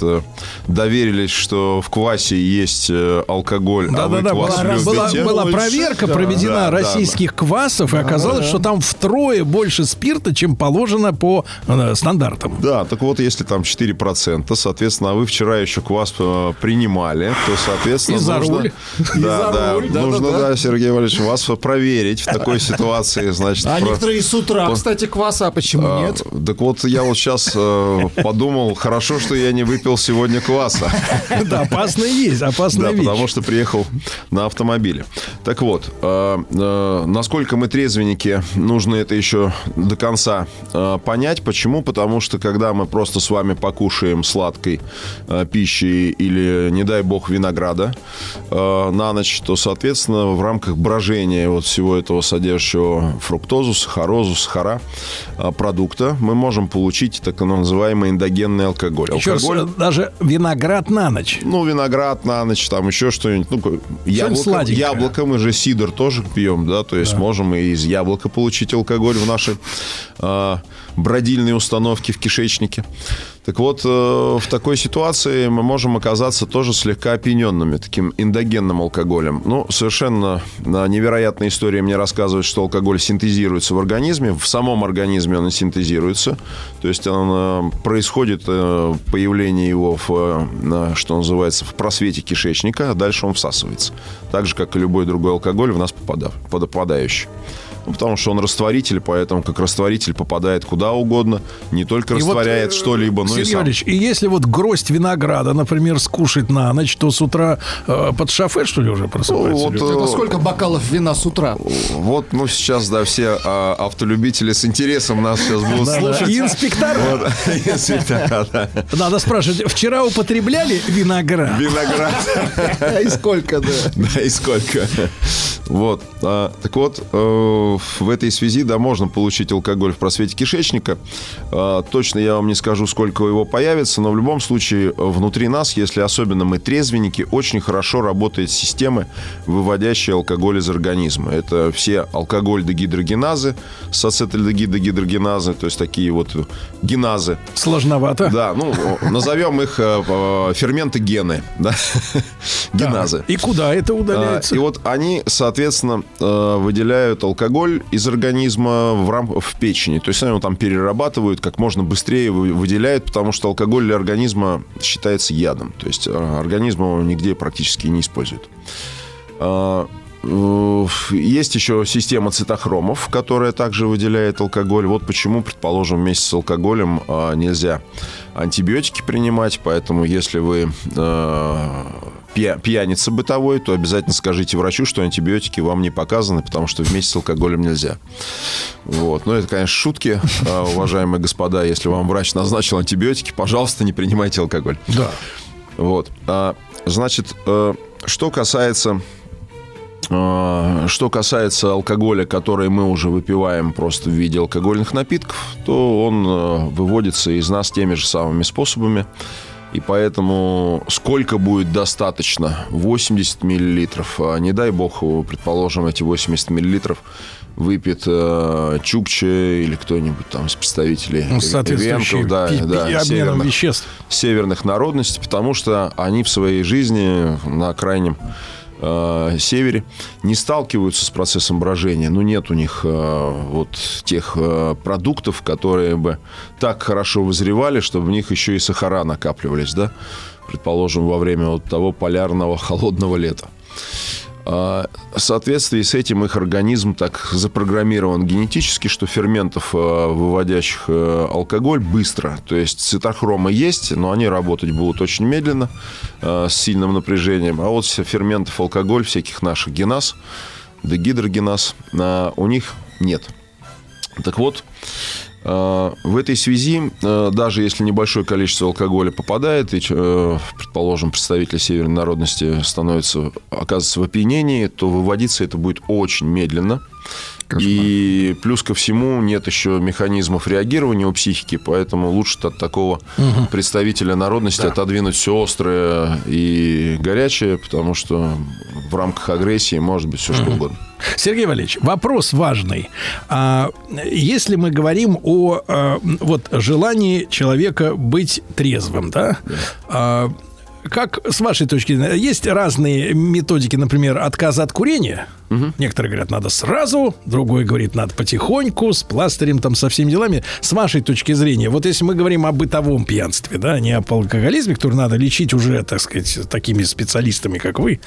доверились, что в квасе есть алкоголь, а вы Да-да-да, квас была, была- любите. была проверка Да. проведена Да, да, российских квасов, и оказалось, что там втрое больше спирта, чем положено по э, стандартам. Да, так вот, если там 4%, соответственно, а вы вчера еще квас э, принимали, то, соответственно, И за нужно... руль. Да, да, руль, да, нужно, да, да. да, Сергей Валерьевич, вас проверить в такой ситуации, значит... А про- некоторые с утра, по- кстати, кваса, а почему А, нет? Так вот, я вот сейчас подумал, хорошо, что я не выпил сегодня кваса. Да, опасная есть, опасная Да, потому что приехал на автомобиле. Так вот, э, э, насколько мы трезвенники, нужно это еще до конца э, понять. Почему? Потому что когда мы просто с вами покушаем сладкой э, пищи или, не дай бог, винограда э, на ночь, то, соответственно, в рамках брожения вот всего этого содержащего фруктозу, сахарозу, сахара э, продукта мы можем получить так называемый эндогенный алкоголь. Еще раз, алкоголь э, даже виноград на ночь. ну, виноград на ночь, там еще что-нибудь. Ну, ка- яблоко, яблоко мы же сидр тоже пьем, да, то есть можем и из яблока получить алкоголь в нашей а, бродильной установке в кишечнике. Так вот, э, в такой ситуации мы можем оказаться тоже слегка опьяненными таким эндогенным алкоголем. Ну, совершенно а, невероятная история мне рассказывает, что алкоголь синтезируется в организме, в самом организме он и синтезируется, то есть он, э, происходит э, появление его в, э, что называется, в просвете кишечника, а дальше он всасывается. Так же, как и любой другой алкоголь в нас попадающий. Ну, потому что он растворитель, поэтому как растворитель попадает куда угодно. Не только И вот, растворяет э, что-либо, но и сам. Валерьевич, и если вот гроздь винограда, например, скушать на ночь, то с утра э, под шофе, что ли, уже просыпается? вот, люди? э, Это сколько бокалов вина с утра? Вот, ну, сейчас, да, все а, автолюбители с интересом нас сейчас будут Да-да. слушать. И инспектора. Вот, да. Надо спрашивать, вчера употребляли виноград? Виноград. И сколько, да? Да, и сколько. Вот. а, так вот, э, в этой связи, да, можно получить алкоголь в просвете кишечника. А, точно я вам не скажу, сколько его появится, но в любом случае э, внутри нас, если особенно мы трезвенники, очень хорошо работает система, выводящая алкоголь из организма. Это все алкоголь-дегидрогеназы, с ацетальдегидрогеназы, то есть такие вот геназы. Сложновато. Да, ну, назовем их э, ферменты гены, да, геназы. И куда это А, удаляется? И вот они, соответственно, э, выделяют алкоголь из организма в, рам... в печени. То есть они его там перерабатывают, как можно быстрее вы- выделяют, потому что алкоголь для организма считается ядом. То есть э, организм его нигде практически не использует. А, Есть еще система цитохромов, которая также выделяет алкоголь. Вот почему, предположим, вместе с алкоголем а, нельзя антибиотики принимать. Поэтому, если вы э, пьяница бытовой, то обязательно скажите врачу, что антибиотики вам не показаны, потому что вместе с алкоголем нельзя. Вот. Ну, это, конечно, шутки, а, уважаемые господа. Если вам врач назначил антибиотики, пожалуйста, не принимайте алкоголь. Да. Вот. А, значит, э, что касается э, что касается алкоголя, который мы уже выпиваем просто в виде алкогольных напитков, то он э, выводится из нас теми же самыми способами. И поэтому сколько будет достаточно? 80 миллилитров. А не дай бог, предположим, эти 80 миллилитров выпьет э, Чукче или кто-нибудь там из представителей Ну, Эвенков, да, пи- да, северных веществ. северных народностей, потому что они в своей жизни на крайнем э, севере не сталкиваются с процессом брожения. Ну, нет у них э, вот тех э, продуктов, которые бы так хорошо вызревали, чтобы в них еще и сахара накапливались, да? Предположим, во время вот того полярного холодного лета. А, В соответствии с этим их организм так запрограммирован генетически, что ферментов, э, выводящих э, алкоголь, быстро. То есть цитохромы есть, но они работать будут очень медленно, э, с сильным напряжением. А вот ферментов алкоголь, всяких наших геназ, дегидрогеназ, у них нет. Так вот, в этой связи, э, даже если небольшое количество алкоголя попадает, и, э, предположим, представитель северной народности становится, оказывается в опьянении, то выводиться это будет очень медленно. И плюс ко всему нет еще механизмов реагирования у психики, поэтому лучше от такого представителя народности отодвинуть все острое и горячее, потому что в рамках агрессии может быть все что угодно. Сергей Валерьевич, вопрос важный. А, если мы говорим о а, вот желании человека быть трезвым, да? А, как с вашей точки зрения, есть разные методики, например, отказа от курения. Некоторые говорят, надо сразу, другой говорит, надо потихоньку, с пластырем, там, со всеми делами. С вашей точки зрения, вот если мы говорим о бытовом пьянстве, да, не об алкоголизме, который надо лечить уже, так сказать, такими специалистами, как вы,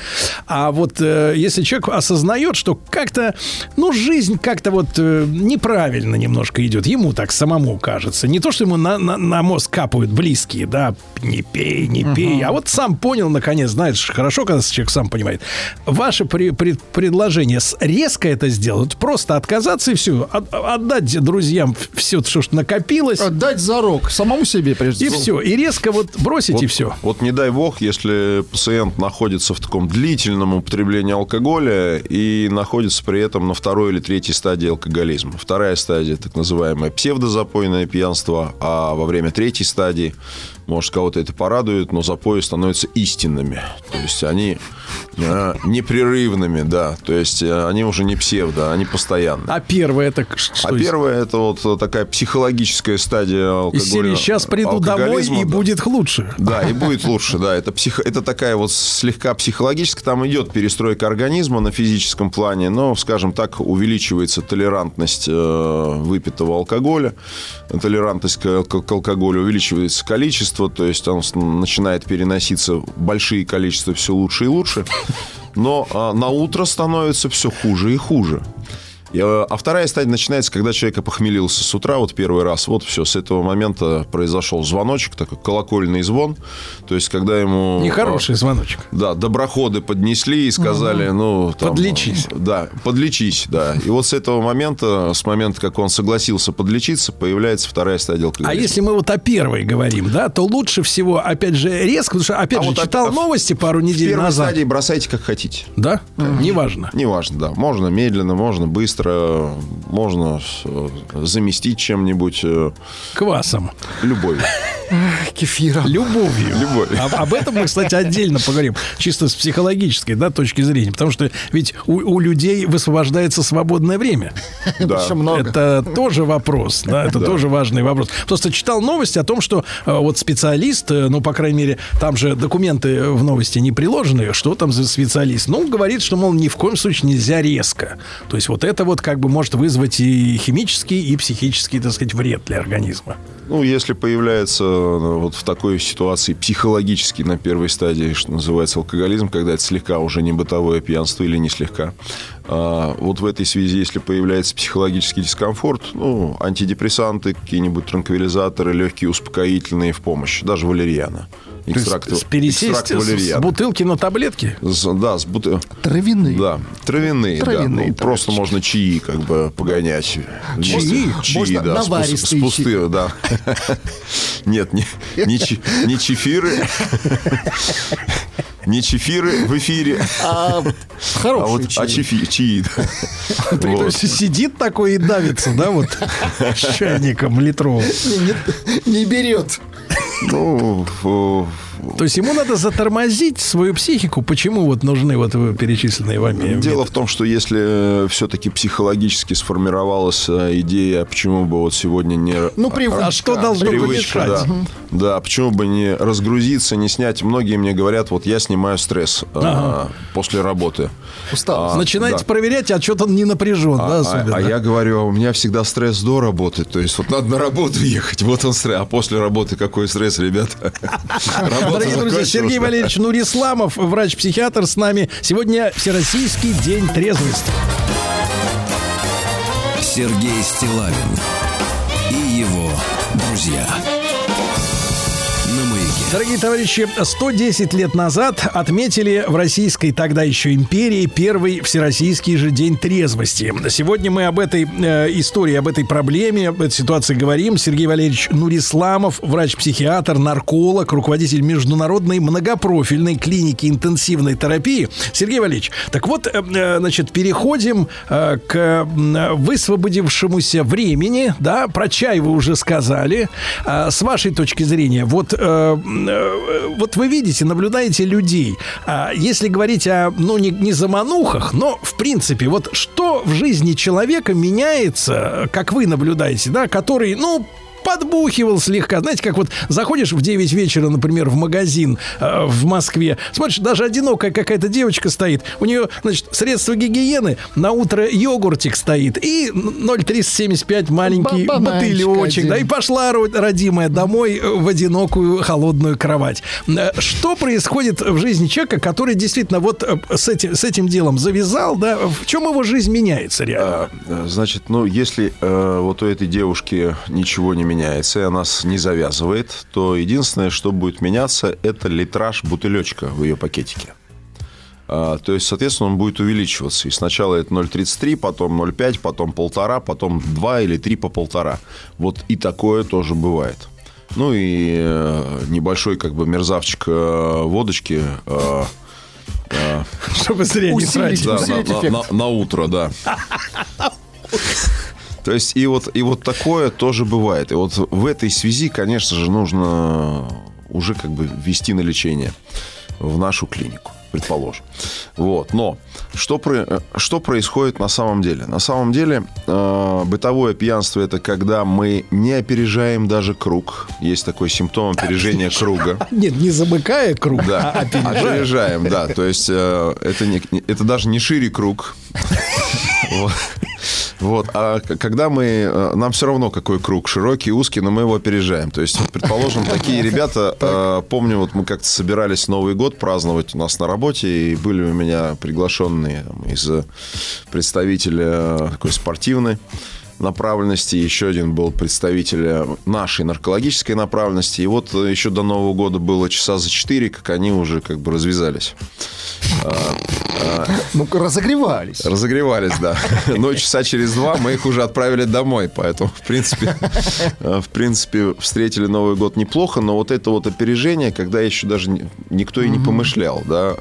а вот э, если человек осознает, что как-то, ну, жизнь как-то вот э, неправильно немножко идет, ему так самому кажется. Не то, что ему на, на, на мозг капают близкие, да, не пей, не пей, а вот сам понял, наконец, знаешь, хорошо, когда человек сам понимает. Ваше при- при- предложение с- резко это сделать, просто отказаться и все, отдать друзьям все, что ж накопилось, Отдать зарок самому себе, прежде и всего. все, и резко вот бросить, и Вот- все. Вот не дай бог, если пациент находится в таком длительном употреблении алкоголя и находится при этом на второй или третьей стадии алкоголизма. Вторая стадия, так называемое псевдозапойное пьянство, а во время третьей стадии, может, кого-то это порадует, но запои становятся истинными. То есть они э, непрерывными, да. То есть э, они уже не псевдо, они постоянные. А первое это что? А первое это вот такая психологическая стадия алкоголя. серии «Сейчас приду домой, и да. будет лучше». Да, и будет лучше, да. Это, психо... это такая вот слегка психологическая, там идет перестройка организма на физическом плане, но, скажем так, увеличивается толерантность э, выпитого алкоголя, толерантность к, к- к алкоголю, увеличивается количество, то есть он начинает переноситься большие количества все лучше и лучше, но а, на утро становится все хуже и хуже. Э, а вторая стадия начинается, когда человек опохмелился с утра, вот первый раз. Вот все, с этого момента произошел звоночек, такой колокольный звон. То есть, когда ему... Нехороший э, звоночек. Да, доброходы поднесли и сказали, ну... Там, Подлечись. Да, подлечись, да. И вот с этого момента, с момента, как он согласился подлечиться, появляется вторая стадия А алкоголизма. если мы вот о первой говорим, да, то лучше всего, опять же, резко, потому что, опять А же, вот читал в- новости пару В недель первой назад. стадии бросайте как хотите. Да? Неважно. Неважно, да. Можно медленно, можно быстро, можно э, заместить чем-нибудь э, Квасом. любовью. Кефиром. Любовью. Любовью. Об, об этом мы, кстати, отдельно поговорим. Чисто с психологической да, точки зрения. Потому что ведь у, у людей высвобождается свободное время. Да. Много. Это тоже вопрос, да, это тоже важный вопрос. Просто читал новости о том, что э, вот специалист, э, ну, по крайней мере, там же документы в новости не приложены, что там за специалист. Ну, говорит, что, мол, ни в коем случае нельзя резко. То есть вот это вот как бы может вызвать и химический, и психический, так сказать, вред для организма. Ну, если появляется э, вот в такой ситуации психологически на первой стадии, что называется алкоголизм, когда это слегка уже не бытовое пьянство или не слегка, а, вот в этой связи, если появляется психологический дискомфорт, ну, антидепрессанты, какие-нибудь транквилизаторы, легкие успокоительные в помощь, даже валерьяна. Экстракт, То есть пересесть экстракт с, с валерьяна. бутылки на таблетки? С- да, с бут- Травяные. Да, травяные, да. Травяные Ну, просто можно чаи как бы погонять. Чаи? Чаи, Можно да, с пус- с, наваристые пустых, да. Нет, не, не, чи- не чефиры. Не чефиры в эфире, А а хорошие вот а чаи. чефи- чаи. да. Вот. есть сидит такой и давится, да, вот с чайником литровым. Не, не берет. Ну, То есть ему надо затормозить свою психику. Почему вот нужны вот вы перечисленные вами? Дело в том, что если все-таки психологически сформировалась э, идея, а почему бы вот сегодня не... Ну, привычка. А что должно Привычка, помешать? да. Да, почему бы не разгрузиться, не снять. Многие мне говорят, вот я снимаю стресс э, Ага. после работы. Устал. А, Начинаете да. проверять, а что-то он не напряжен, да, А, а- особенно. а я говорю, а у меня всегда стресс до работы. То есть вот надо на работу ехать, вот он стресс. А после работы какой стресс, ребята? Дорогие друзья. Сергей Валерьевич Нурисламов, врач-психиатр с нами. Сегодня Всероссийский день трезвости. Сергей Стилавин и его друзья. Дорогие товарищи, 110 лет назад отметили в Российской тогда еще империи первый Всероссийский же день трезвости. Сегодня мы об этой э, истории, об этой проблеме, об этой ситуации говорим. Сергей Валерьевич Нурисламов, врач-психиатр, нарколог, руководитель международной многопрофильной клиники интенсивной терапии. Сергей Валерьевич, так вот, э, э, значит, переходим э, к высвободившемуся времени, да, про чай вы уже сказали. А, С вашей точки зрения, вот, э, э, вот вы видите, наблюдаете людей. А Если говорить о, ну, не, не заманухах, но, в принципе, вот что в жизни человека меняется, как вы наблюдаете, да, который, ну, подбухивал слегка. Знаете, как вот заходишь в 9 вечера, например, в магазин э, в Москве, смотришь, даже одинокая какая-то девочка стоит, у нее, значит, средство гигиены, на утро йогуртик стоит и 0,375 маленький Ба- бананчик бутылечек, да, и пошла ро- родимая домой э, в одинокую холодную кровать. Э, Что происходит в жизни человека, который действительно вот э, с этим, с этим делом завязал, да, в чем его жизнь меняется реально? А, Значит, ну, если э, вот у этой девушки ничего не меняется, и она не завязывает, то единственное, что будет меняться, это литраж бутылечка в ее пакетике. А, то есть, соответственно, он будет увеличиваться. И сначала это 0,33, потом 0,5, потом полтора, потом 2 или 3 по полтора. Вот и такое тоже бывает. Ну и э, небольшой как бы мерзавчик э, водочки э, Чтобы зря не тратить. да, усилить на, на- эффект. на- на утро, да. То есть и вот, и вот такое тоже бывает. И вот в этой связи, конечно же, нужно уже как бы ввести на лечение в нашу клинику, предположим. Вот. Но что, про- что происходит на самом деле? На самом деле э, бытовое пьянство – это когда мы не опережаем даже круг. Есть такой симптом опережения круга. Нет, не замыкая круг, Да, а опережая. опережаем, да. То есть э, это, не- это даже не шире круг. Вот. Вот. А когда мы... э, Нам все равно, какой круг, широкий, узкий, но мы его опережаем. То есть, предположим, такие ребята... э, Помню, вот мы как-то собирались Новый год праздновать у нас на работе, и были у меня приглашенные из э, представителя такой спортивной направленности, еще один был представитель э, нашей наркологической направленности. И вот э, еще до Нового года было часа за четыре, как они уже как бы развязались. Ну-ка, разогревались. Разогревались, да. Но часа через два мы их уже отправили домой. Поэтому, в принципе, э, в принципе, встретили Новый год неплохо. Но вот это вот опережение, когда еще даже ни- никто и не помышлял, да.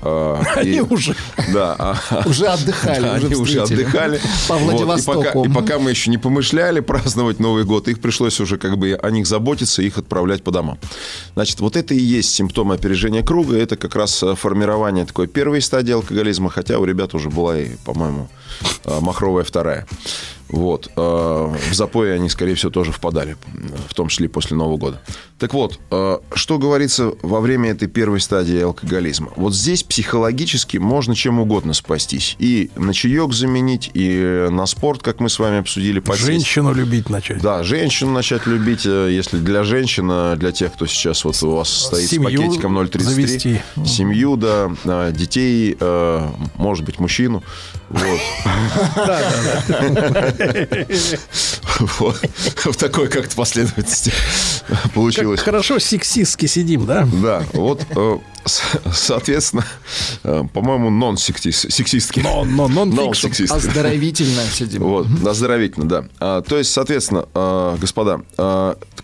Они уже- Да. Уже отдыхали, они уже отдыхали. По Владивостоку. И пока мы еще не помышляли праздновать Новый год, их пришлось уже как бы о них заботиться и их отправлять по домам. Значит, вот это и есть симптомы опережения круга. Это как раз э, формирование такой первой стадии алкоголизма, хотя у ребят уже была и, по-моему, э, махровая вторая. Вот. э, В запои они, скорее всего, тоже впадали, в том числе после Нового года. Так вот, э, что говорится во время этой первой стадии алкоголизма? Вот здесь психологически можно чем угодно спастись. И на чаек заменить, и на спорт, как мы с вами обсудили, подсесть. Женщину любить начать. Да, женщину начать любить, э, если для женщин, э, для тех, кто сейчас вот у вас стоит Семью с пакетиком 0,33. завести. Семью, да, детей, э, может быть, мужчину. Вот. Вот. В такой как-то последовательности Как получилось. хорошо сексистски сидим, да? Да, вот, э, соответственно, э, по-моему, non-fiction. Non-сексистски. Оздоровительно сидим. Вот, оздоровительно, да. А, то есть, соответственно, а, господа,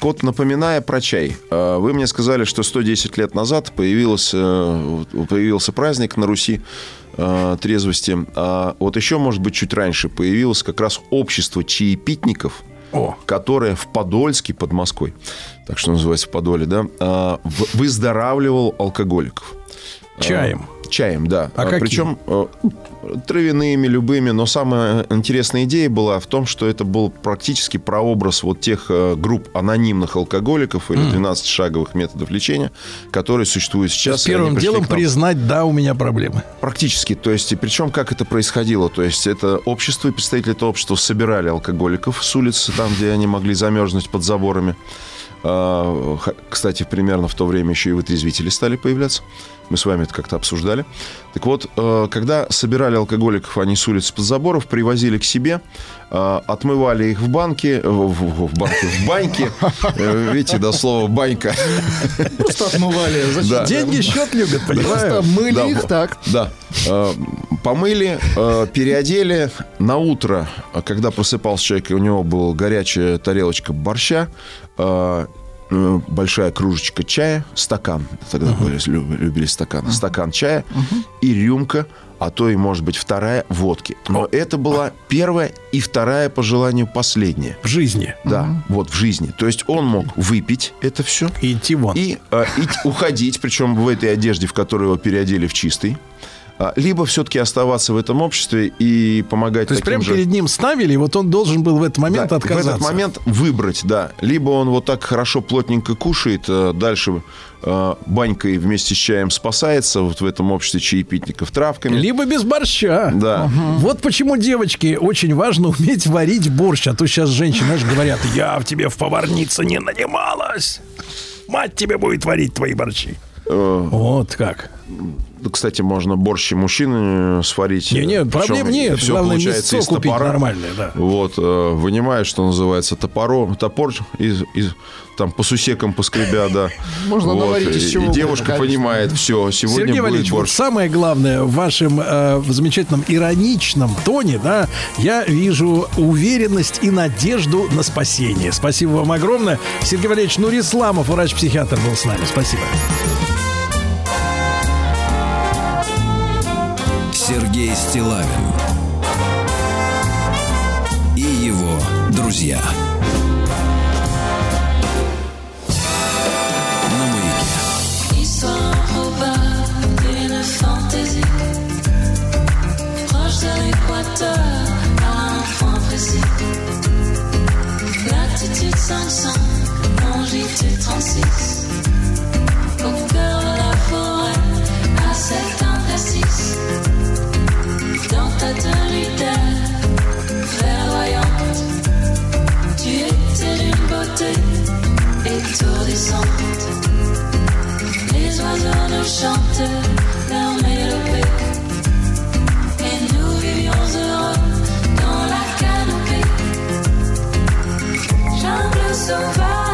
вот, напоминая про чай, вы мне сказали, что 110 лет назад появился, э, появился праздник на Руси а, трезвости. А вот еще, может быть, чуть раньше появилось как раз общество чаепитников, О. которое в Подольске под Москвой, так что называется в Подоле, да, а, в- выздоравливал алкоголиков. Чаем. А, Чаем, да. А каким? Причем э, травяными, любыми. Но самая интересная идея была в том, что это был практически прообраз вот тех э, групп анонимных алкоголиков или 12-шаговых методов лечения, которые существуют сейчас. Первым делом признать, да, у меня проблемы. Практически. То есть, и причем как это происходило? То есть, это общество, и представители этого общества собирали алкоголиков с улицы, там, где они могли замерзнуть под заборами. А, Кстати, примерно в то время еще и вытрезвители стали появляться. Мы с вами это как-то обсуждали. Так вот, э, когда собирали алкоголиков, они с улиц под заборов, привозили к себе, э, отмывали их в банке, в, в- в банке, в баньке. Э, Видите, до слова банька. Просто отмывали. Зачем? Да. Деньги счет любят, Просто понимаешь? мыли Да, их так. Да. Помыли, переодели. На утро, когда просыпался человек, и у него была горячая тарелочка борща, большая кружечка чая, стакан. Тогда были, лю- любили стакан. Стакан чая и рюмка, а то и, может быть, вторая водки. Но это была первая и вторая, по желанию, последняя. В жизни. Да, вот в жизни. То есть он мог выпить это все И идти вон. и, э, и уходить, причем в этой одежде, в которой его переодели в чистый. А, Либо все-таки оставаться в этом обществе и помогать То есть прямо же... перед ним ставили, и вот он должен был в этот момент Да, отказаться. В этот момент выбрать, да. Либо он вот так хорошо плотненько кушает, э, дальше э, банькой вместе с чаем спасается вот в этом обществе чаепитников травками. Либо без борща. Да. Вот почему, девочки, очень важно уметь варить борщ. А то сейчас женщины, знаешь, говорят, я в тебе в поварнице не нанималась. Мать тебе будет варить твои борщи. Э, Вот как. Кстати, можно борщ и мужчины сварить. Не-не, Причем проблем нет. всё Главное, получается мясцо из купить топора. нормальное, да. Вот, э, вынимаешь, что называется, топором, топор из, из- там по сусекам поскребя, да. Можно Вот, наварить из и- чего И девушка конечно. понимает, все, сегодня Сергей будет Валерьевич, вот борщ. самое главное в вашем э, в замечательном ироничном тоне, да, я вижу уверенность и надежду на спасение. Спасибо вам огромное. Сергей Валерьевич Нурисламов, врач-психиатр, был с нами. Спасибо. Сергей Стилавин и его друзья. На маяке. Histoire improbable d'une fantaisie Proche de l'équateur, à un point précis Latitude 500, longitude 36 chantent leur mélopée. Et nous vivions heureux dans la canopée. Jungle sauvage.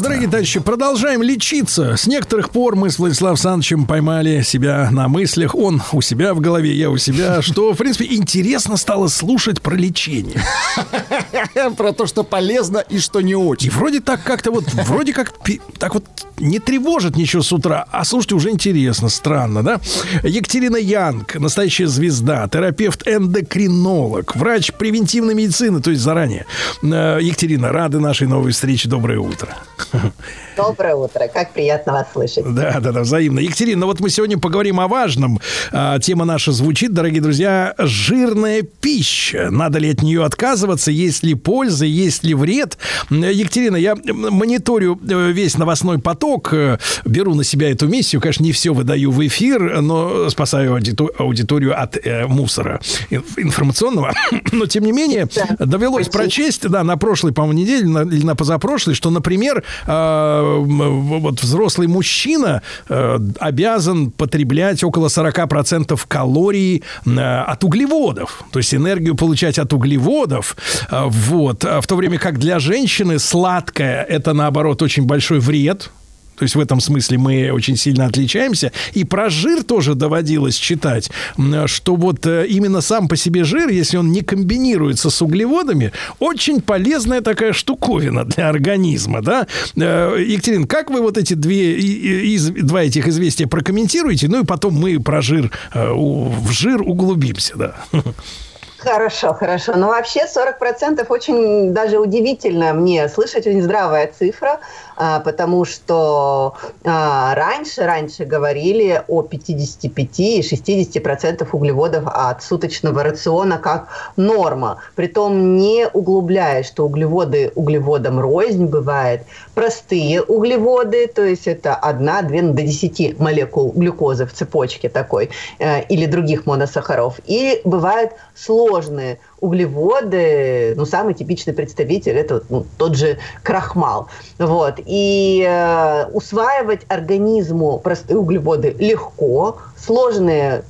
Дорогие товарищи, продолжаем лечиться. С некоторых пор мы с Владиславом Александровичем поймали себя на мыслях. Он у себя в голове, я у себя. Что, в принципе, интересно стало слушать про лечение. Про то, что полезно и что не И очень. вроде так как-то вот, вроде как так вот не тревожит ничего с утра, а слушайте, уже интересно, странно, да? Екатерина Янг, настоящая звезда, терапевт-эндокринолог, врач превентивной медицины, то есть заранее. Э, Екатерина, рады нашей новой встрече. Доброе утро. Доброе утро. Как приятно вас слышать. Да, да, да, взаимно. Екатерина, ну вот мы сегодня поговорим о важном. А, тема наша звучит, дорогие друзья, жирная пища. Надо ли от нее отказываться? Есть ли польза? Есть ли вред? Екатерина, я мониторю э, весь новостной поток, э, беру на себя эту миссию. Конечно, не все выдаю в эфир, но спасаю аудиторию от э, мусора ин- информационного. Но, тем не менее, довелось прочесть, да, на прошлой, по-моему, неделе на- или на позапрошлой, что, например, э, вот взрослый мужчина э, обязан потреблять около 40% калорий э, от углеводов. То есть энергию получать от углеводов. Э, Вот. А В то время как для женщины сладкое – это, наоборот, очень большой вред. То есть в этом смысле мы очень сильно отличаемся. И про жир тоже доводилось читать, что вот э, именно сам по себе жир, если он не комбинируется с углеводами, очень полезная такая штуковина для организма, да? Э, Екатерин, как вы вот эти две, из, два этих известия прокомментируете? Ну и потом мы про жир, э, в жир углубимся, да. Хорошо, хорошо. Но вообще 40% очень даже удивительно мне слышать, очень здравая цифра, потому что а, раньше, раньше говорили о 55 и 60% углеводов от суточного рациона как норма. Притом не углубляя, что углеводы углеводам рознь бывает. Простые углеводы, то есть это 1-2 до 10 молекул глюкозы в цепочке такой э, или других моносахаров. И бывают сложные углеводы, ну, самый типичный представитель это ну, тот же крахмал. Вот. И э, усваивать организму простые углеводы легко, сложные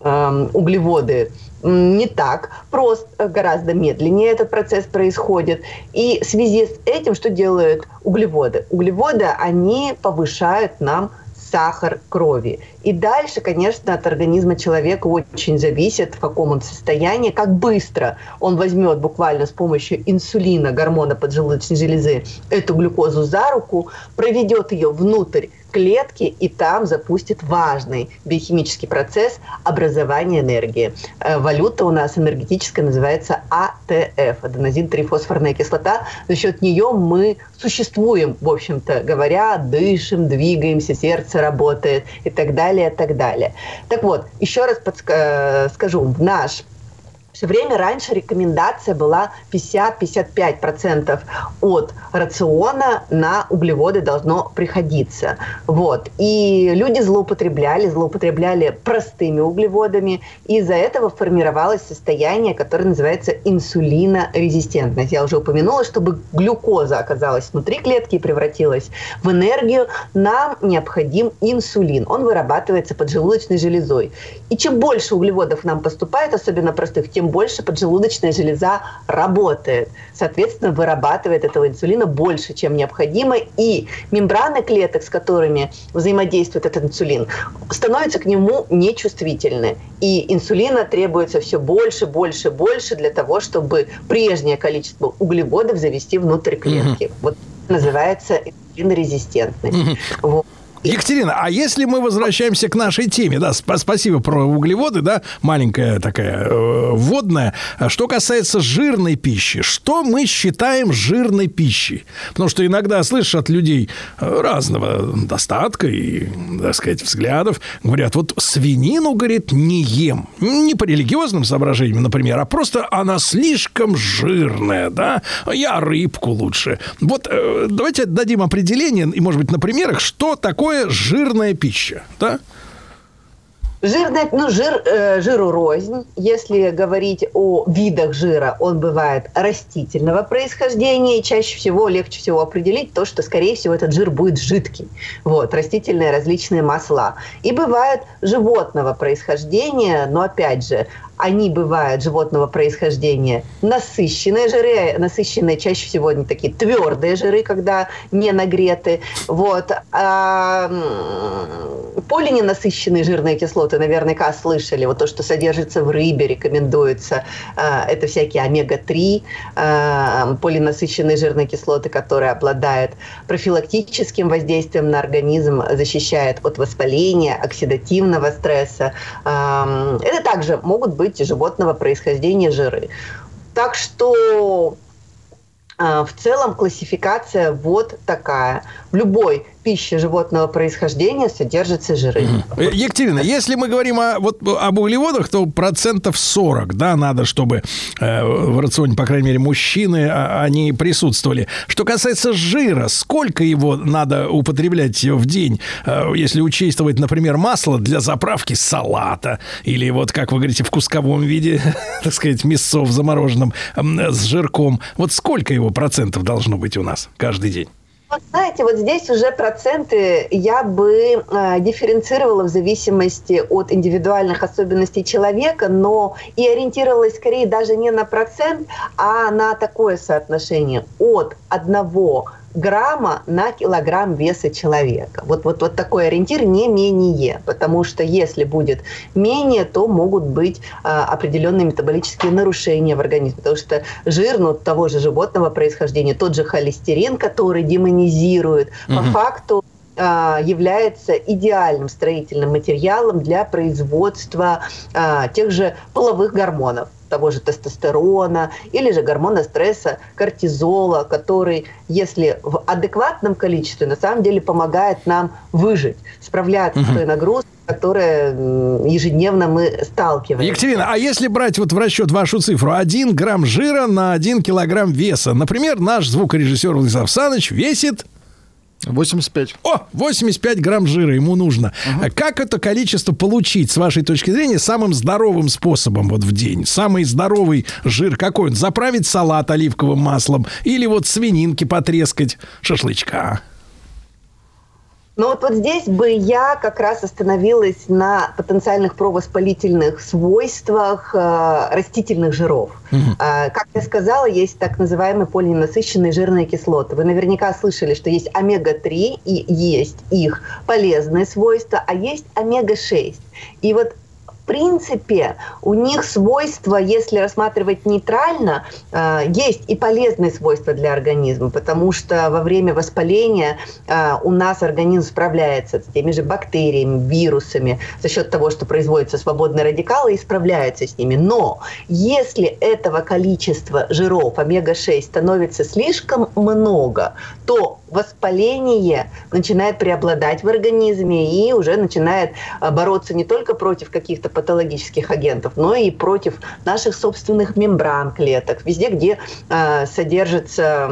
эм, углеводы не так просто, гораздо медленнее этот процесс происходит. И в связи с этим что делают углеводы? Углеводы, они повышают нам сахар крови. И дальше, конечно, от организма человека очень зависит, в каком он состоянии, как быстро он возьмет буквально с помощью инсулина, гормона поджелудочной железы, эту глюкозу за руку, проведет ее внутрь клетки и там запустит важный биохимический процесс образования энергии. Э, Валюта у нас энергетическая называется АТФ, аденозин-трифосфорная кислота. За счет нее мы существуем, в общем-то говоря, дышим, двигаемся, сердце работает и так далее, и так далее. Так вот, еще раз подска- скажу, в наш все время раньше рекомендация была 50-55% от рациона на углеводы должно приходиться. Вот. И люди злоупотребляли, злоупотребляли простыми углеводами, и из-за этого формировалось состояние, которое называется инсулинорезистентность. Я уже упомянула, чтобы глюкоза оказалась внутри клетки и превратилась в энергию, нам необходим инсулин. Он вырабатывается поджелудочной железой. И чем больше углеводов нам поступает, особенно простых, тем больше поджелудочная железа работает. Соответственно, вырабатывает этого инсулина больше, чем необходимо. И мембраны клеток, с которыми взаимодействует этот инсулин, становятся к нему нечувствительны. И инсулина требуется все больше, больше, больше для того, чтобы прежнее количество углеводов завести внутрь клетки. Вот это называется инсулинорезистентность. Вот. Екатерина, а если мы возвращаемся к нашей теме, да, сп- спасибо про углеводы, да, маленькая такая э, вводная. А Что касается жирной пищи, что мы считаем жирной пищей? Потому что иногда слышишь от людей э, разного достатка и, так сказать, взглядов, говорят, вот свинину, говорит, не ем. Не по религиозным соображениям, например, а просто она слишком жирная, да, я рыбку лучше. Вот э, давайте дадим определение, и, может быть, на примерах, что такое жирная пища, да? Жирная, ну, жир, э, жиру рознь. Если говорить о видах жира, он бывает растительного происхождения, и чаще всего, легче всего определить то, что, скорее всего, этот жир будет жидкий. Вот, растительные различные масла. И бывает животного происхождения, но, опять же, они бывают животного происхождения насыщенные жиры, насыщенные чаще всего они такие твердые жиры, когда не нагреты. Вот. А, полиненасыщенные жирные кислоты наверняка слышали. Вот то, что содержится в рыбе, рекомендуется. А, это всякие омега-3, а, полиненасыщенные жирные кислоты, которые обладают профилактическим воздействием на организм, защищает от воспаления, оксидативного стресса. Это также могут быть животного происхождения жиры. Так что а, в целом классификация вот такая. В любой пище животного происхождения содержатся жиры. Э, Екатерина, если мы говорим о, вот, об углеводах, то процентов 40, да, надо, чтобы э, в рационе, по крайней мере, мужчины, а, они присутствовали. Что касается жира, сколько его надо употреблять в день, э, если учитывать, например, масло для заправки салата, или вот, как вы говорите, в кусковом виде, так сказать, мясо в замороженном м, с жирком. Вот сколько его процентов должно быть у нас каждый день? Вот знаете, вот здесь уже проценты я бы э, дифференцировала в зависимости от индивидуальных особенностей человека, но и ориентировалась скорее даже не на процент, а на такое соотношение от одного грамма на килограмм веса человека. Вот, вот, вот такой ориентир не менее, потому что если будет менее, то могут быть а, определенные метаболические нарушения в организме, потому что жир ну, того же животного происхождения, тот же холестерин, который демонизирует, по Мгм. факту является идеальным строительным материалом для производства а, тех же половых гормонов того же тестостерона или же гормона стресса, кортизола, который, если в адекватном количестве, на самом деле помогает нам выжить, справляться с Мгм. той нагрузкой, которая ежедневно мы сталкиваемся. Екатерина, а если брать вот в расчет вашу цифру, 1 грамм жира на 1 килограмм веса, например, наш звукорежиссер Владислав Саныч весит 85. О, 85 грамм жира ему нужно. А Как это количество получить, с вашей точки зрения, самым здоровым способом вот в день? Самый здоровый жир какой? он? Заправить салат оливковым маслом или вот свининки потрескать, шашлычка? Но вот, вот здесь бы я как раз остановилась на потенциальных провоспалительных свойствах э, растительных жиров. А, Как я сказала, есть так называемые полиненасыщенные жирные кислоты. Вы наверняка слышали, что есть омега-3 и есть их полезные свойства, а есть омега-6. И вот принципе, у них свойства, если рассматривать нейтрально, э, есть и полезные свойства для организма, потому что во время воспаления э, у нас организм справляется с теми же бактериями, вирусами за счет того, что производятся свободные радикалы и справляется с ними. Но если этого количества жиров омега-6 становится слишком много, то воспаление начинает преобладать в организме и уже начинает а, бороться не только против каких-то патологических агентов, но и против наших собственных мембран клеток. Везде, где э, содержится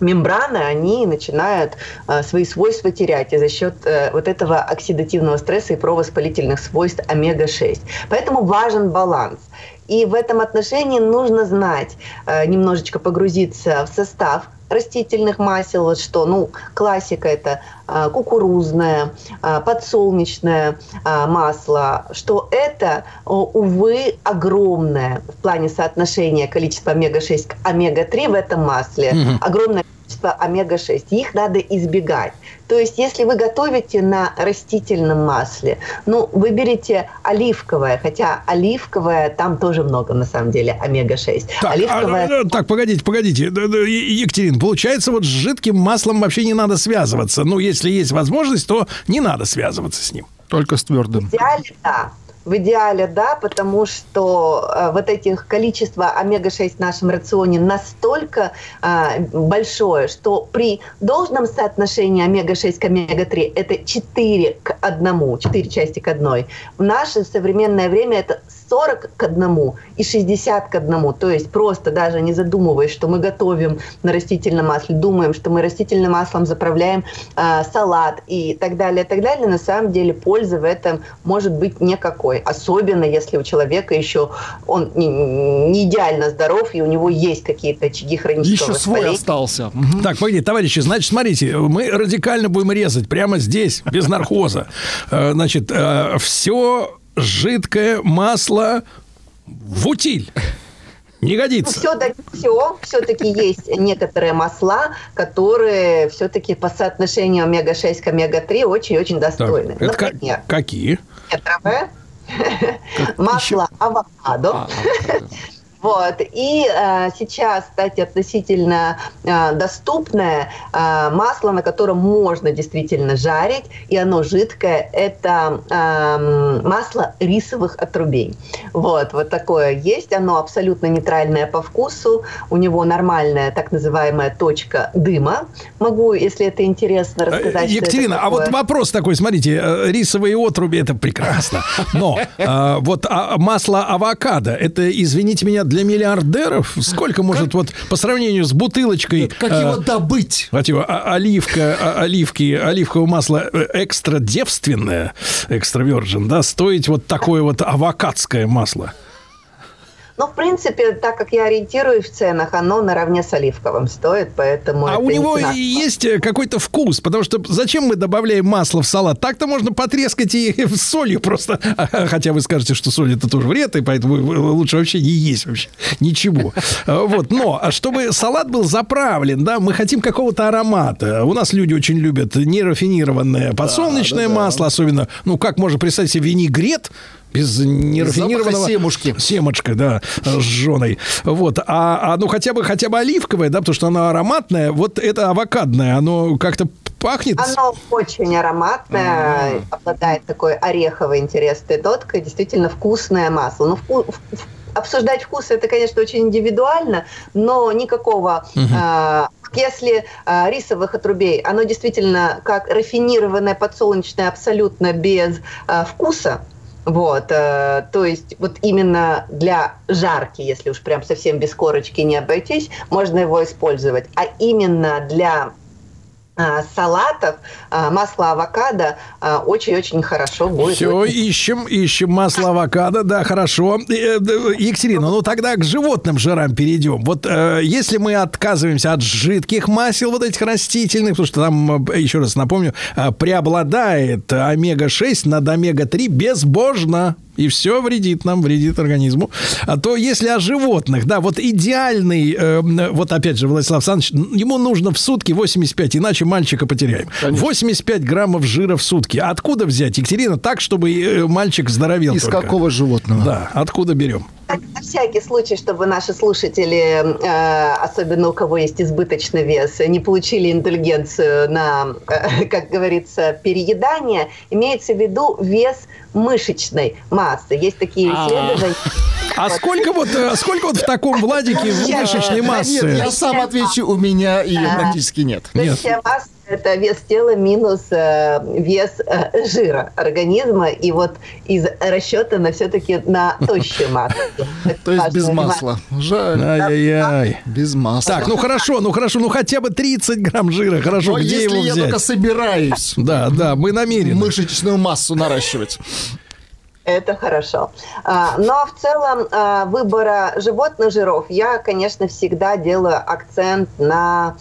мембраны, они начинают э, свои свойства терять и за счет э, вот этого оксидативного стресса и провоспалительных свойств омега-6. Поэтому важен баланс. И в этом отношении нужно знать, э, немножечко погрузиться в состав растительных масел, вот что, ну, классика это а, кукурузное, а, подсолнечное а, масло, что это, увы, огромное в плане соотношения количества омега-6 к омега-3 в этом масле, угу. огромное омега-6. Их надо избегать. То есть, если вы готовите на растительном масле, ну, выберите оливковое, хотя оливковое, там тоже много, на самом деле, омега-6. Так, оливковое... а, так, погодите, погодите. Екатерин, получается, вот с жидким маслом вообще не надо связываться. Ну, если есть возможность, то не надо связываться с ним. Только с твердым. В идеале, да. В идеале, да, потому что э, вот этих количество омега-6 в нашем рационе настолько э, большое, что при должном соотношении омега-6 к омега-3 это 4 к 1, 4 части к 1. В наше современное время это 40 к 1 и 60 к 1. То есть просто даже не задумываясь, что мы готовим на растительном масле, думаем, что мы растительным маслом заправляем э, салат и так далее, так далее. На самом деле пользы в этом может быть никакой. Особенно если у человека еще он не, не идеально здоров и у него есть какие-то очаги хронического Еще свой остался. Так, погоди, товарищи, значит, смотрите, мы радикально будем резать прямо здесь, без наркоза. Э, значит, э, все жидкое масло в утиль. Не годится. Ну, все-таки, все, все-таки есть некоторые масла, которые все-таки по соотношению омега-6 к омега-3 очень-очень достойны. Так, Например, какие? Ветровое, масло авокадо, а, Вот. И э, сейчас, кстати, относительно э, доступное э, масло, на котором можно действительно жарить, и оно жидкое, это э, масло рисовых отрубей. Вот, вот такое есть. Оно абсолютно нейтральное по вкусу. У него нормальная так называемая точка дыма. Могу, если это интересно, рассказать. Екатерина, а вот вопрос такой, смотрите, э, рисовые отруби это прекрасно. Но э, вот а, масло авокадо, это, извините меня, для миллиардеров? Сколько может как? вот по сравнению с бутылочкой... Как э, его добыть? Его, а, оливка, а, оливки, оливковое масло э, экстра девственное, экстра virgin, да, стоить вот такое вот авокадское масло? Ну, в принципе, так как я ориентируюсь в ценах, оно наравне с оливковым стоит, поэтому... А у него есть э, какой-то вкус, потому что зачем мы добавляем масло в салат? Так-то можно потрескать и с солью просто. Хотя вы скажете, что соль это тоже вред, и поэтому лучше вообще не есть вообще ничего. Э, вот, но а чтобы салат был заправлен, да, мы хотим какого-то аромата. У нас люди очень любят нерафинированное подсолнечное да, да, масло, да. особенно, ну, как можно представить себе винегрет, без нерафинированного... семушки. Семочка, да, жженой. Вот. А, а ну хотя бы, хотя бы оливковое, да, потому что она ароматная. Вот это авокадное, оно как-то пахнет? Оно очень ароматное, mm. обладает такой ореховой интересной доткой, действительно вкусное масло. Ну, вку, в, обсуждать вкус это, конечно, очень индивидуально, но никакого uh-huh. если э, рисовых отрубей, оно действительно как рафинированное подсолнечное абсолютно без э, вкуса, вот, э, то есть вот именно для жарки, если уж прям совсем без корочки не обойтись, можно его использовать. А именно для а, салатов масло авокадо а, очень-очень хорошо будет. Все, ищем, ищем масло авокадо, да, хорошо. Э, Екатерина, ну тогда к животным жирам перейдем. Вот э, если мы отказываемся от жидких масел, вот этих растительных, потому что там, э, еще раз напомню, преобладает омега-6 над омега-3 безбожно. И все вредит нам, вредит организму. А то если о животных, да, вот идеальный, э, вот опять же, Владислав Александрович, ему нужно в сутки 85, иначе мальчика потеряем. 85 граммов жира в сутки. Откуда взять, Екатерина, так, чтобы э, мальчик здоровел Из только? какого животного? Да, откуда берем? На всякий случай, чтобы наши слушатели, э, особенно у кого есть избыточный вес, не получили индульгенцию на, э, как говорится, переедание, имеется в виду вес мышечной массы. Есть такие исследования. А сколько вот, сколько вот в таком Владике мышечной массы? Нет, я сам отвечу, у меня ее практически нет. Масса – это вес тела минус э, вес э, жира организма. И вот из расчета на все-таки на тощую массу. То есть без масла. Жаль. Ай-яй-яй. Без масла. Так, ну хорошо, ну хорошо, ну хотя бы 30 грамм жира, хорошо, Но где если его я взять? только собираюсь Да, да, мы намерены. мышечную массу наращивать. Это хорошо. А, Но в целом а, выбора животных жиров я, конечно, всегда делаю акцент на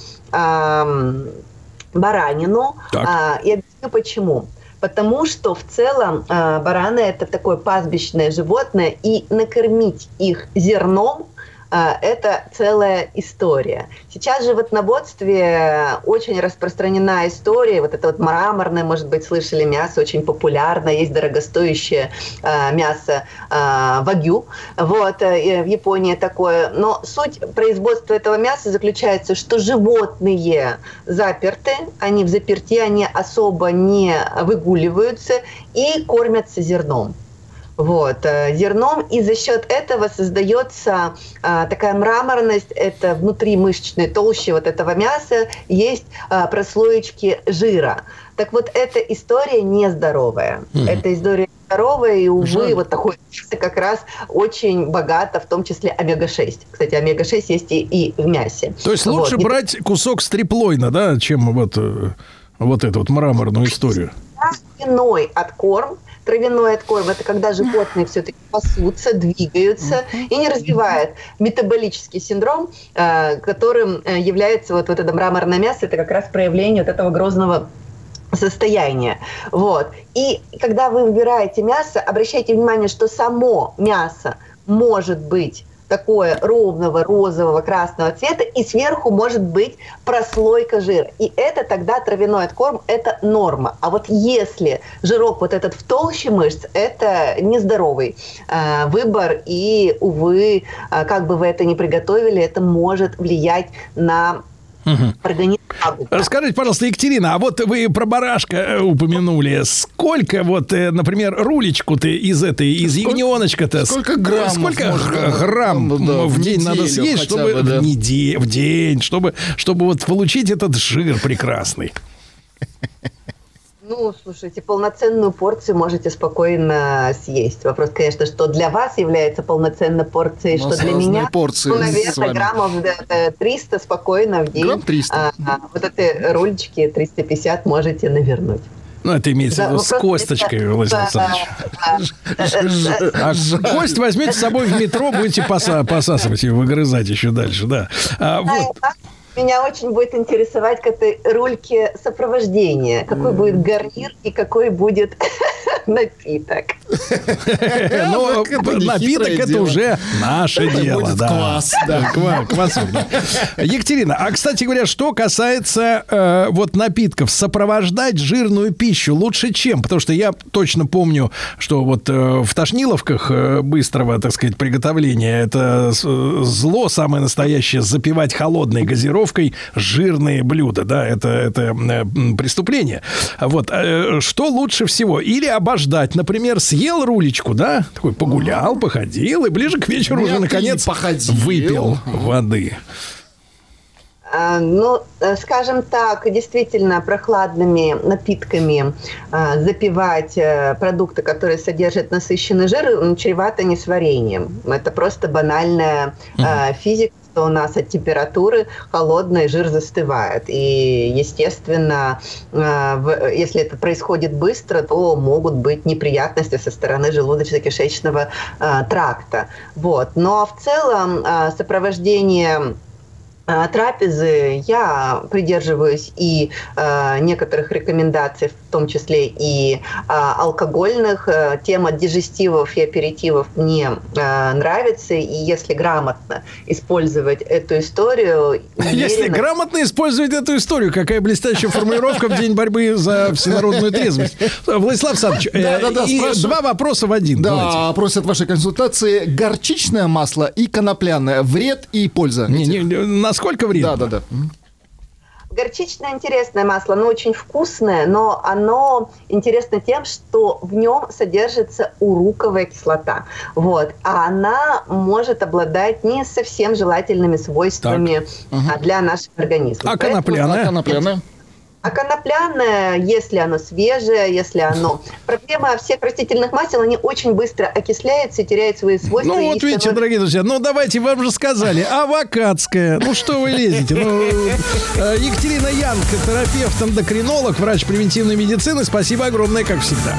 баранину. Так. А, И объясню почему. Потому что в целом а, бараны это такое пастбищное животное, и накормить их зерном это целая история. Сейчас в животноводстве очень распространена история, вот это вот мраморное, может быть, слышали, мясо очень популярно, есть дорогостоящее а, мясо а, вагю, вот, э, в Японии такое. Но суть производства этого мяса заключается, что животные заперты, они в заперти, они особо не выгуливаются и кормятся зерном. Вот, э, зерном, и за счет этого создается а, такая мраморность, это внутри мышечной толщи вот этого мяса есть а, прослоечки жира. Так вот, эта история нездоровая. Мгм. Эта история здоровая, и, увы, Жаль. вот такое мясо как раз очень богато, в том числе омега-6. Кстати, омега-6 есть и, и в мясе. То есть Вот, лучше не брать кусок стриплойна, да, чем вот, вот эту вот мраморную историю. травяной откорм. Травяной откорм – это когда животные все-таки пасутся, двигаются и не развивают метаболический синдром, э, которым э, является вот, вот это мраморное мясо. Это как раз проявление вот этого грозного состояния. Вот. И когда вы выбираете мясо, обращайте внимание, что само мясо может быть такое ровного розового красного цвета, и сверху может быть прослойка жира. И это тогда травяной откорм, это норма. А вот если жирок вот этот в толще мышц, это нездоровый э, выбор, и, увы, э, как бы вы это ни приготовили, это может влиять на организм. Расскажите, пожалуйста, Екатерина, а вот вы про барашка э, упомянули. Сколько вот, э, например, рулечку-то из этой, из ягненочка-то? сколько граммов Сколько можно, г- грамм ну, да, в в день надо съесть, чтобы бы, да. в, неде- в день, чтобы, чтобы вот получить этот жир прекрасный? Ну, слушайте, полноценную порцию можете спокойно съесть. Вопрос, конечно, что для вас является полноценной порцией, что для меня, порции ну, наверное, граммов э, 300 спокойно в день. Грамм 300. А, а, вот эти рулечки 350 можете навернуть. Ну, это имеется в виду с косточкой, это- Владимир Александрович. А кость возьмете с собой в метро, будете поса- посасывать и выгрызать еще дальше, да. А, вот. Меня очень будет интересовать к этой рульке сопровождение. Какой будет гарнир и какой будет напиток. Не напиток это уже наше дело. да. квас, да. Ква- квасок, да. Екатерина, а кстати говоря, что касается э, вот напитков, сопровождать жирную пищу лучше чем? Потому что я точно помню, что вот э, в тошниловках э, быстрого, так сказать, приготовления это э, зло самое настоящее запивать холодной газировкой жирные блюда, да, это это э, преступление. Вот э, что лучше всего? Или обождать, например, съел рулечку, да, такой погулял, походил и ближе к вечеру Нет, уже наконец выпил воды. А, Ну, э, скажем так, действительно прохладными напитками а, запивать продукты, которые содержат насыщенный жир, чревато несварением. Это просто банальная э, физика что у нас от температуры холодный жир застывает. И, естественно, э, если это происходит быстро, то могут быть неприятности со стороны желудочно-кишечного э, тракта. Вот. Но в целом э, сопровождение трапезы я придерживаюсь и э, некоторых рекомендаций, в том числе и э, алкогольных. Э, Тема дижестивов и аперитивов мне э, нравится, и если грамотно использовать эту историю... Если уверенно- грамотно использовать эту историю, какая блестящая формулировка в день борьбы за всенародную трезвость. Владислав Александрович, э, и спрашиваю. два вопроса в один. Да, просят вашей консультации горчичное масло и конопляное. Вред и польза. Не, не, не, насколько вредно? Да, да, да. Горчичное интересное масло, оно очень вкусное, но оно интересно тем, что в нем содержится уруковая кислота. Вот. А она может обладать не совсем желательными свойствами а, для нашего организма. А Поэтому- конопляное? А конопляное? А конопляное, если оно свежее, если оно... Проблема всех растительных масел, они очень быстро окисляются и теряют свои свойства. Ну вот видите, становятся- дорогие друзья, ну давайте, вам же сказали, авокадская. Ну что вы лезете? Ну, э, Екатерина Янка, терапевт, эндокринолог, врач превентивной медицины. Спасибо огромное, как всегда.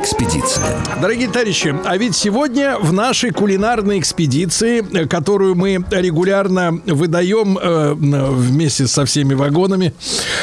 Экспедиция. Дорогие товарищи, а ведь сегодня в нашей кулинарной экспедиции, э, которую мы регулярно выдаем э, вместе со всеми вагонами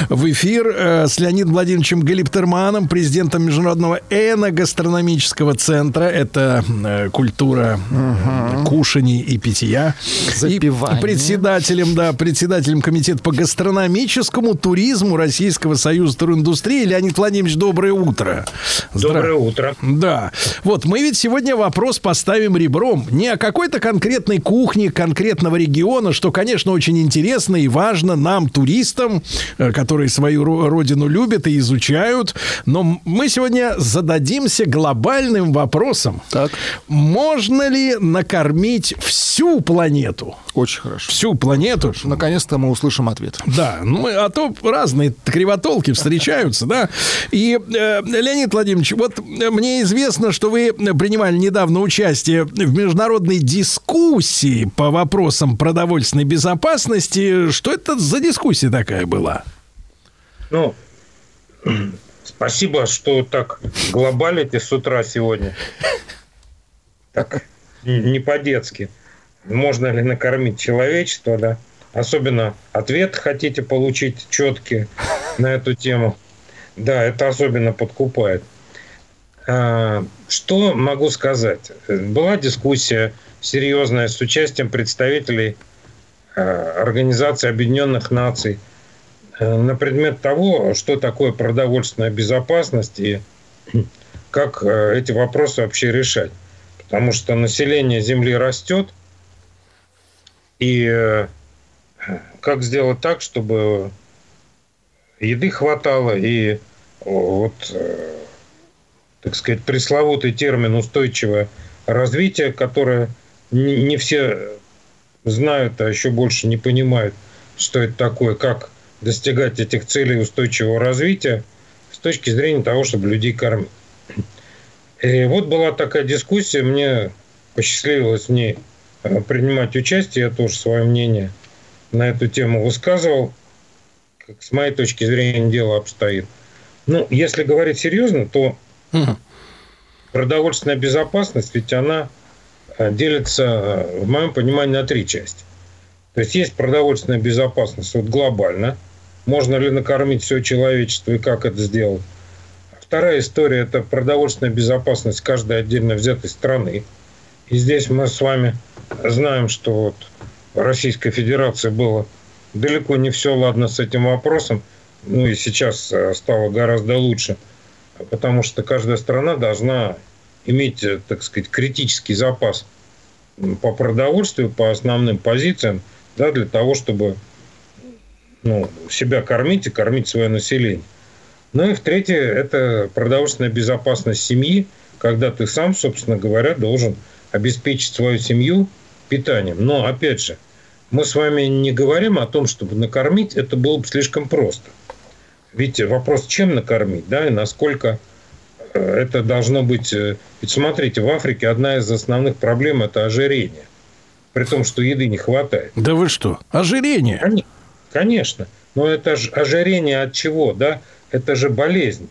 в эфир э, с Леонидом Владимировичем Галиптерманом, президентом Международного эногастрономического центра. Это э, культура э, кушаний и питья. Запивания. И председателем, да, председателем комитета по гастрономическому туризму Российского союза туриндустрии. Леонид Владимирович, доброе утро. Доброе утро. Да. Вот мы ведь сегодня вопрос поставим ребром. Не о какой-то конкретной кухне конкретного региона, что, конечно, очень интересно и важно нам, туристам, э, которые свою ро- родину любят и изучают. Но мы сегодня зададимся глобальным вопросом. Так. Можно ли накормить всю планету? Очень хорошо. Всю планету? Наконец-то мы услышим ответ. Да, ну, а то разные кривотолки встречаются, да. И, э, Леонид Владимирович, вот мне известно, что вы принимали недавно участие в международной дискуссии по вопросам продовольственной безопасности. Что это за дискуссия такая была? Ну, спасибо, что так глобалите с утра сегодня. Так, не по-детски. Можно ли накормить человечество, да? Особенно ответ хотите получить четкий на эту тему. Да, это особенно подкупает. А, Что могу сказать? Была дискуссия серьезная с участием представителей а, Организации Объединенных Наций э, на предмет того, что такое продовольственная безопасность и как э, эти вопросы вообще решать. Потому что население Земли растет, и э, как сделать так, чтобы еды хватало, и вот, так сказать, пресловутый термин устойчивое развитие, которое не все знают, а еще больше не понимают, что это такое, как достигать этих целей устойчивого развития с точки зрения того, чтобы людей кормить. И вот была такая дискуссия, мне посчастливилось в ней э, принимать участие, я тоже свое мнение на эту тему высказывал, как с моей точки зрения дело обстоит. Ну, если говорить серьезно, то продовольственная безопасность, ведь она э, делится, э, в моем понимании, на три части. То есть есть продовольственная безопасность вот глобально. Можно ли накормить все человечество и как это сделать? Вторая история – это продовольственная безопасность каждой отдельно взятой страны. И здесь мы с вами знаем, что вот в Российской Федерации было далеко не все ладно с этим вопросом. Ну и сейчас э, стало гораздо лучше, потому что каждая страна должна иметь, э, так сказать, критический запас по продовольствию, по основным позициям, да, для того, чтобы ну, себя кормить и кормить свое население. Ну и в третье, это продовольственная безопасность семьи, когда ты сам, собственно говоря, должен обеспечить свою семью питанием. Но, опять же, мы с вами не говорим о том, чтобы накормить, это было бы слишком просто. Ведь вопрос, чем накормить, да, и насколько э, это должно быть... э, Ведь смотрите, в Африке одна из основных проблем – это ожирение. При том, что еды не хватает. Да вы что? Ожирение? Конечно. Но это же ожирение от чего, да? Это же болезнь.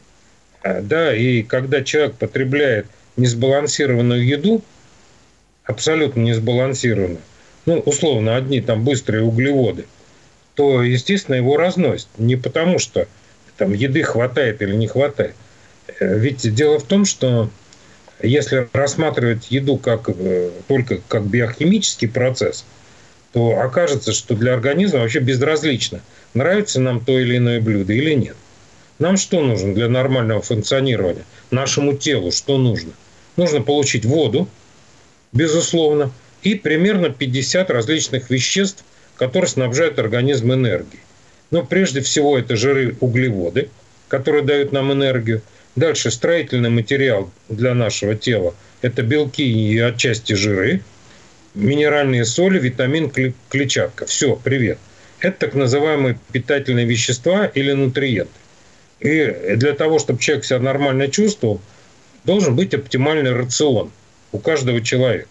А, Да, и когда человек потребляет несбалансированную еду, абсолютно несбалансированную, ну, условно, одни там быстрые углеводы, то, естественно, его разносит. Не потому, что там еды хватает или не хватает. Э, Ведь дело в том, что если рассматривать еду как, э, только как биохимический процесс, то окажется, что для организма вообще безразлично, нравится нам то или иное блюдо или нет. Нам что нужно для нормального функционирования? Нашему телу что нужно? Нужно получить воду, безусловно, и примерно 50 различных веществ, которые снабжают организм энергией. Но прежде всего это жиры, углеводы, которые дают нам энергию. Дальше строительный материал для нашего тела – это белки и отчасти жиры, минеральные соли, витамин, кле- клетчатка. Все, привет. Это так называемые питательные вещества или нутриенты. И для того, чтобы человек себя нормально чувствовал, должен быть оптимальный рацион у каждого человека,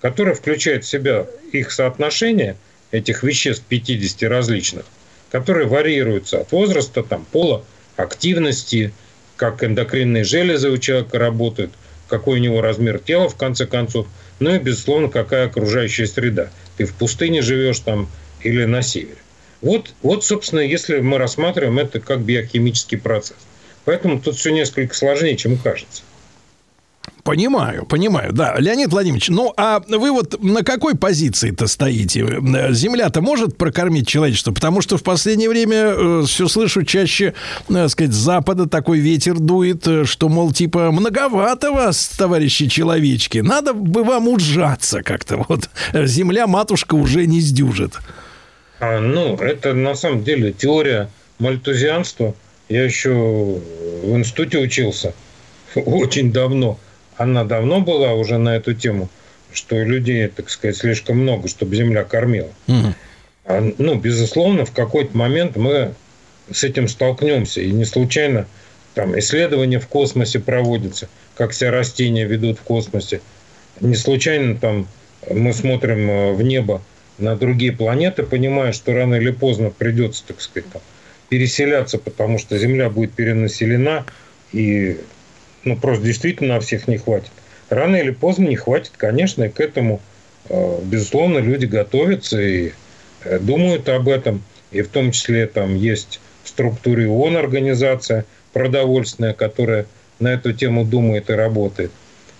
который включает в себя их соотношение, этих веществ 50 различных, которые варьируются от возраста, там, пола, активности, как эндокринные железы у человека работают, какой у него размер тела, в конце концов, ну и, безусловно, какая окружающая среда. Ты в пустыне живешь там или на севере. Вот, вот, собственно, если мы рассматриваем это как биохимический процесс. Поэтому тут все несколько сложнее, чем кажется. Понимаю, понимаю, да. Леонид Владимирович, ну а вы вот на какой позиции-то стоите? Э, Земля-то может прокормить человечество? Потому что в последнее время все слышу чаще, так сказать, с запада такой ветер дует, э, что, мол, типа, многовато вас, товарищи человечки, надо бы вам ужаться как-то. Вот э, земля-матушка уже не сдюжит. А, ну, это на самом деле теория мальтузианства. Я еще в институте учился очень давно. Она давно была уже на эту тему, что людей, так сказать, слишком много, чтобы Земля кормила. А, ну, безусловно, в какой-то момент мы с этим столкнемся. И не случайно там исследования в космосе проводятся, как себя растения ведут в космосе. Не случайно там мы смотрим э, в небо на другие планеты, понимая, что рано или поздно придется, так сказать, там, переселяться, потому что Земля будет перенаселена, и ну, просто действительно на всех не хватит. Рано или поздно не хватит, конечно, и к этому, э, безусловно, люди готовятся и э, думают об этом. И в том числе там есть в структуре ООН организация продовольственная, которая на эту тему думает и работает.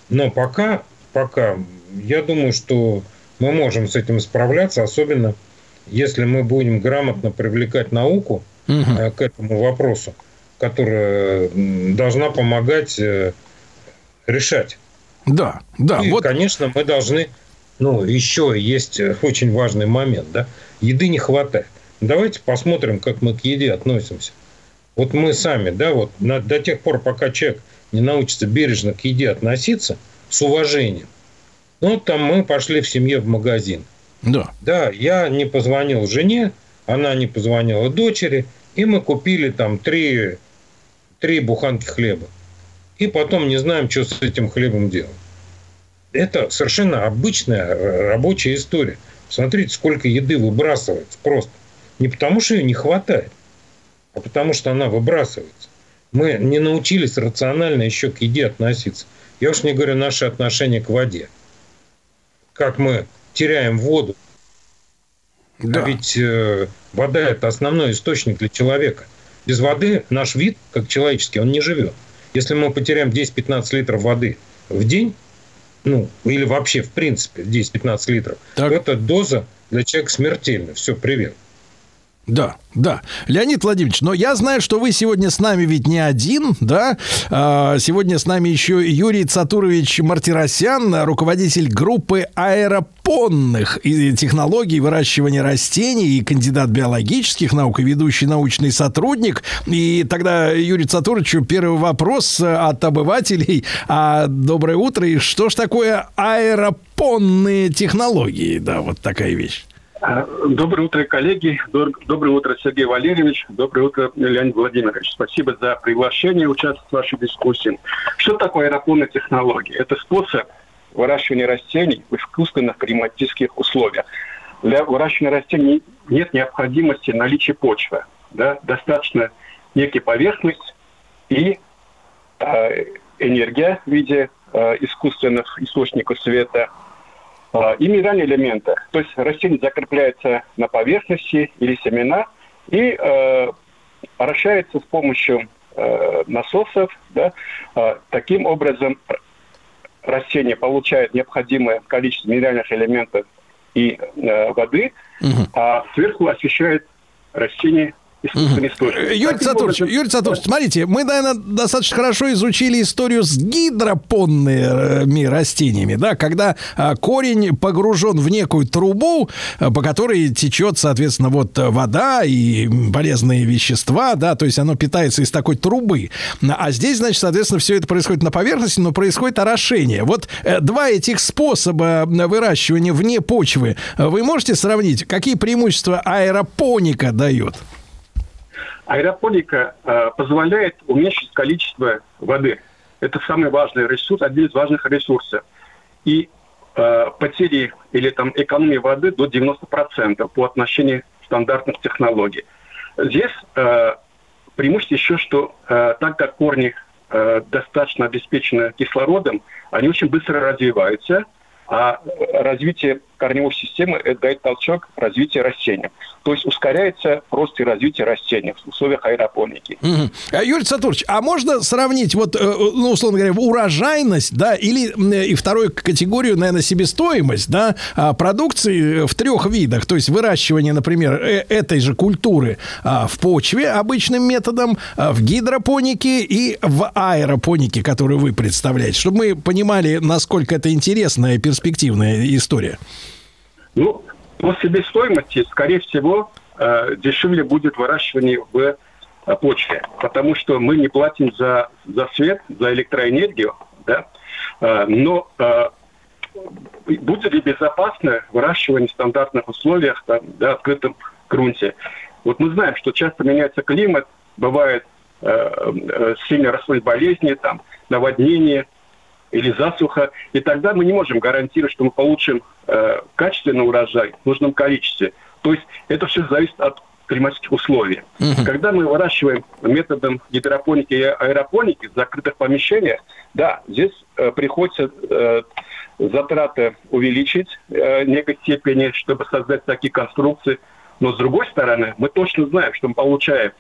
Но пока, пока, я думаю, что мы можем с этим справляться, особенно если мы будем грамотно привлекать науку э, к этому вопросу, которая должна помогать э, решать. Да, да. И, вот конечно, мы должны... Ну, еще есть э, очень важный момент, да. Еды не хватает. Давайте посмотрим, как мы к еде относимся. Вот мы сами, да, вот на- до тех пор, пока человек не научится бережно к еде относиться, с уважением. Ну, там мы пошли в семье в магазин. Да. Да, я не позвонил жене, она не позвонила дочери, и мы купили там три, три буханки хлеба. И потом не знаем, что с этим хлебом делать. Это совершенно обычная э, рабочая история. Смотрите, сколько еды выбрасывается просто. Не потому, что ее не хватает, а потому, что она выбрасывается. Мы не научились рационально еще к еде относиться. Я уж не говорю наше отношение к воде. Как мы теряем воду. А ведь э, вода – это основной источник для человека. Без воды наш вид, как человеческий, он не живет. Если мы потеряем 10-15 литров воды в день, ну, или вообще, в принципе, 10-15 литров, то эта доза для человека смертельна. Все, привет. Да, да. Леонид Владимирович, но я знаю, что вы сегодня с нами ведь не один, да? А, Сегодня с нами еще Юрий Цатурович Мартиросян, руководитель группы аэропонных технологий выращивания растений и кандидат биологических наук и ведущий научный сотрудник. И тогда Юрий Цатуровичу первый вопрос от обывателей. А, доброе утро. И что ж такое аэропонные технологии? Да, вот такая вещь. А, Доброе утро, коллеги. Доброе утро, Сергей Валерьевич. Доброе утро, Леонид Владимирович. Спасибо за приглашение участвовать в вашей дискуссии. Что такое аэропонные технологии? Это способ выращивания растений в искусственных климатических условиях. Для выращивания растений нет необходимости наличия почвы. Да? Достаточно некой поверхность и э, энергия в виде э, искусственных источников света и минеральные элементы. То есть растение закрепляется на поверхности или семена и э, вращается с помощью э, насосов. Да? Э, таким образом растение получает необходимое количество минеральных элементов и э, воды, а сверху освещает растение Юрий Таким Сатурович, образом- Юрий Сатурович, смотрите, мы, наверное, достаточно хорошо изучили историю с гидропонными растениями, да, когда а, корень погружен в некую трубу, а, по которой течет, соответственно, вот вода и полезные вещества, да, то есть оно питается из такой трубы. А здесь, значит, соответственно, все это происходит на поверхности, но происходит орошение. Вот э, два этих способа выращивания вне почвы, э, вы можете сравнить, какие преимущества аэропоника дает? Аэропоника э, позволяет уменьшить количество воды. Это самый важный ресурс, один из важных ресурсов. И э, потери или там экономия воды до 90% по отношению стандартных технологий. Здесь э, преимущество еще, что э, так как корни э, достаточно обеспечены кислородом, они очень быстро развиваются, а э, развитие корневой системы это дает толчок развития растения. То есть ускоряется рост и развитие растений в условиях аэропоники. А, Юрий Сатурович, а можно сравнить, вот, э, ну, условно говоря, урожайность, да, или и вторую категорию, наверное, себестоимость, да, а, продукции в трех видах, то есть выращивание, например, э- этой же культуры а, в почве обычным методом, а, в гидропонике и в аэропонике, которую вы представляете, чтобы мы понимали, насколько это интересная и перспективная история. Ну, по себестоимости, скорее всего, э, дешевле будет выращивание в э, почве, потому что мы не платим за, за свет, за электроэнергию, да, Э, но будет ли безопасно выращивание в стандартных условиях, там, да, открытом грунте. Вот мы знаем, что часто меняется климат, бывает э, сильно растут болезни, там, наводнение или засуха, и тогда мы не можем гарантировать, что мы получим э, качественный урожай в нужном количестве. То есть это все зависит от климатических условий. Когда мы выращиваем методом гидропоники и аэропоники в закрытых помещениях, да, здесь э, приходится э, затраты увеличить э, в некой степени, чтобы создать такие конструкции. Но с другой стороны, мы точно знаем, что мы получаем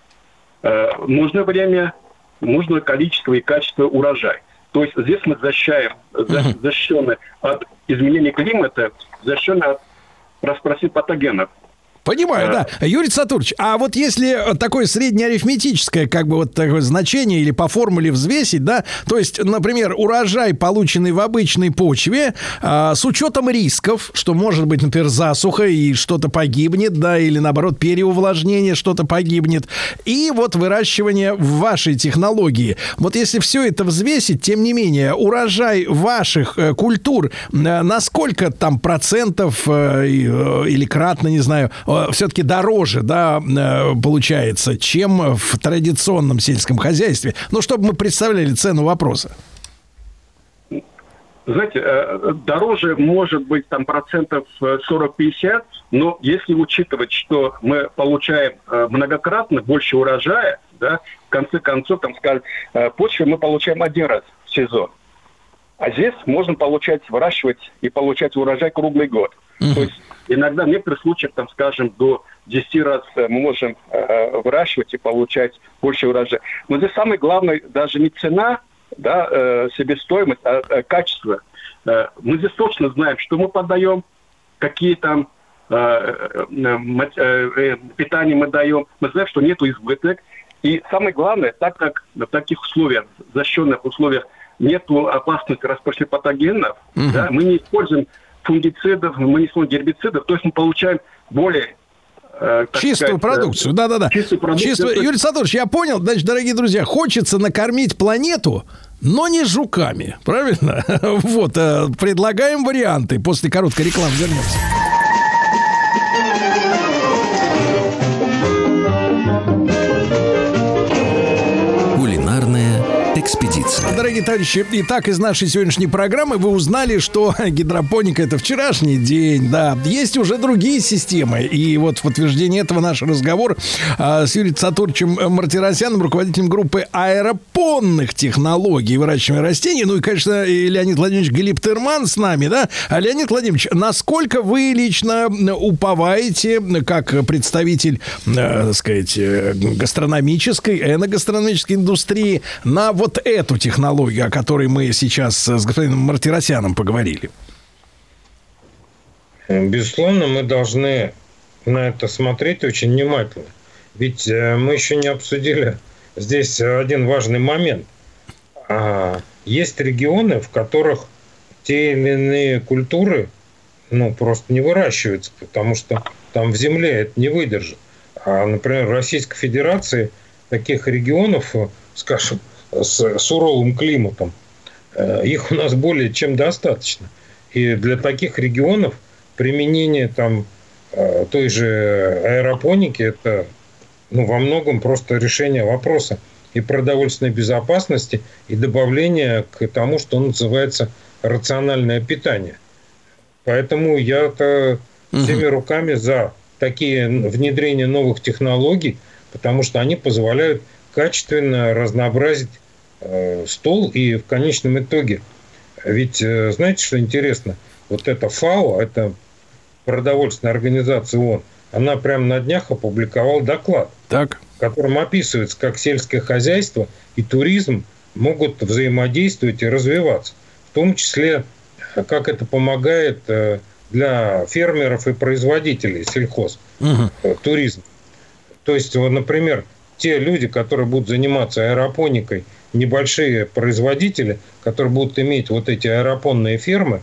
э, нужное время, нужное количество и качество урожай. То есть здесь мы защищаем, за- защищены от изменения климата, защищены от распространения патогенов. Понимаю, да. Юрий Сатурович, а вот если такое среднеарифметическое, как бы вот такое значение или по формуле взвесить, да, то есть, например, урожай, полученный в обычной почве, а, с учетом рисков, что может быть, например, засуха и что-то погибнет, да, или наоборот, переувлажнение, что-то погибнет, и вот выращивание в вашей технологии. Вот если все это взвесить, тем не менее, урожай ваших э, культур, э, насколько там процентов э, э, или кратно, не знаю, все-таки дороже, да, э, получается, чем в традиционном сельском хозяйстве. Ну, чтобы мы представляли цену вопроса. Знаете, э, дороже может быть там процентов э, 40-50, но если учитывать, что мы получаем э, многократно больше урожая, да, в конце концов, там, скажем, э, почву мы получаем один раз в сезон. А здесь можно получать, выращивать и получать урожай круглый год. То есть иногда в некоторых случаях, там, скажем, до 10 раз э, мы можем э, выращивать и получать больше урожая. Но здесь самое главное даже не цена, да, э, себестоимость, а э, качество. Э, мы здесь точно знаем, что мы подаем, какие там э, э, э, э, питание мы даем. Мы знаем, что нету избыток. И самое главное, так как в таких условиях, защищенных условиях, нету опасности распространения патогенов, да, мы не используем фунгицидов, мы не используем гербицидов, то есть мы получаем более э, Чистую сказать, продукцию, э, да-да-да. Чистую продукцию. Чистую- То есть- Юрий Садович, я понял. Значит, дорогие друзья, хочется накормить планету, но не жуками. Правильно? Вот, э, предлагаем варианты. После короткой рекламы вернемся. Дорогие товарищи, итак, из нашей сегодняшней программы вы узнали, что гидропоника это вчерашний день, да. Есть уже другие системы. И вот в подтверждение этого наш разговор а, с Юрием Сатурчем Мартиросяном, руководителем группы аэропонных технологий выращивания растений. Ну и, конечно, и Леонид Владимирович Глиптерман с нами, да. А Леонид Владимирович, насколько вы лично уповаете, как представитель, э, так сказать, э, гастрономической, эногастрономической индустрии, на вот эту технологию, о которой мы сейчас с господином Мартиросяном поговорили? Безусловно, мы должны на это смотреть очень внимательно. Ведь э, мы еще не обсудили здесь один важный момент. А, Есть регионы, в которых те или иные культуры ну, просто не выращиваются, потому что там в земле это не выдержит. А, например, в Российской Федерации таких регионов, э, скажем, с суровым климатом, э, их у нас более чем достаточно. И для таких регионов применение там э, той же аэропоники это ну, во многом просто решение вопроса и продовольственной безопасности, и добавление к тому, что называется рациональное питание. Поэтому я-то всеми руками за такие внедрения новых технологий, потому что они позволяют качественно разнообразить э, стол и в конечном итоге. Ведь э, знаете, что интересно? Вот эта ФАО, это продовольственная организация ООН, она прямо на днях опубликовала доклад, так. в котором описывается, как сельское хозяйство и туризм могут взаимодействовать и развиваться. В том числе, как это помогает э, для фермеров и производителей сельхоз, э, туризм. То есть, вот, например, те люди, которые будут заниматься аэропоникой, небольшие производители, которые будут иметь вот эти аэропонные фермы,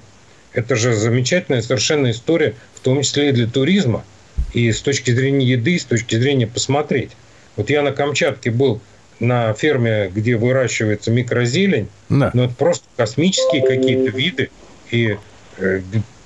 это же замечательная совершенно история, в том числе и для туризма, и с точки зрения еды, и с точки зрения посмотреть. Вот я на Камчатке был на ферме, где выращивается микрозелень, Да. но это просто космические какие-то виды, и э,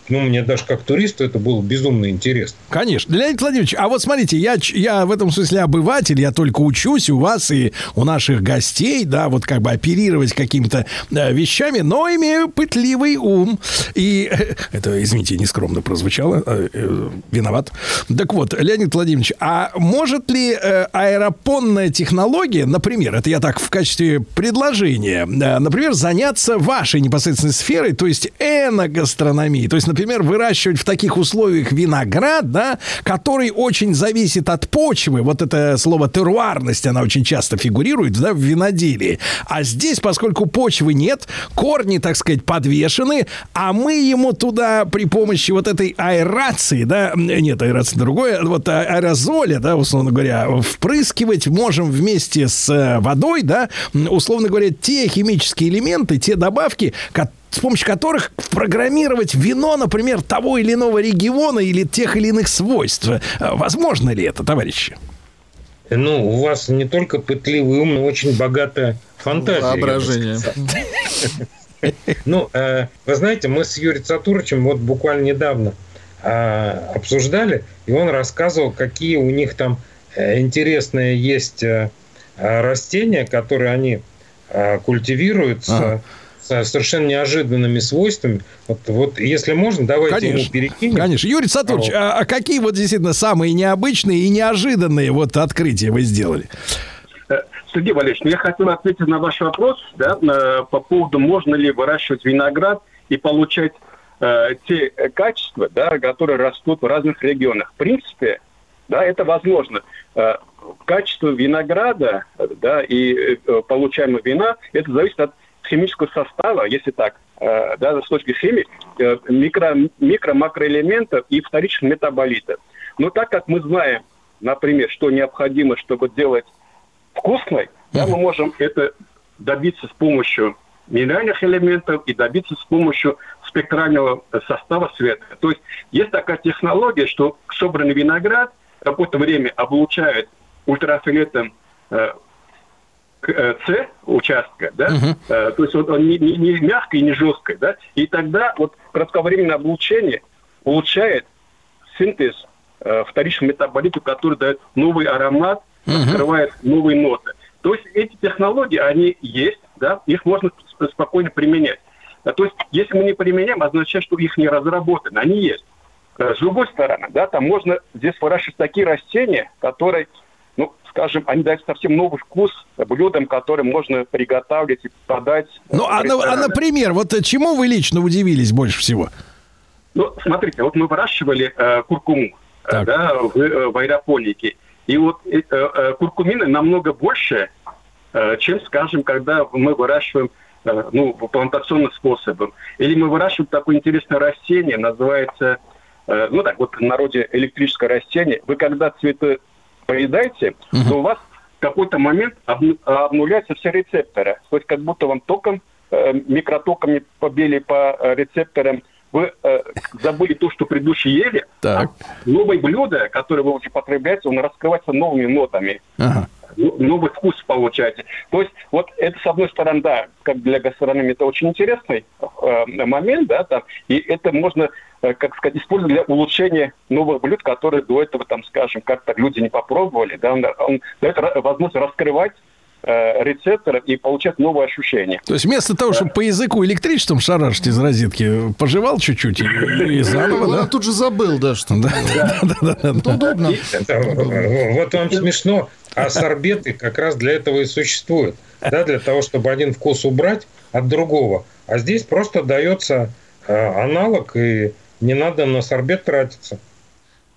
ну, мне даже как туристу это было безумно интересно. Конечно. Леонид Владимирович, а вот смотрите, я, я в этом смысле обыватель, я только учусь у вас и у наших гостей, да, вот как бы оперировать какими-то э, вещами, но имею пытливый ум. И это, извините, нескромно прозвучало, э, э, виноват. Так вот, Леонид Владимирович, а может ли э, аэропонная технология, например, это я так в качестве предложения, э, например, заняться вашей непосредственной сферой, то есть эногастрономией, то есть, например, выращивать в таких условиях виноград, да, который очень зависит от почвы. Вот это слово теруарность, она очень часто фигурирует, да, в виноделии. А здесь, поскольку почвы нет, корни, так сказать, подвешены, а мы ему туда при помощи вот этой аэрации, да, нет, аэрация другое, вот а- аэрозоля, да, условно говоря, впрыскивать можем вместе с э, водой, да, условно говоря, те химические элементы, те добавки, ко- с помощью которых программировать вино, например, того или иного региона или тех или иных свойств. Э, Возможно ли это, товарищи? Ну, у вас не только пытливый ум, но очень богатая фантазия. Воображение. Ну, э, вы знаете, мы с Юрием Сатуровичем вот буквально недавно а, обсуждали, и он рассказывал, какие у них там э, интересные есть э, растения, которые они культивируют с совершенно неожиданными свойствами. Вот, вот если можно, давайте ему Конечно. перекинем. Конечно. Юрий Сатурович, а, а какие вот действительно самые необычные и неожиданные вот открытия вы сделали? Э, Сергей Валерьевич, ну, я хотел ответить на ваш вопрос да, э, по поводу, можно ли выращивать виноград и получать э, те э, качества, да, которые растут в разных регионах. В принципе, да, это возможно. Э, качество винограда э, да, и э, получаемого вина, это зависит от химического состава, если так, э, да, с точки химии, э, микро, микро-макроэлементов и вторичных метаболитов. Но так как мы знаем, например, что необходимо, чтобы делать вкусной, да, мы можем это добиться с помощью минеральных элементов и добиться с помощью спектрального состава света. То есть есть такая технология, что собранный виноград какое-то время облучает ультрафиолетом э, С участка, да, Э, то есть вот он не, не, не мягкий, не жесткий, да, и тогда вот кратковременное облучение улучшает синтез э, вторичных метаболитов, который дает новый аромат, открывает новые ноты. То есть эти технологии, они есть, да, их можно спокойно применять. А То есть, если мы не применяем, означает, что их не разработаны. Они есть. Э, С другой стороны, да, там можно здесь выращивать такие растения, которые, скажем, они дают совсем новый вкус блюдам, которые можно приготавливать и подать. э, Ну, а, на- а, например, вот э, чему вы лично удивились больше всего? Ну, смотрите, вот мы выращивали э, куркуму э, да, в, э, в аэропонике. И вот э, э, куркумины намного больше, э, чем, скажем, когда мы выращиваем э, ну, плантационным способом. Или мы выращиваем такое интересное растение, называется, э, ну так вот в народе электрическое растение. Вы когда цветы поедаете, то у вас в какой-то момент обну- обнуляются все рецепторы. То есть как будто вам током, э, микротоками побили по э, рецепторам, вы э, забыли то, что предыдущие ели, Так. новое блюдо, которое вы уже потребляете, он раскрывается новыми нотами. Ага. Ну, Новый вкус получаете. То есть, вот это, с одной стороны, да, как для гастрономии, это очень интересный э, момент, да, там, и это можно, как сказать, использовать для улучшения новых блюд, которые до этого, там, скажем, как-то люди не попробовали, да, он, он дает возможность раскрывать э, рецепторы и получать новые ощущения. То есть вместо того, чтобы по языку электричеством шарашить из розетки, пожевал чуть-чуть и, и заново, Он да? тут же забыл, да, что Да, да, да, да. удобно. Это, вот вам смешно, а сорбеты как раз для этого и существуют. Да, для того, чтобы один вкус убрать от другого. А здесь просто дается э, аналог, и не надо на сорбет тратиться.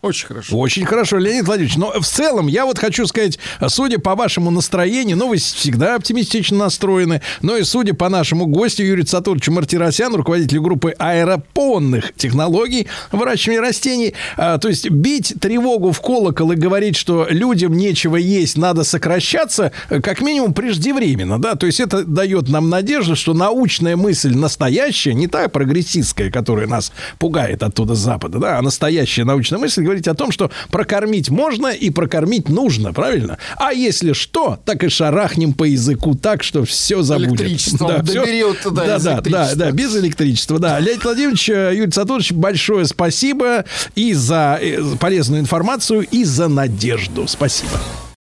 Очень хорошо. Очень хорошо, Леонид Владимирович. Но в целом, я вот хочу сказать, судя по вашему настроению, ну, вы всегда оптимистично настроены, но и судя по нашему гостю Юрию Сатуровичу Мартиросяну, руководителю группы аэропонных технологий выращивания растений, а, то есть бить тревогу в колокол и говорить, что людям нечего есть, надо сокращаться, как минимум преждевременно, да, то есть это дает нам надежду, что научная мысль настоящая, не та прогрессистская, которая нас пугает оттуда с запада, да, а настоящая научная мысль говорить о том, что прокормить можно и прокормить нужно, правильно? А если что, так и шарахнем по языку так, что все забудет. Электричеством всё- доберет туда да, да, да, да, без электричества, да. Леонид Владимирович, э, Юрий Сатурович, большое спасибо и за э, полезную информацию, и за надежду. Спасибо.